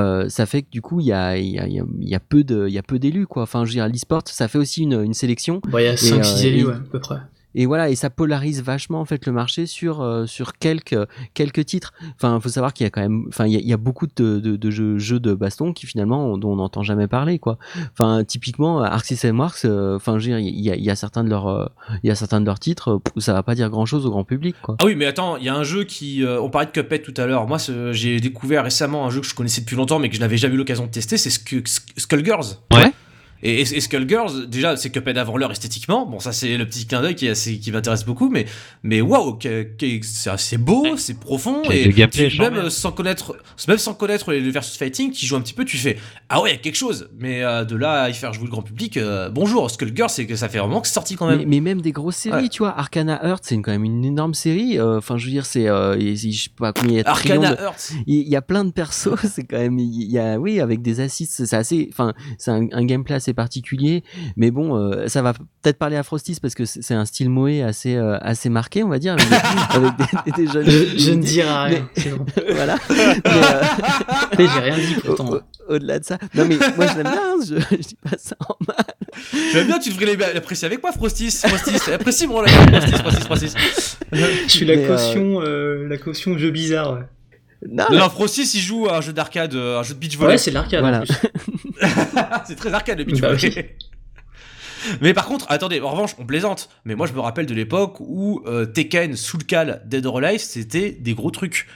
euh, ça fait que du coup, il y a, il y, a, il y a- il y a peu de- il y a peu d'élus, quoi. Enfin, je veux dire, l'e-sport, ça fait aussi une, une sélection. Bon, il y a 5 euh, 6 élus ouais, à peu près. Et voilà, et ça polarise vachement en fait le marché sur euh, sur quelques quelques titres. Enfin, faut savoir qu'il y a quand même, enfin, il y a, il y a beaucoup de, de, de jeux, jeux de baston qui finalement dont on n'entend jamais parler quoi. Enfin, typiquement Arc System Works, euh, enfin, je veux dire, il y a, il y a certains de leurs euh, il y a certains de leurs titres, ça va pas dire grand chose au grand public quoi. Ah oui, mais attends, il y a un jeu qui. euh, on parlait de Cuphead tout à l'heure. Moi, j'ai découvert récemment un jeu que je connaissais depuis longtemps, mais que je n'avais jamais eu l'occasion de tester. C'est Sk- Sk- Skullgirls. Ouais. Et, et, et Skullgirls, déjà, c'est Cuphead avant l'heure esthétiquement. Bon, ça, c'est le petit clin d'œil qui, assez- qui m'intéresse beaucoup. Mais, mais waouh, que- que- c'est assez beau, c'est profond. Et tu- même sans connaître, même sans connaître les, le versus fighting, qui joue un petit peu, tu fais ah ouais, il y a quelque chose. Mais euh, de là à y faire jouer le grand public, euh, bonjour, Skullgirls, c'est que ça fait vraiment que c'est sorti quand même. Mais, mais même des grosses séries, Ouais. tu vois, Arcana Heart, c'est quand même une énorme série. euh, Enfin, je veux dire, c'est, euh, je sais pas combien il y a Arcana de- Hearts. Il il y a plein de persos, c'est quand même, il y a, oui, avec des assists, c'est assez, enfin, c'est un, un gameplay assez particulier, mais bon, euh, ça va peut-être parler à Frostis parce que c'est un style Moé assez, euh, assez marqué, on va dire, avec des, avec des- des jeunes. Je, je ne dirai rien. c'est bon. voilà. Mais, euh, Mais J'ai rien dit au- pourtant. au- Au-delà de ça, non mais moi je l'aime bien, hein, je, je dis pas ça en mal. J'aime bien, tu devrais l'apprécier avec moi, Frostis. Frostis, apprécie mon Frostis, Frostis, Frostis. Je suis la Mais, euh, caution, euh, la caution jeu bizarre. Ouais, Non, non, Frostis, il joue à un jeu d'arcade, euh, un jeu de beach volley. Ouais, c'est de l'arcade Voilà. c'est très arcade le beach Bah volley. Mais par contre, attendez, en revanche, on plaisante. Mais moi, je me rappelle de l'époque où euh, Tekken, Soul Cal, Dead or Alive, c'était des gros trucs.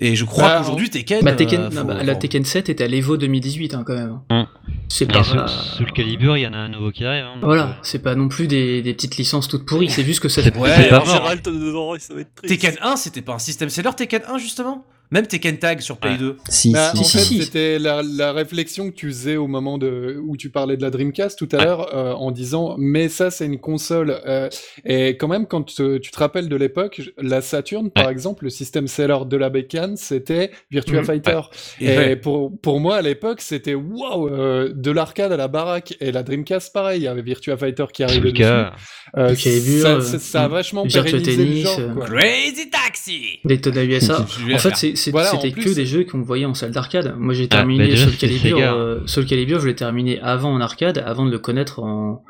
Et je crois Bah, qu'aujourd'hui, Tekken. Bah, Tekken, euh, non, bah, la Tekken 7 était à l'Evo 2018 hein, quand même. Hum. C'est pas. sous, sous le calibre, il y en a un nouveau qui arrive. hein, Voilà, c'est pas non plus des, des petites licences toutes pourries, c'est juste que ça. C'est- Ouais, c'est pas en mort. général, t'as dedans, ça va être triste. Tekken 1, c'était pas un système seller, Tekken 1, justement? Même Tekken Tag sur Play Ouais. 2. si, Bah, si, en si, fait, si. c'était la, la réflexion que tu faisais au moment de, où tu parlais de la Dreamcast tout à Ouais. l'heure, euh, en disant, mais ça, c'est une console. euh, et quand même, quand euh, tu te rappelles de l'époque, la Saturn, par exemple, le système seller de la bécane, c'était Virtua Mhm. Fighter. Et Et ouais. pour, pour moi, à l'époque, c'était waouh, de l'arcade à la baraque. Et la Dreamcast, pareil, il y avait Virtua Fighter qui arrivait le dessus. Euh, Le ça, euh, ça, ça a vachement pérennisé le Tennis, genre, euh, quoi. Crazy Taxi Daytona USA. En fait, c'est- Voilà, c'était que des jeux qu'on voyait en salle d'arcade. Moi, j'ai Ah, terminé bah Soul Calibur. Euh, Soul Calibur, je l'ai terminé avant en arcade, avant de le connaître en,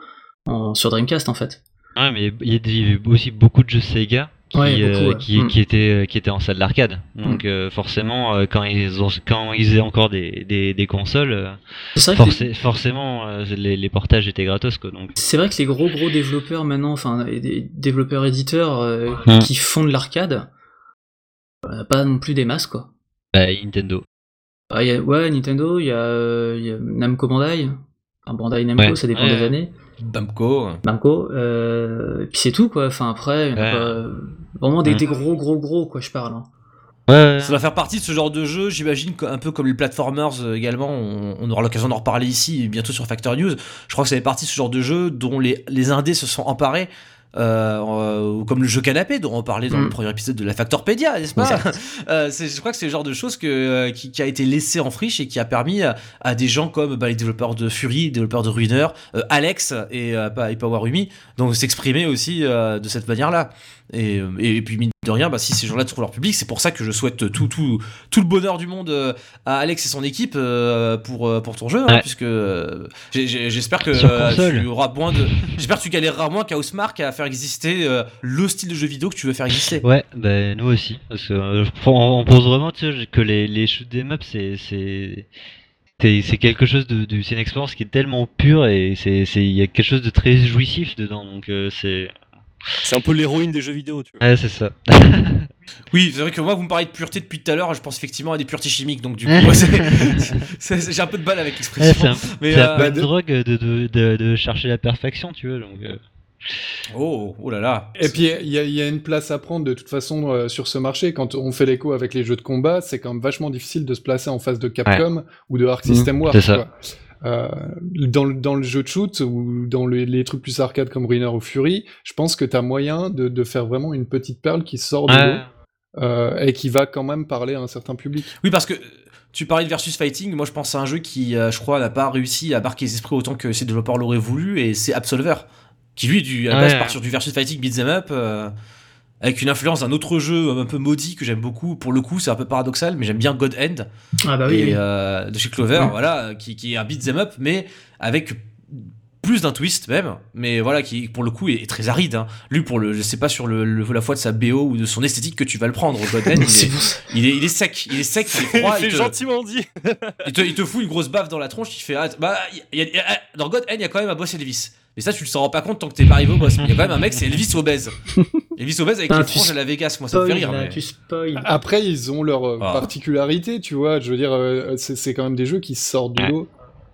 en- sur Dreamcast en fait. Ouais, mais il y avait aussi beaucoup de jeux Sega qui, Ouais, beaucoup, euh, ouais. qui, Mm. qui étaient, qui étaient en salle d'arcade. Donc euh, forcément, euh, quand ils ont, quand ils encore des, des, des consoles, euh, forcément euh, les, les portages étaient gratos quoi. Donc c'est vrai que les gros gros développeurs maintenant, enfin développeurs éditeurs euh, Mm. qui font de l'arcade, euh, pas non plus des masses quoi. bah, Nintendo. Ah, y a- ouais, Nintendo, il y, a, euh, il y a Namco Bandai, enfin Bandai Namco, Ouais. ça dépend Ouais. des années. Bamco. Namco, euh, et puis c'est tout quoi. Enfin après, Ouais. pas- vraiment des, Mm. des gros gros gros quoi, je parle. hein. Ouais, Ça doit faire partie de ce genre de jeu, j'imagine, un peu comme les platformers euh, également. On, on aura l'occasion d'en reparler ici, bientôt sur Factor News. Je crois que ça fait partie de ce genre de jeu dont les, les indés se sont emparés. Euh, euh, comme le jeu canapé dont on parlait dans Mm. le premier épisode de la Factorpedia, n'est-ce pas Euh, Je crois que c'est le genre de choses que, euh, qui, qui a été laissé en friche et qui a permis à, à des gens comme bah, les développeurs de Fury, les développeurs de Ruiner, euh, Alex et, euh, et Powerumi, donc s'exprimer aussi de cette manière-là. Et, euh, et, puis mine de rien, bah, si ces gens-là trouvent leur public, c'est pour ça que je souhaite tout, tout, tout le bonheur du monde euh, à Alex et son équipe euh, pour, pour ton jeu, hein, puisque j'espère que tu auras moins de, j'espère que tu galéreras moins qu'à Housemark à faire exister le style de jeu vidéo que tu veux faire exister. Ouais, bah, nous aussi. Parce que, on, on pense vraiment tu sais, que les, les shoot 'em up, c'est. c'est... Quelque chose de, de- c'est une expérience qui est tellement pure et c'est c'est- il y a quelque chose de très jouissif dedans donc euh, c'est C'est un peu l'héroïne des jeux vidéo, tu vois. ouais c'est ça Oui, c'est vrai que moi, vous me parlez de pureté depuis tout à l'heure, je pense effectivement à des puretés chimiques, donc du coup, moi, c'est- c'est- j'ai un peu de balle avec Ouais, l'expression. c'est un, Mais, c'est un euh, bah, de- drogue de, de, de, de chercher la perfection tu vois donc euh, Oh, oh là là. Et puis il y, a- il y a une place à prendre de toute façon euh, sur ce marché. Quand on fait l'écho avec les jeux de combat, c'est quand même vachement difficile de se placer en face de Capcom ou de Arc System ça. quoi. Euh, dans, le- dans le jeu de shoot ou dans le- les trucs plus arcade comme Ruiner ou Fury, je pense que tu as moyen de, de faire vraiment une petite perle qui sort de ouais. l'eau. euh, et qui va quand même parler à un certain public. Oui, parce que tu parlais de versus fighting. Moi, je pense à un jeu qui, euh, je crois, n'a pas réussi à marquer les esprits autant que ses développeurs l'auraient voulu, et c'est Absolver, qui lui, du, à la base, part sur du versus fighting beat'em up. Avec une influence d'un autre jeu un peu maudit que j'aime beaucoup. Pour le coup, c'est un peu paradoxal, mais j'aime bien God End. Ah bah oui, et, oui. euh, de chez Clover, voilà, qui, qui est un beat'em up, mais avec plus d'un twist même, mais voilà, qui pour le coup est, est très aride. Hein. Lui, pour le, je sais pas sur le, le- la foi de sa BO ou de son esthétique que tu vas le prendre. God End, il, est, il, il sec, il est sec, il est froid. C'est il, te, gentiment dit. il, te, il te fout une grosse baffe dans la tronche. Il fait, ah, bah, il y a- il y a- dans God End, il y a quand même un boss Elvis. Mais ça, tu le rends pas compte tant que t'es pas arrivé au boss. Il y a quand même un mec, c'est Elvis obèse. Elvis obèse avec Ah, les franges à la Vegas, moi ça me fait rire. là, mais- tu spoil. Après, ils ont leur euh, Ah. particularité, tu vois. Je veux dire, euh, c'est quand même des jeux qui sortent du lot.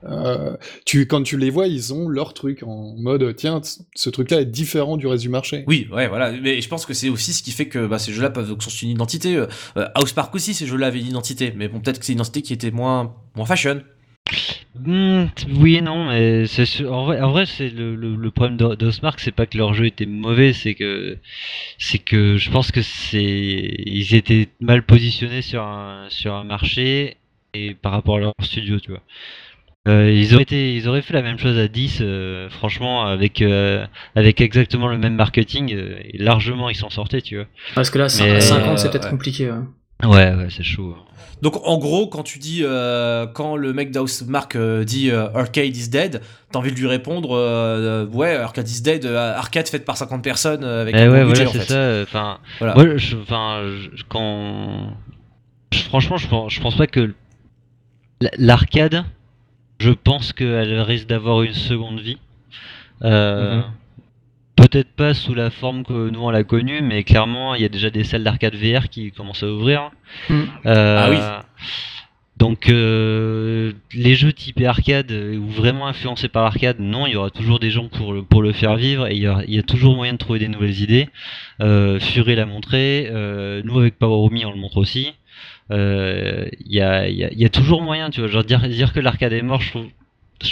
Euh, tu, quand tu les vois, ils ont leur truc en mode tiens, ce truc-là est différent du reste du marché. Oui, ouais, voilà. Mais je pense que c'est aussi ce qui fait que bah, ces jeux-là peuvent donc sont une identité. Euh, House Park aussi, ces jeux-là avaient une identité. Mais bon, peut-être que c'est une identité qui était moins, moins fashion. Hmm, oui et non, mais c'est sûr- en vrai, en vrai c'est le, le, le problème d'O- d'Osmark, c'est pas que leur jeu était mauvais, c'est que c'est que je pense que c'est ils étaient mal positionnés sur un sur un marché et par rapport à leur studio, tu vois. Euh, ils auraient été, ils auraient fait la même chose à 10, euh, franchement, avec euh, avec exactement le même marketing, et largement ils s'en sortaient, tu vois. Parce que là, Mais, à 50, euh, c'est peut-être ouais. compliqué. ouais. Ouais, ouais, c'est chaud. hein. Donc en gros, quand tu dis, euh, quand le mec d'House Mark euh, dit euh, Arcade is dead, t'as envie de lui répondre, ouais, Arcade is dead, arcade faite par 50 personnes avec Eh un ouais, budget voilà, en c'est fait. ça. Enfin, Voilà. je, enfin, je- quand, je- franchement, je pense, je pense pas que l'arcade, je pense qu'elle risque d'avoir une seconde vie. Euh, Mhm. Peut-être pas sous la forme que nous on l'a connue, mais clairement, il y a déjà des salles d'arcade VR qui commencent à ouvrir. Mm. Euh, Ah oui. Donc euh, les jeux typés arcade euh, ou vraiment influencés par l'arcade, non, il y aura toujours des gens pour le, pour le faire vivre et il y, aura- il y a toujours moyen de trouver des nouvelles idées. Euh, Fury l'a montré, euh, nous avec Power Me on le montre aussi. Euh, Il y, a, il y, a, il y a toujours moyen, tu vois. Genre dire, dire que l'arcade est mort, je trouve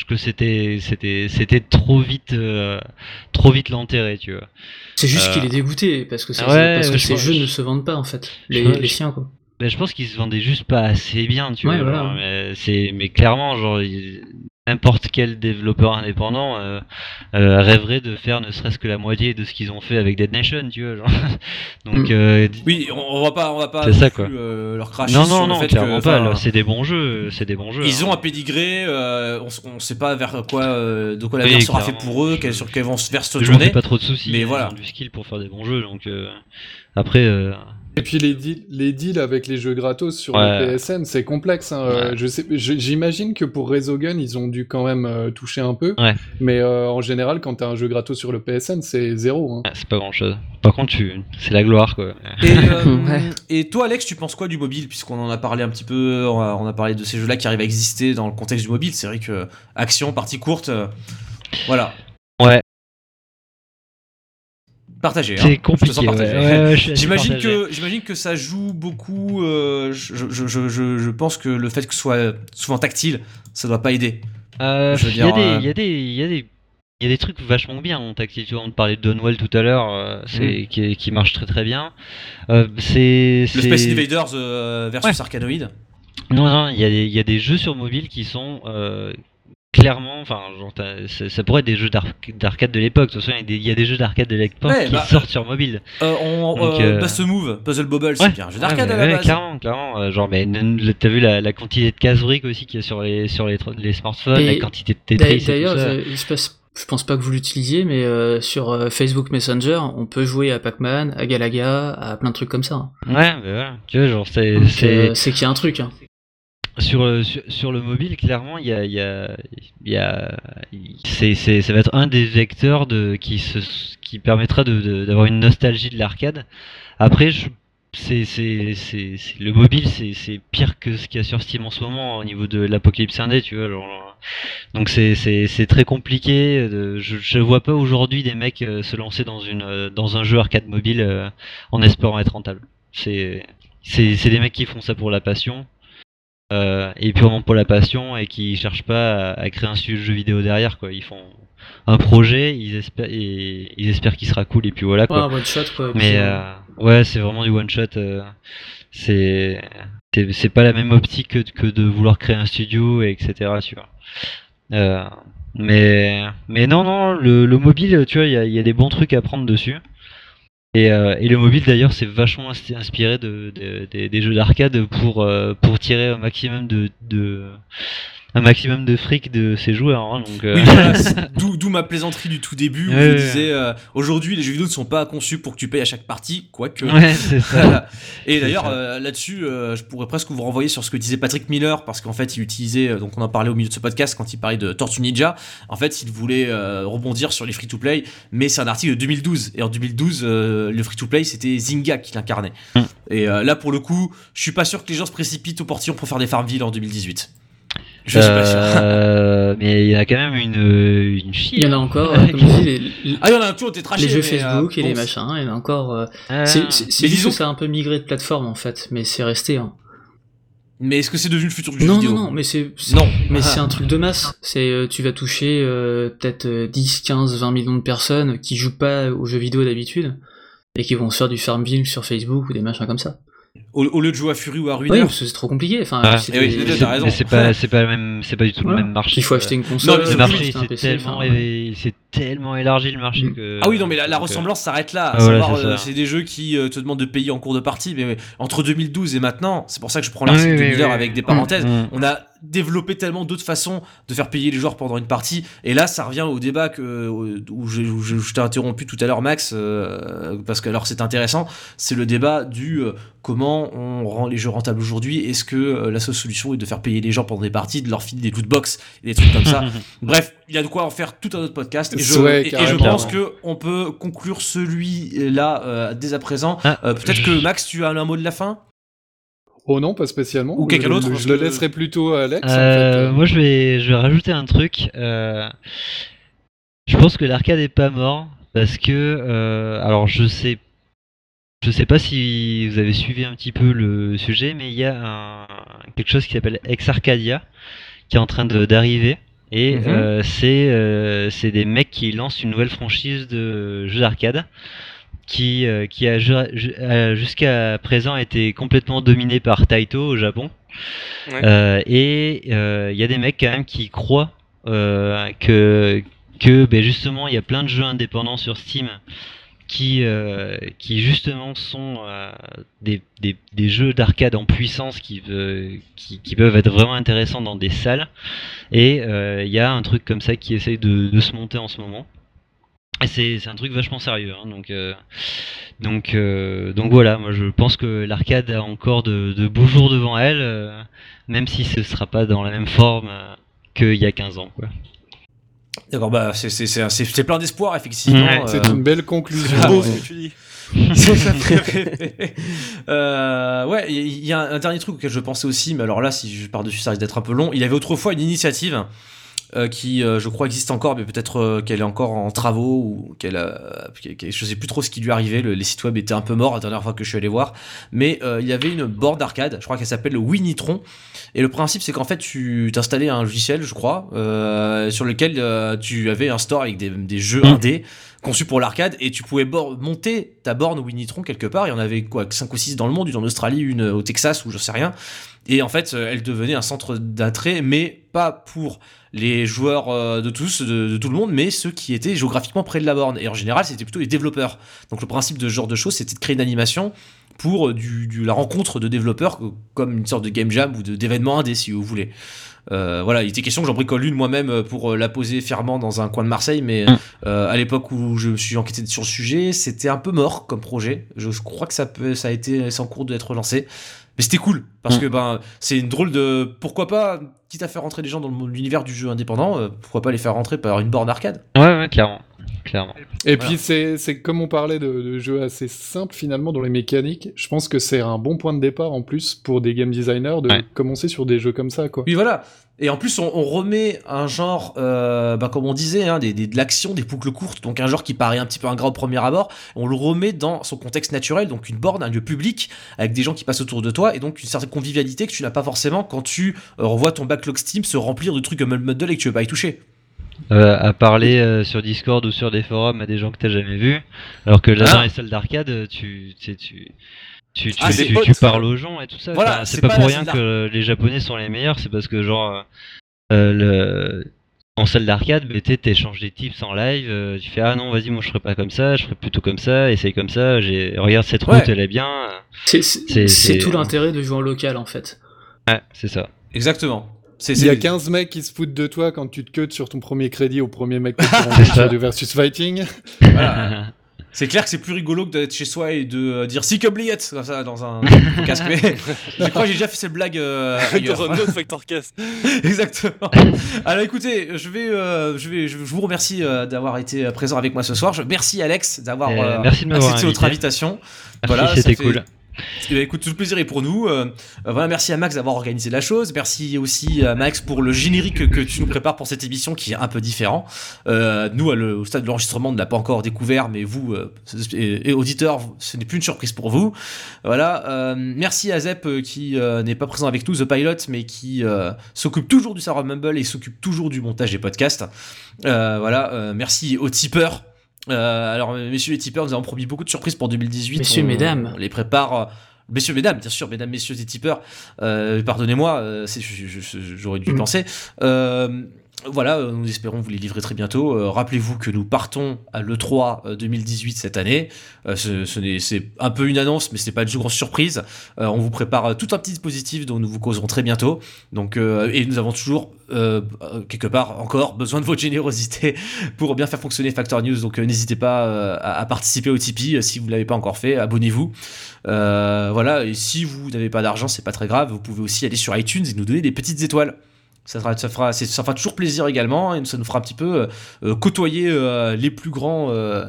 que c'était c'était c'était trop vite euh, trop vite l'enterrer, tu vois. C'est juste Euh, qu'il est dégoûté parce que, c'est- ouais, parce que je ces jeux je- ne se vendent pas en fait. Les, les je- siens quoi. Ben, je pense qu'ils se vendaient juste pas assez bien, tu Ouais, vois. voilà. genre, mais, c'est, mais clairement, genre, il- n'importe quel développeur indépendant euh, euh, rêverait de faire ne serait-ce que la moitié de ce qu'ils ont fait avec Dead Nation, tu vois. Genre. Donc, Mm. euh, Oui, on, on va pas, on va pas C'est ça, plus, quoi. euh, leur cracher non, sur non, le non, fait clairement que, pas. là, C'est des bons jeux, c'est des bons jeux. Ils hein. ont un pédigré, euh, on, on sait pas vers quoi, euh, de quoi Oui, l'avenir sera fait pour eux, Je- sur quels vont se vers se Je tourner. fais pas trop de soucis. mais ils voilà. ont du skill pour faire des bons jeux, donc euh, après. Et puis les deals, les deals avec les jeux gratos sur Ouais. le PSN, c'est complexe. hein. Euh, Ouais. Je sais, je- j'imagine que pour Resogun, ils ont dû quand même euh, toucher un peu. Ouais. Mais euh, en général, quand t'as un jeu gratos sur le PSN, c'est zéro. hein. ouais, c'est pas grand chose. Par contre, tu... c'est la gloire, quoi. Et, euh, Ouais. et toi, Alex, tu penses quoi du mobile? Puisqu'on en a parlé un petit peu, on a, on a parlé de ces jeux-là qui arrivent à exister dans le contexte du mobile. C'est vrai que action, partie courte, euh, voilà. Partagé. hein. C'est te compliqué. ouais. Ouais, J'imagine que, j'imagine que ça joue beaucoup. euh, je, je, je, je, pense que le fait que ce soit souvent tactile, ça doit pas aider. Euh, Il y, euh, y a des, y y a trucs vachement bien en tactile. Tu vois, on parlait de Donwell tout à l'heure, euh, c'est qui, est- qui marche très très bien. Euh, c'est, Le Space Invaders versus Arkanoid. Non, non, il y a des, il y a des jeux sur mobile qui sont euh, clairement, enfin, genre, t'as- ça, ça pourrait être des jeux d'ar- d'arcade de l'époque. De toute façon, il y a des- il y a des jeux d'arcade de l'époque Ouais, qui bah, sortent sur mobile. Euh, on, Donc, euh, euh, Move, Puzzle Bobble, c'est bien un jeu d'arcade Ouais, à la ouais, base. Clairement, clairement. euh, genre, mais t'as vu la, la quantité de cases briques aussi qu'il y a sur les, sur les, les smartphones, Et la quantité de Tetris et tout D'ailleurs, je, je pense- je pense pas que vous l'utilisiez, mais euh, sur euh, Facebook Messenger, on peut jouer à Pac-Man, à Galaga, à plein de trucs comme ça. hein. Ouais, mais voilà. Tu vois, genre, c'est, euh, c'est qu'il y a un truc. hein. Sur, le- sur, sur le mobile, clairement, il y a, y a, y a, c'est, c'est, ça va être un des vecteurs de, qui, se, qui permettra de, d'avoir une nostalgie de l'arcade. Après, je, c'est, c'est- le mobile, c'est, c'est pire que ce qu'il y a sur Steam en ce moment au niveau de l'apocalypse indé, tu vois. donc c'est, c'est, c'est très compliqué. je, je vois pas aujourd'hui des mecs euh, se lancer dans une, euh, dans un jeu arcade mobile euh, en espérant être rentable. C'est, c'est, c'est des mecs qui font ça pour la passion. Euh, et purement pour la passion et qui cherchent pas à, à créer un studio de jeu vidéo derrière quoi. Ils font un projet, ils espèrent, et, ils espèrent qu'il sera cool et puis voilà Ouais, quoi. un one shot quoi. Mais euh, ouais, c'est vraiment du one shot. euh, c'est c'est pas la même optique que, que de vouloir créer un studio et etc. Tu vois. Mais mais non non le, le mobile, tu vois, il y a, il y a des bons trucs à prendre dessus. Et, euh, et le mobile d'ailleurs c'est vachement ins- inspiré de, de- des- jeux d'arcade pour euh, tirer un maximum de un maximum de fric de ces joueurs. hein, donc euh, Oui, voilà, d'où ma plaisanterie du tout début où Ouais, je ouais, disais euh, aujourd'hui les jeux vidéo ne sont pas conçus pour que tu payes à chaque partie, quoique. ouais ça. Et d'ailleurs euh, là-dessus, je pourrais presque vous renvoyer sur ce que disait Patrick Miller parce qu'en fait il utilisait, donc on en parlait au milieu de ce podcast quand il parlait de Tortue Ninja. En fait, il voulait rebondir sur les free-to-play, mais c'est un article de 2012 et en 2012 euh, le free-to-play c'était Zynga qui l'incarnait. Mm. Et là pour le coup, je suis pas sûr que les gens se précipitent au portillon pour faire des Farmville en 2018. Je suis pas sûr. Euh, mais il y a quand même une une chier. Il y en a encore, euh, comme je dis, les, les- Ah, il y en a un tout, t'es traché. les jeux Facebook euh, et les machins, il y en a encore. euh, Ah. c'est juste disons que ça a un peu migré de plateforme en fait, mais c'est resté. Hein. Mais est-ce que c'est devenu le futur du jeu Non, vidéo non, non, mais c'est c'est- Non. mais Ah. c'est un truc de masse. C'est tu vas toucher euh, peut-être euh, 10, 15, 20 millions de personnes qui jouent pas aux jeux vidéo d'habitude et qui vont se faire du Farmville sur Facebook ou des machins comme ça. Au, au lieu de jouer à Fury ou à Oui, Ruiner. parce que c'est trop compliqué. Enfin, Ah, c'est eh oui, c'est- pas, c'est pas le même, c'est pas du tout Voilà. le même marché. il faut acheter une console. Le c'est marché, un c'est tellement, élargi le marché Mm. que. Ah oui, non, mais la, euh, ressemblance s'arrête là. Ah, voilà, c'est euh, c'est des jeux qui euh, te demandent de payer en cours de partie. Mais, mais entre 2012 et maintenant, c'est pour ça que je prends l'article Oui, de oui, Miller oui, avec oui. des parenthèses. Mm. On a développé tellement d'autres façons de faire payer les joueurs pendant une partie. Et là, ça revient au débat que, où je, où je- je t'ai interrompu tout à l'heure, Max, euh, parce que alors c'est intéressant. C'est le débat du euh, comment on rend les jeux rentables aujourd'hui. Est-ce que euh, la seule solution est de faire payer les gens pendant des parties, de leur filer des lootbox et des trucs comme ça Bref, il y a de quoi en faire tout un autre podcast. Et je, Ouais, et- et je carrément. pense que on peut conclure celui-là euh, dès à présent. Ah, Euh, Peut-être je- que Max, tu as un mot de la fin? Oh non, pas spécialement. Ou quelqu'un Je- d'autre, Je, le que- laisserai plutôt à Alex. en fait. moi, je vais, je vais rajouter un truc. euh, je pense que l'arcade est pas mort parce que, euh, alors, je sais, je sais pas si vous avez suivi un petit peu le sujet, mais il y a un, quelque chose qui s'appelle Ex Arcadia qui est en train d'arriver. Et Mhm. euh, c'est euh, c'est des mecs qui lancent une nouvelle franchise de jeux d'arcade qui, euh, qui a ju- ju- a jusqu'à présent été complètement dominée par Taito au Japon. Ouais. Et il y a des mecs quand même qui croient que, que ben justement il y a plein de jeux indépendants sur Steam qui, euh, qui justement sont euh, des, des, jeux d'arcade en puissance qui, qui, peuvent être vraiment intéressants dans des salles. Et euh, il y a un truc comme ça qui essaye de, se monter en ce moment. Et c'est un truc vachement sérieux. hein, donc, donc, donc voilà, moi je pense que l'arcade a encore de, beaux jours devant elle, même si ce sera pas dans la même forme qu'il y a 15 ans. Quoi. D'accord, bah c'est- c'est c'est- c'est- c'est plein d'espoir, effectivement. Ouais, C'est euh, une belle conclusion. Ah, beau ouais. ce que tu dis. C'est ça euh, ouais, il y, y a un, un dernier truc auquel je pensais aussi, mais alors là, si je pars dessus, ça risque d'être un peu long. Il y avait autrefois une initiative euh, qui, euh, je crois, existe encore, mais peut-être euh, qu'elle est encore en travaux ou qu'elle, qu'elle- je sais plus trop ce qui lui arrivait. Le- les sites web étaient un peu morts la dernière fois que je suis allé voir, mais il y avait une borne d'arcade. Je crois qu'elle s'appelle le Winitron. Et le principe, c'est qu'en fait, tu t'installais un logiciel, je crois, sur lequel tu avais un store avec des, des jeux Mm. indés conçus pour l'arcade et tu pouvais monter ta borne Winitron quelque part. Il y en avait quoi, 5 ou 6 dans le monde, une en Australie, une au Texas ou je sais rien. Et en fait, euh, elle devenait un centre d'attrait, mais pas pour les joueurs euh, de tous, de, tout le monde, mais ceux qui étaient géographiquement près de la borne. Et en général, c'était plutôt les développeurs. Donc le principe de ce genre de choses, c'était de créer une animation pour euh, du, la rencontre de développeurs, euh, comme une sorte de game jam ou d'événement indé, si vous voulez. Euh, voilà, il était question que j'en bricole une moi-même euh, pour euh, la poser fièrement dans un coin de Marseille, mais Mm. euh, à l'époque où je me suis enquêté sur le sujet, c'était un peu mort comme projet. Je crois que ça peut, ça a été, en cours d'être lancé. Mais c'était cool parce Mm. que ben c'est une drôle de pourquoi pas quitte à faire rentrer des gens dans l'univers du jeu indépendant, euh, pourquoi pas les faire rentrer par une borne arcade. Ouais, ouais, clairement. Clairement. Et Voilà. puis c'est c'est comme on parlait de, de jeux assez simples finalement dans les mécaniques, je pense que c'est un bon point de départ en plus pour des game designers de Ouais. commencer sur des jeux comme ça quoi. Oui, voilà. Et en plus, on, on remet un genre, euh, bah, comme on disait, hein, des, des- de l'action, des boucles courtes, donc un genre qui paraît un petit peu ingrat au premier abord. On le remet dans son contexte naturel, donc une borne, un lieu public, avec des gens qui passent autour de toi, et donc une certaine convivialité que tu n'as pas forcément quand tu euh, revois ton backlog Steam se remplir de trucs comme le model et que tu veux pas y toucher. Euh, à parler euh, sur Discord ou sur des forums à des gens que t'as jamais vus, alors que là Ah. dans les salles d'arcade, tu, tu, sais, tu, tu, tu, Ah, c'est tu- potes, tu ça. parles aux gens et tout ça. Voilà, Enfin, c'est pas, pas pour rien que les Japonais sont les meilleurs, c'est parce que genre euh, le... en salle d'arcade, bah, t'es- t'échanges des tips en live, euh, tu fais ah non vas-y moi je ferai pas comme ça, je ferai plutôt comme ça, essaye comme ça, j'ai regarde cette route Ouais. elle est bien, c'est- tout l'intérêt de jouer en local en fait. ouais c'est ça. Exactement. C'est, Il y a c'est- 15 mecs qui se foutent de toi quand tu te cut sur ton premier crédit au premier mec que tu rencontres du versus fighting. voilà. C'est clair que c'est plus rigolo que d'être chez soi et de euh, dire si oubliette comme ça dans un casque. Mais je crois que j'ai déjà fait cette blague euh, ailleurs. Dans un autre Factor Cast. Exactement. Alors écoutez, je vais, euh, je vais, je vous remercie euh, d'avoir été présent avec moi ce soir. Je merci Alex d'avoir de accepté notre invité. invitation. Merci, Voilà, c'était fait- cool. Eh tout le plaisir est pour nous. Euh, merci à Max d'avoir organisé la chose. Merci aussi à Max pour le générique que, tu nous prépares pour cette émission qui est un peu différent. Euh, nous, au stade de l'enregistrement, on ne l'a pas encore découvert, mais vous, euh, auditeurs, ce n'est plus une surprise pour vous. Voilà. merci à Zep qui n'est pas présent avec nous, The Pilot, mais qui s'occupe toujours du serveur Mumble et s'occupe toujours du montage des podcasts. Voilà. merci aux tipeurs. Euh, alors, messieurs les tipeurs, nous avons promis beaucoup de surprises pour 2018. Messieurs, On- mesdames. On les prépare. euh, Messieurs, mesdames, bien sûr, mesdames, messieurs et tipeurs, euh, pardonnez-moi, euh, j'aurais dû y Mm. penser. Euh, voilà, euh, nous espérons vous les livrer très bientôt. Euh, Rappelez-vous que nous partons à l'E3 euh, 2018 cette année. Euh, ce, ce n'est- c'est un peu une annonce, mais c'est pas une grosse surprise. Euh, on vous prépare euh, tout un petit dispositif dont nous vous causerons très bientôt. Donc, euh, et nous avons toujours, euh, euh, quelque part encore, besoin de votre générosité pour bien faire fonctionner Factor News. Donc, euh, n'hésitez pas euh, à, à participer au Tipeee euh, si vous l'avez pas encore fait. Abonnez-vous. Euh, voilà, et si vous n'avez pas d'argent, c'est pas très grave. Vous pouvez aussi aller sur iTunes et nous donner des petites étoiles. Ça fera, ça, fera, toujours plaisir également et ça nous fera un petit peu euh, euh, côtoyer euh, les plus grands euh,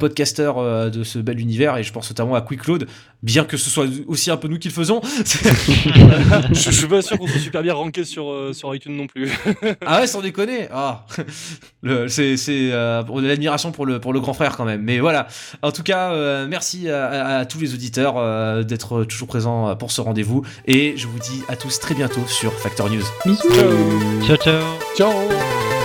podcasteurs de ce bel univers et je pense notamment à Quick Claude, bien que ce soit aussi un peu nous qui le faisons. je, je suis pas sûr qu'on soit super bien ranké sur, euh, sur iTunes non plus. ah ouais, sans déconner. Ah, c'est c'est euh, pour de l'admiration pour le pour le grand frère quand même. Mais voilà. En tout cas, euh, merci à, à- à tous les auditeurs euh, d'être toujours présents pour ce rendez-vous et je vous dis à tous très bientôt sur Factor News. Ciao ciao. Ciao Est-ce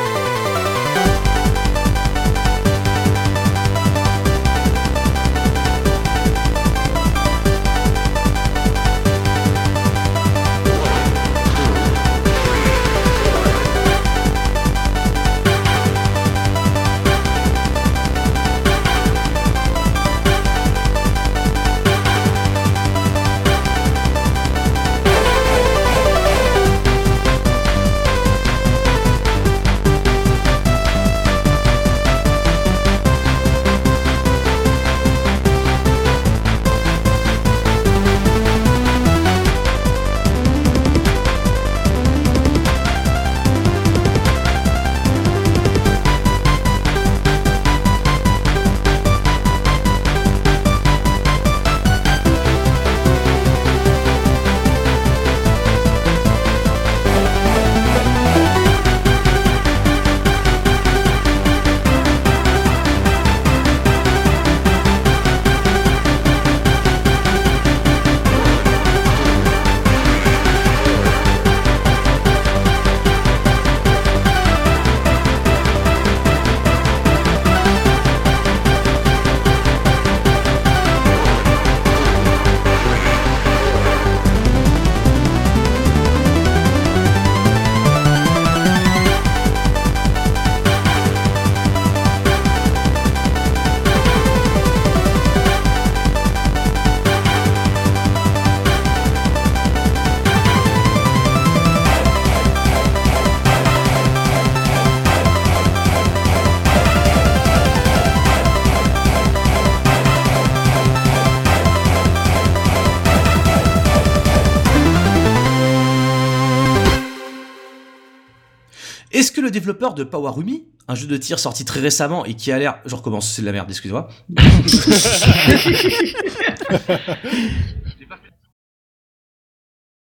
développeur de Powerumi, un jeu de tir sorti très récemment et qui a l'air, je recommence, c'est de la merde, excusez-moi.